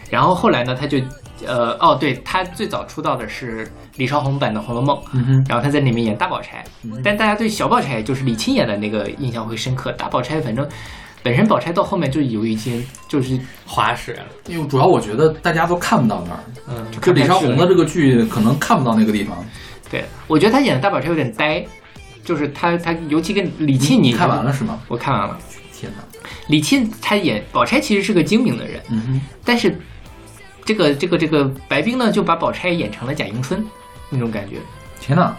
然后后来呢，他就呃哦，对他最早出道的是李少红版的《红楼梦》，嗯，然后他在里面演大宝钗，嗯但大家对小宝钗就是李沁演的那个印象会深刻，大宝钗反正本身宝钗到后面就有一些就是滑水了。因为主要我觉得大家都看不到那儿，嗯，就李少红的这个剧可能看不到那个地方。对，我觉得他演的大宝钗有点呆，就是他他尤其跟李沁你看完了是吗？我看完了，天哪！李沁他演宝钗其实是个精明的人，嗯哼，但是这个这个这个白冰呢，就把宝钗演成了贾迎春那种感觉。天哪！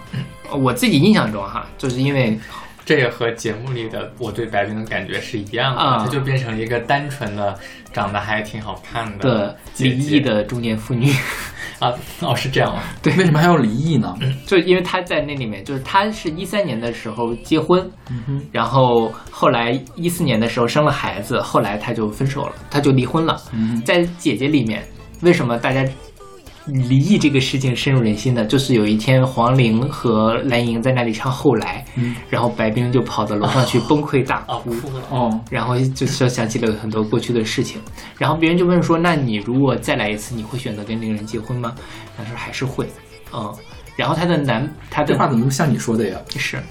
呃我自己印象中哈，就是因为这也和节目里的我对白冰的感觉是一样的，啊她就变成了一个单纯的、长得还挺好看的离异的中年妇女，<laughs> 啊，哦是这样吗？对，为什么还要离异呢？<coughs> 就因为她在那里面，就是她是一三年的时候结婚，嗯，然后后来一四年的时候生了孩子，后来她就分手了，她就离婚了。嗯在姐姐里面，为什么大家离异这个事情深入人心的，就是有一天黄龄和蓝莹在那里唱《后来》，嗯然后白冰就跑到楼上去崩溃大啊，哭，哭了。哦，然后就说想起了很多过去的事情，然后别人就问说：“那你如果再来一次，你会选择跟那个人结婚吗？”他说：“还是会。”嗯，然后她的男，她的这话怎么像你说的呀？是，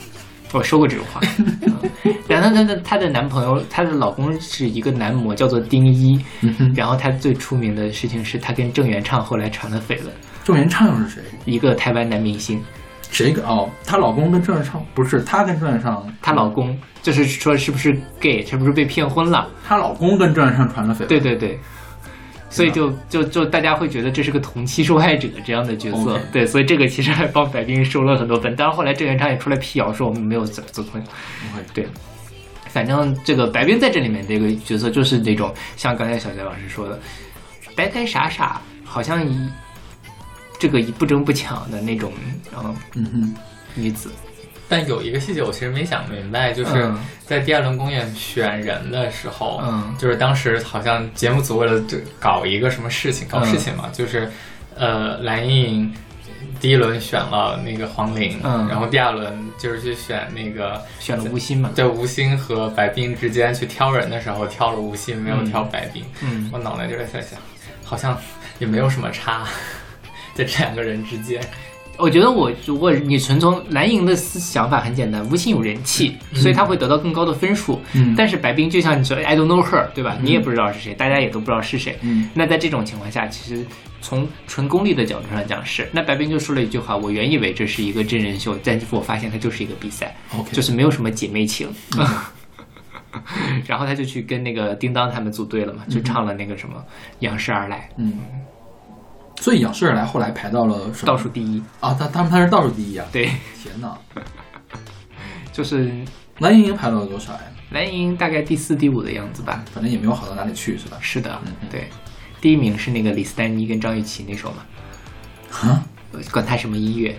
我说过这种话。嗯 <laughs> 然后她的她的男朋友，她的老公是一个男模，叫做丁一。嗯，然后她最出名的事情是她跟郑元畅后来传了绯闻，郑元畅又是谁？一个台湾男明星。谁跟哦？她老公跟郑元畅不是，她跟郑元畅，她老公就是说是不是 gay，是不是被骗婚了？她老公跟郑元畅传了绯闻。对对对，所以就就就大家会觉得这是个同期受害者这样的角色对，所以这个其实还帮白冰收了很多分。当然后来郑元畅也出来辟谣说我们没有怎么做朋友对。反正这个白冰在这里面这个角色就是那种像刚才小杰老师说的，呆呆傻傻，好像一这个一不争不抢的那种嗯嗯哼，女子。但有一个细节我其实没想明白，就是嗯在第二轮公演选人的时候，嗯就是当时好像节目组为了这搞一个什么事情，搞事情嘛，就是呃蓝莹莹第一轮选了那个黄龄，嗯然后第二轮就是去选那个选了吴昕嘛？在吴昕和白冰之间去挑人的时候，挑了吴昕，没有嗯挑白冰。嗯我脑袋就在想，好像也没有什么差，<laughs> 在这两个人之间。我觉得我如果你纯从蓝营的思想法很简单，吴昕有人气，所以他会得到更高的分数。嗯但是白冰就像你说，I don't know her，对吧？你也不知道是谁，大家也都不知道是谁。嗯那在这种情况下，其实从纯功利的角度上讲是，那白冰就说了一句话：我原以为这是一个真人秀，但是我发现它就是一个比赛就是没有什么姐妹情。<laughs> 然后他就去跟那个叮当他们组队了嘛，就唱了那个什么《仰视而来嗯。所以仰视而来后来排到了》，倒数第一。啊，他他们他是倒数第一啊！对，天哪，<laughs> 就是蓝盈莹排到了多少呀？蓝盈莹大概第四、第五的样子吧。反正也没有好到哪里去，是吧？是的嗯嗯，对，第一名是那个李斯丹妮跟张雨绮那首嘛，啊管他什么音乐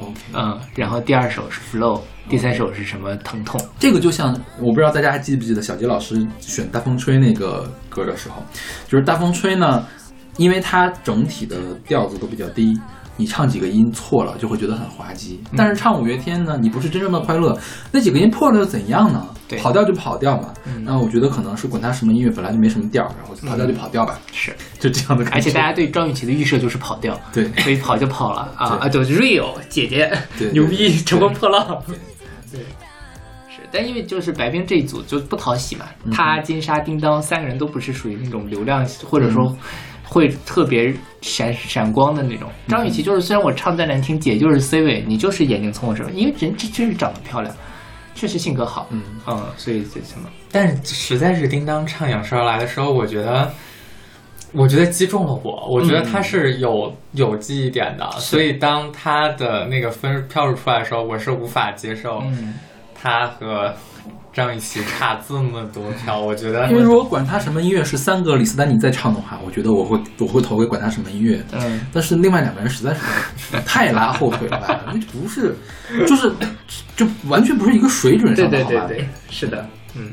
，，OK，嗯，然后第二首是 Flow，第三首是什么疼痛，这个就像我不知道大家还记不记得小杰老师选《大风吹》那个歌的时候，就是《大风吹》呢，因为它整体的调子都比较低，你唱几个音错了就会觉得很滑稽。但是唱五月天呢，你不是真正的快乐，那几个音破了又怎样呢？对。跑调就跑调嘛。嗯。那我觉得可能是管他什么音乐本来就没什么调，然后跑调就跑调吧，是，就这样的感觉。而且大家对张雨绮的预设就是跑调，对。所以跑就跑了啊。对。啊，就 real 姐姐牛逼，乘风破浪，对。是，但因为就是白冰这一组就不讨喜嘛，嗯。他、金莎、叮当三个人都不是属于那种流量或者说会特别闪闪光的那种。张雨绮就是虽然我唱再难听，姐就是 C 位，你就是眼睛从我身上，因为人这真是长得漂亮，确实性格好，嗯嗯，所以这什么，但是实在是叮当唱《仰视而来》的时候，我觉得，我觉得击中了我。我觉得他是有、有记忆点的，所以当他的那个分票数出来的时候，我是无法接受嗯，他和张雨绮差这么多票。<laughs> 我觉得因为如果管他什么音乐是三个李斯丹妮在唱的话，我觉得我会我会投给管他什么音乐。嗯，但是另外两个人实在是太拉后腿了吧？那不是，就是就完全不是一个水准上的，好吧？对对对，是的，嗯。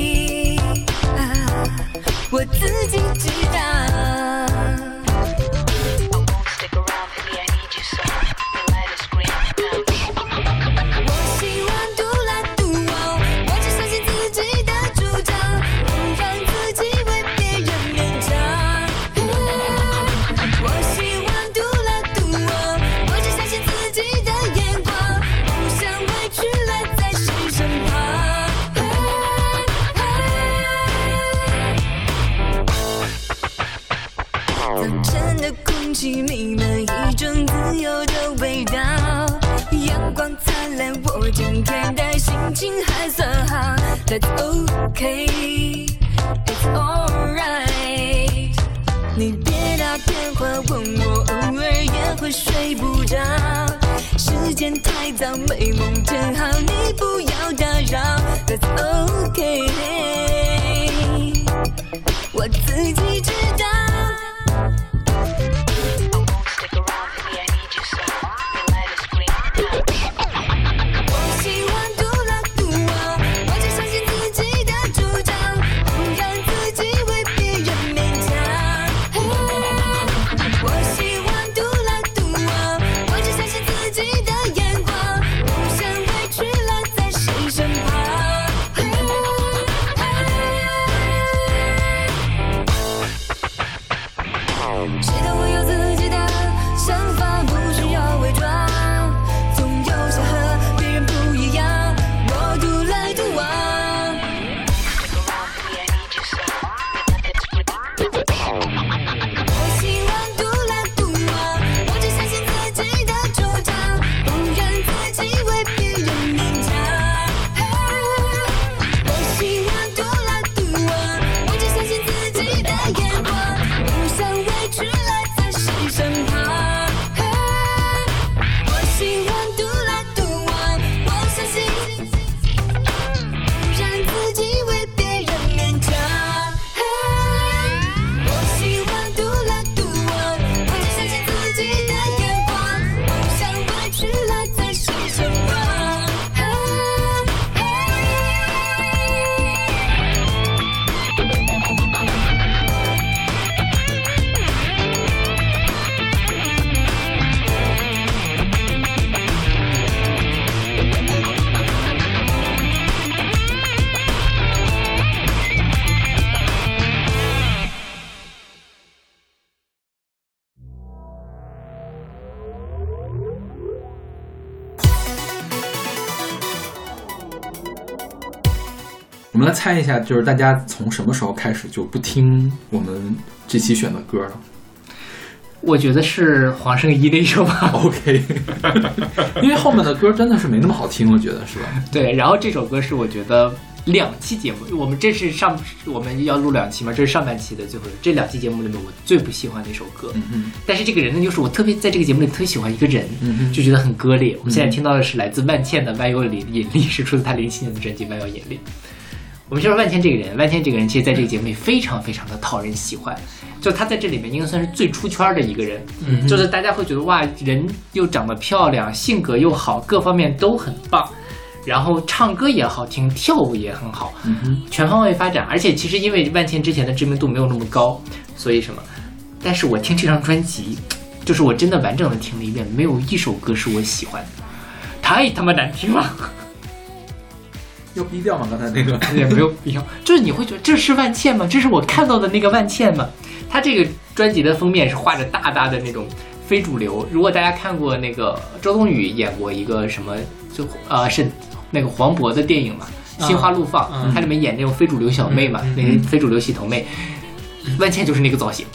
我自己知道。熄弥漫一种自由的味道。阳光灿烂，我今天的心情还算好。That's okay, it's alright。你别打电话问我，偶尔也会睡不着。时间太早，美梦正好，你不要打扰。That's okay，我自己知道。我们来猜一下，就是大家从什么时候开始就不听我们这期选的歌了我觉得是黄圣依那首吧。<laughs> OK，<laughs> 因为后面的歌真的是没那么好听，我觉得是吧？对，然后这首歌是我觉得两期节目，我们这是上我们要录两期嘛，这是上半期的最后这两期节目里面我最不喜欢的一首歌。嗯哼，但是这个人呢，就是我特别在这个节目里特别喜欢一个人，嗯哼就觉得很割裂。我们现在听到的是来自万茜的《万有引引力》，是出自她零七年的专辑《万有引力》。我们就说万茜这个人，万茜这个人其实在这个节目里非常非常的讨人喜欢，就他在这里面应该算是最出圈的一个人，嗯就是大家会觉得哇，人又长得漂亮，性格又好，各方面都很棒，然后唱歌也好听，跳舞也很好，全方位发展。而且其实因为万茜之前的知名度没有那么高，所以什么？但是我听这张专辑，就是我真的完整的听了一遍，没有一首歌是我喜欢的，太他妈难听了。要逼掉吗？刚才那个 <laughs> 也没有必要，就是你会觉得这是万茜吗？这是我看到的那个万茜吗？她这个专辑的封面是画着大大的那种非主流。如果大家看过那个周冬雨演过一个什么，就呃是那个黄渤的电影嘛，《心花怒放》嗯它里面演那种非主流小妹嘛，那个非主流洗头妹，万茜就是那个造型。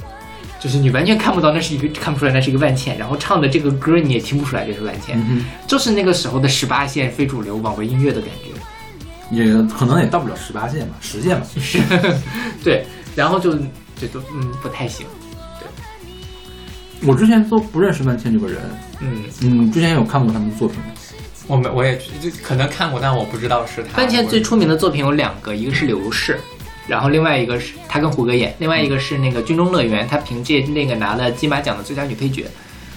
就是你完全看不到那是一个看不出来那是一个万茜，然后唱的这个歌你也听不出来这是万茜，嗯就是那个时候的十八线非主流网络音乐的感觉。也可能也到不了十八届吧，十届吧。是，<laughs> 对，然后就这都嗯不太行，对我之前都不认识万茜这个人，嗯，嗯，之前有看过他们的作品吗？我没我也就可能看过，但我不知道是他。万茜最出名的作品有两个，一个是《柳如是》，然后另外一个是她跟胡歌演，另外一个是那个《军中乐园》，她凭借那个拿了金马奖的最佳女配角。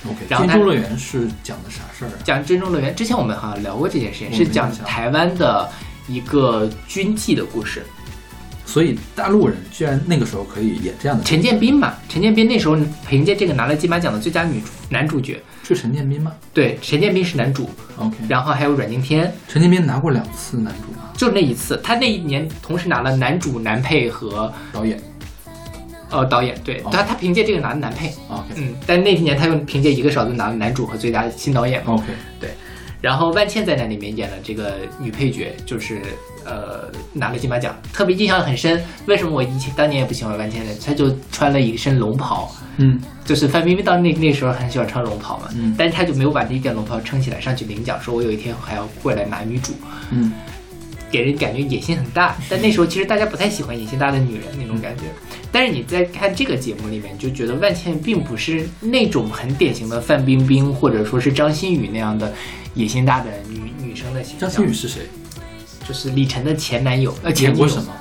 OK，然后军中乐园是讲的啥事儿啊？讲《军中乐园》之前我们好像聊过这件事情，是讲台湾的一个军纪的故事。所以大陆人居然那个时候可以演这样的陈建斌嘛，陈建斌那时候凭借这个拿了金马奖的最佳女主男主角。是陈建斌吗对，陈建斌是男主，？OK，然后还有阮经天，陈建斌拿过两次男主吗？就那一次，他那一年同时拿了男主、男配和导演呃导演。对哦他，他凭借这个拿的男配，OK 嗯，但那一年他又凭借一个勺子拿了男主和最佳新导演嘛。OK，然后万茜在那里面演了这个女配角，就是呃拿了金马奖，特别印象很深。为什么我以前当年也不喜欢万茜呢？她就穿了一身龙袍，嗯就是范冰冰到那那时候很喜欢穿龙袍嘛，嗯但是她就没有把那件龙袍撑起来上去领奖，说我有一天还要过来拿女主，嗯给人感觉野心很大。但那时候其实大家不太喜欢野心大的女人那种感觉。但是你在看这个节目里面，就觉得万茜并不是那种很典型的范冰冰或者说是张馨予那样的野心大的女女生的形象。张馨予是谁？就是李晨的前男友，呃，前女友什么？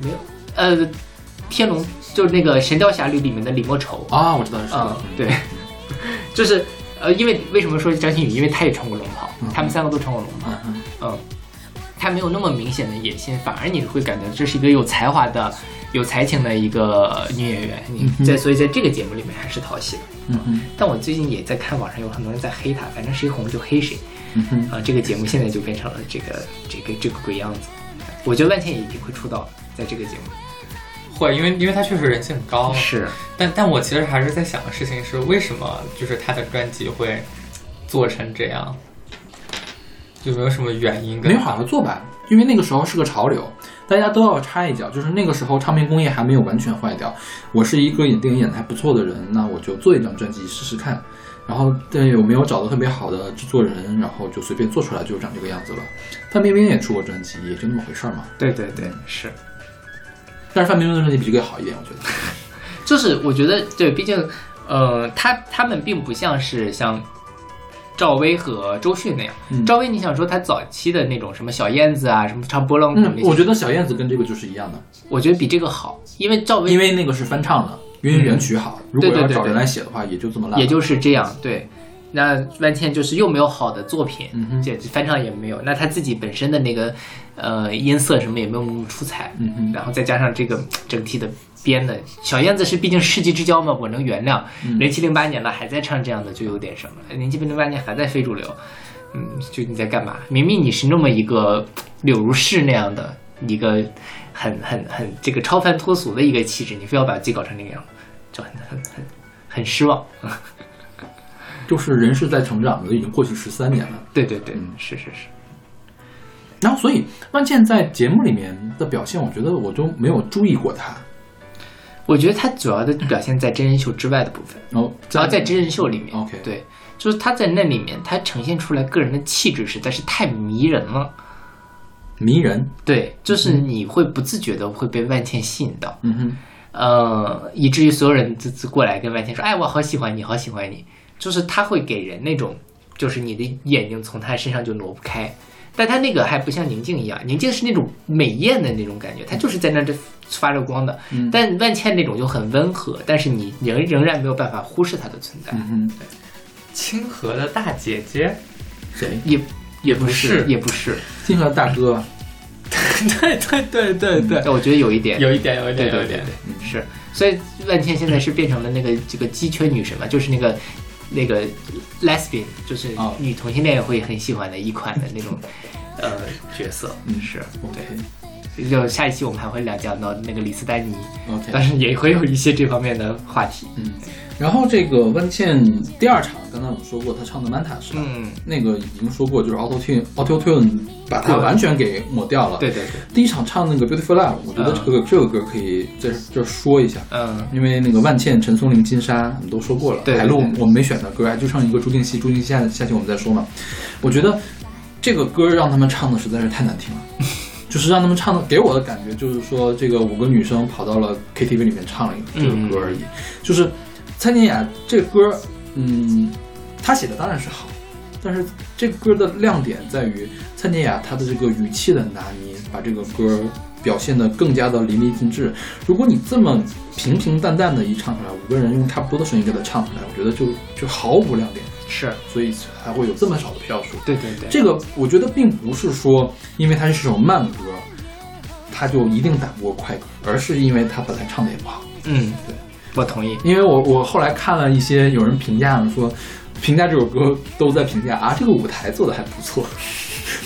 没有，呃，天龙就是那个《神雕侠侣》里面的李莫愁啊，我知道是谁啊、了。对，<laughs> 就是呃，因为为什么说张馨予？因为她也穿过龙袍，他们三个都穿过龙袍，嗯嗯，她没有那么明显的野心，反而你会感觉这是一个有才华的、有才情的一个女演员。你在所以在这个节目里面还是讨喜的。嗯，但我最近也在看网上有很多人在黑她，反正谁红就黑谁。嗯哼，啊，这个节目现在就变成了这个这个这个鬼样子。我觉得万茜也一定会出道，在这个节目里。会，因为因为她确实人气很高，是，但但我其实还是在想的事情是，为什么就是她的专辑会做成这样？有没有什么原因？没有好好做吧，因为那个时候是个潮流，大家都要插一脚。就是那个时候唱片工业还没有完全坏掉，我是一个演电影演的还不错的人，那我就做一张专辑试试看。然后，但有没有找到特别好的制作人，然后就随便做出来就长这个样子了。范冰冰也出过专辑，也就那么回事儿嘛。对对对，是。但是范冰冰的专辑比这个好一点，我觉得。<laughs> 就是我觉得对，毕竟呃，他他们并不像是像赵薇和周迅那样。嗯赵薇，你想说她早期的那种什么小燕子啊，什么唱波浪鼓嗯我觉得小燕子跟这个就是一样的，我觉得比这个好，因为赵薇因为那个是翻唱的，因为原曲好。如果对对对要找人来写的话，也就这么烂。也就是这样，对。那万茜就是又没有好的作品，这翻唱也没有，那她自己本身的那个呃音色什么也没有那么出彩，嗯哼然后再加上这个整体的编的，小燕子是毕竟世纪之交嘛，我能原谅。嗯零七零八年了还在唱这样的，就有点什么了。零七零八年还在非主流，嗯，就你在干嘛？明明你是那么一个柳如是那样的一个很很很这个超凡脱俗的一个气质，你非要把自己搞成那个样子，就很很很很失望。<laughs> 就是人是在成长的，已经过去十三年了。对对对，嗯是是是。然后，所以万茜在节目里面的表现，我觉得我都没有注意过她。我觉得他主要的表现在真人秀之外的部分，然后主要在真人秀里面。OK 对，就是他在那里面，他呈现出来个人的气质实在是太迷人了。迷人，对，就是你会不自觉的会被万茜吸引到，嗯哼，呃，以至于所有人这次过来跟万茜说：“哎，我好喜欢你，好喜欢你。”就是他会给人那种，就是你的眼睛从他身上就挪不开。但她那个还不像宁静一样，宁静是那种美艳的那种感觉，她就是在那这发着光的。嗯但万茜那种就很温和，但是你仍仍然没有办法忽视她的存在。嗯哼，清河的大姐姐，谁？也也不不是也不是。清河大哥，对对对对对，但我觉得有一点，有一点，有一点，对对有一点。对，是，所以万茜现在是变成了那个这个鸡圈女神嘛，就是那个那个 lesbian，就是哦女同性恋也会很喜欢的一款的那种呃角色，嗯是 OK 就下一期我们还会聊讲到那个李斯丹妮，OK，但是也会有一些这方面的话题。嗯，然后这个万茜第二场，刚才我们说过，她唱的《Manta》是吧？嗯，那个已经说过，就是 Auto Tune Auto Tune 把它完全给抹掉了。对对对，第一场唱那个 Beautiful Love，我觉得这个、这个歌可以在这儿说一下。嗯，因为那个万茜、陈松伶、金莎，我们都说过了。对对海陆我们没选的歌，就唱一个朱定熙，朱定熙下下期我们再说嘛。我觉得这个歌让他们唱的实在是太难听了，<laughs> 就是让他们唱的，给我的感觉就是说，这个五个女生跑到了 KTV 里面唱了一个这个歌而已。就是蔡健雅这个歌，嗯，她写的当然是好，但是这个歌的亮点在于蔡健雅她的这个语气的拿捏，把这个歌表现得更加的淋漓尽致。如果你这么平平淡淡的一唱出来，五个人用差不多的声音给它唱出来，我觉得就就毫无亮点，是所以才会有这么少的票数。对对对，这个我觉得并不是说因为它是首慢歌，它就一定打不过快歌，而是因为它本来唱的也不好。嗯，对，我同意。因为我我后来看了一些有人评价说，评价这首歌都在评价啊，这个舞台做的还不错，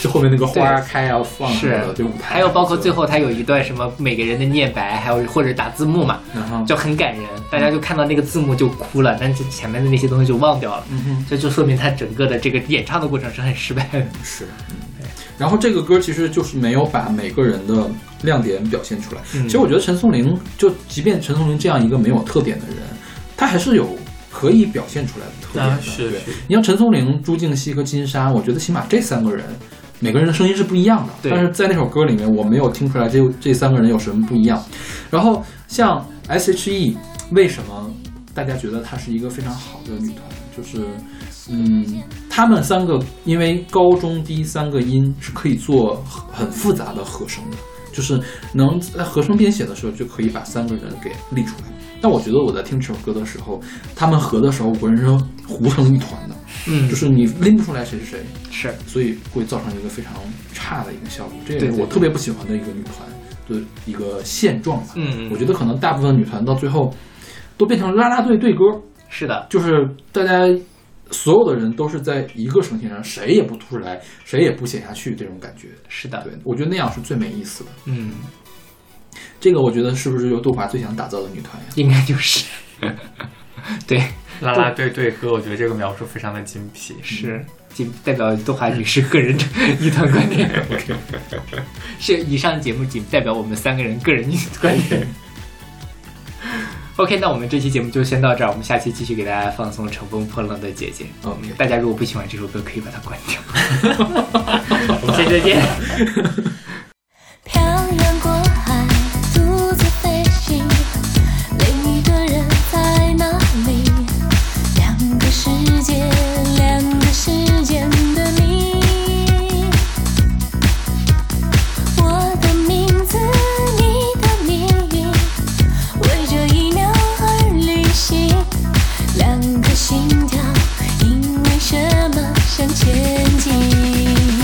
就后面那个花开要放是的，这舞台还有包括最后，他有一段什么每个人的念白，还有或者打字幕嘛，然后就很感人，大家就看到那个字幕就哭了，但是前面的那些东西就忘掉了，嗯哼这就说明他整个的这个演唱的过程是很失败的。<laughs> 是，嗯。然后这个歌其实就是没有把每个人的亮点表现出来。嗯其实我觉得陈松伶，就即便陈松伶这样一个没有特点的人，他还是有可以表现出来的特点是你像陈松伶、朱婧汐和金莎，我觉得起码这三个人，每个人的声音是不一样的。对但是在那首歌里面，我没有听出来这这三个人有什么不一样。然后像 S.H.E，为什么大家觉得她是一个非常好的女团，就是嗯，她们三个因为高中低三个音是可以做很复杂的和声的，就是能在和声编写的时候就可以把三个人给立出来。但我觉得我在听这首歌的时候，他们合的时候，我人是糊成一团的，嗯就是你拎不出来谁是谁，是所以会造成一个非常差的一个效果。这也是我特别不喜欢的一个女团的一个现状吧。嗯我觉得可能大部分女团到最后都变成啦啦队对歌，是的，就是大家所有的人都是在一个声线上，谁也不突出来，谁也不写下去，这种感觉。是的，对，我觉得那样是最没意思的。嗯，这个我觉得是不是由杜华最想打造的女团呀？应该就是，<laughs> 对，啦啦队队歌，我觉得这个描述非常的精辟。是仅代表杜华女士个人一团观点。<laughs> 是以上节目仅代表我们三个人个人观点。<laughs> OK，那我们这期节目就先到这儿，我们下期继续给大家放送《乘风破浪的姐姐》。OK 大家如果不喜欢这首歌，可以把它关掉。我们下期再见。漂洋心跳，因为什么向前进？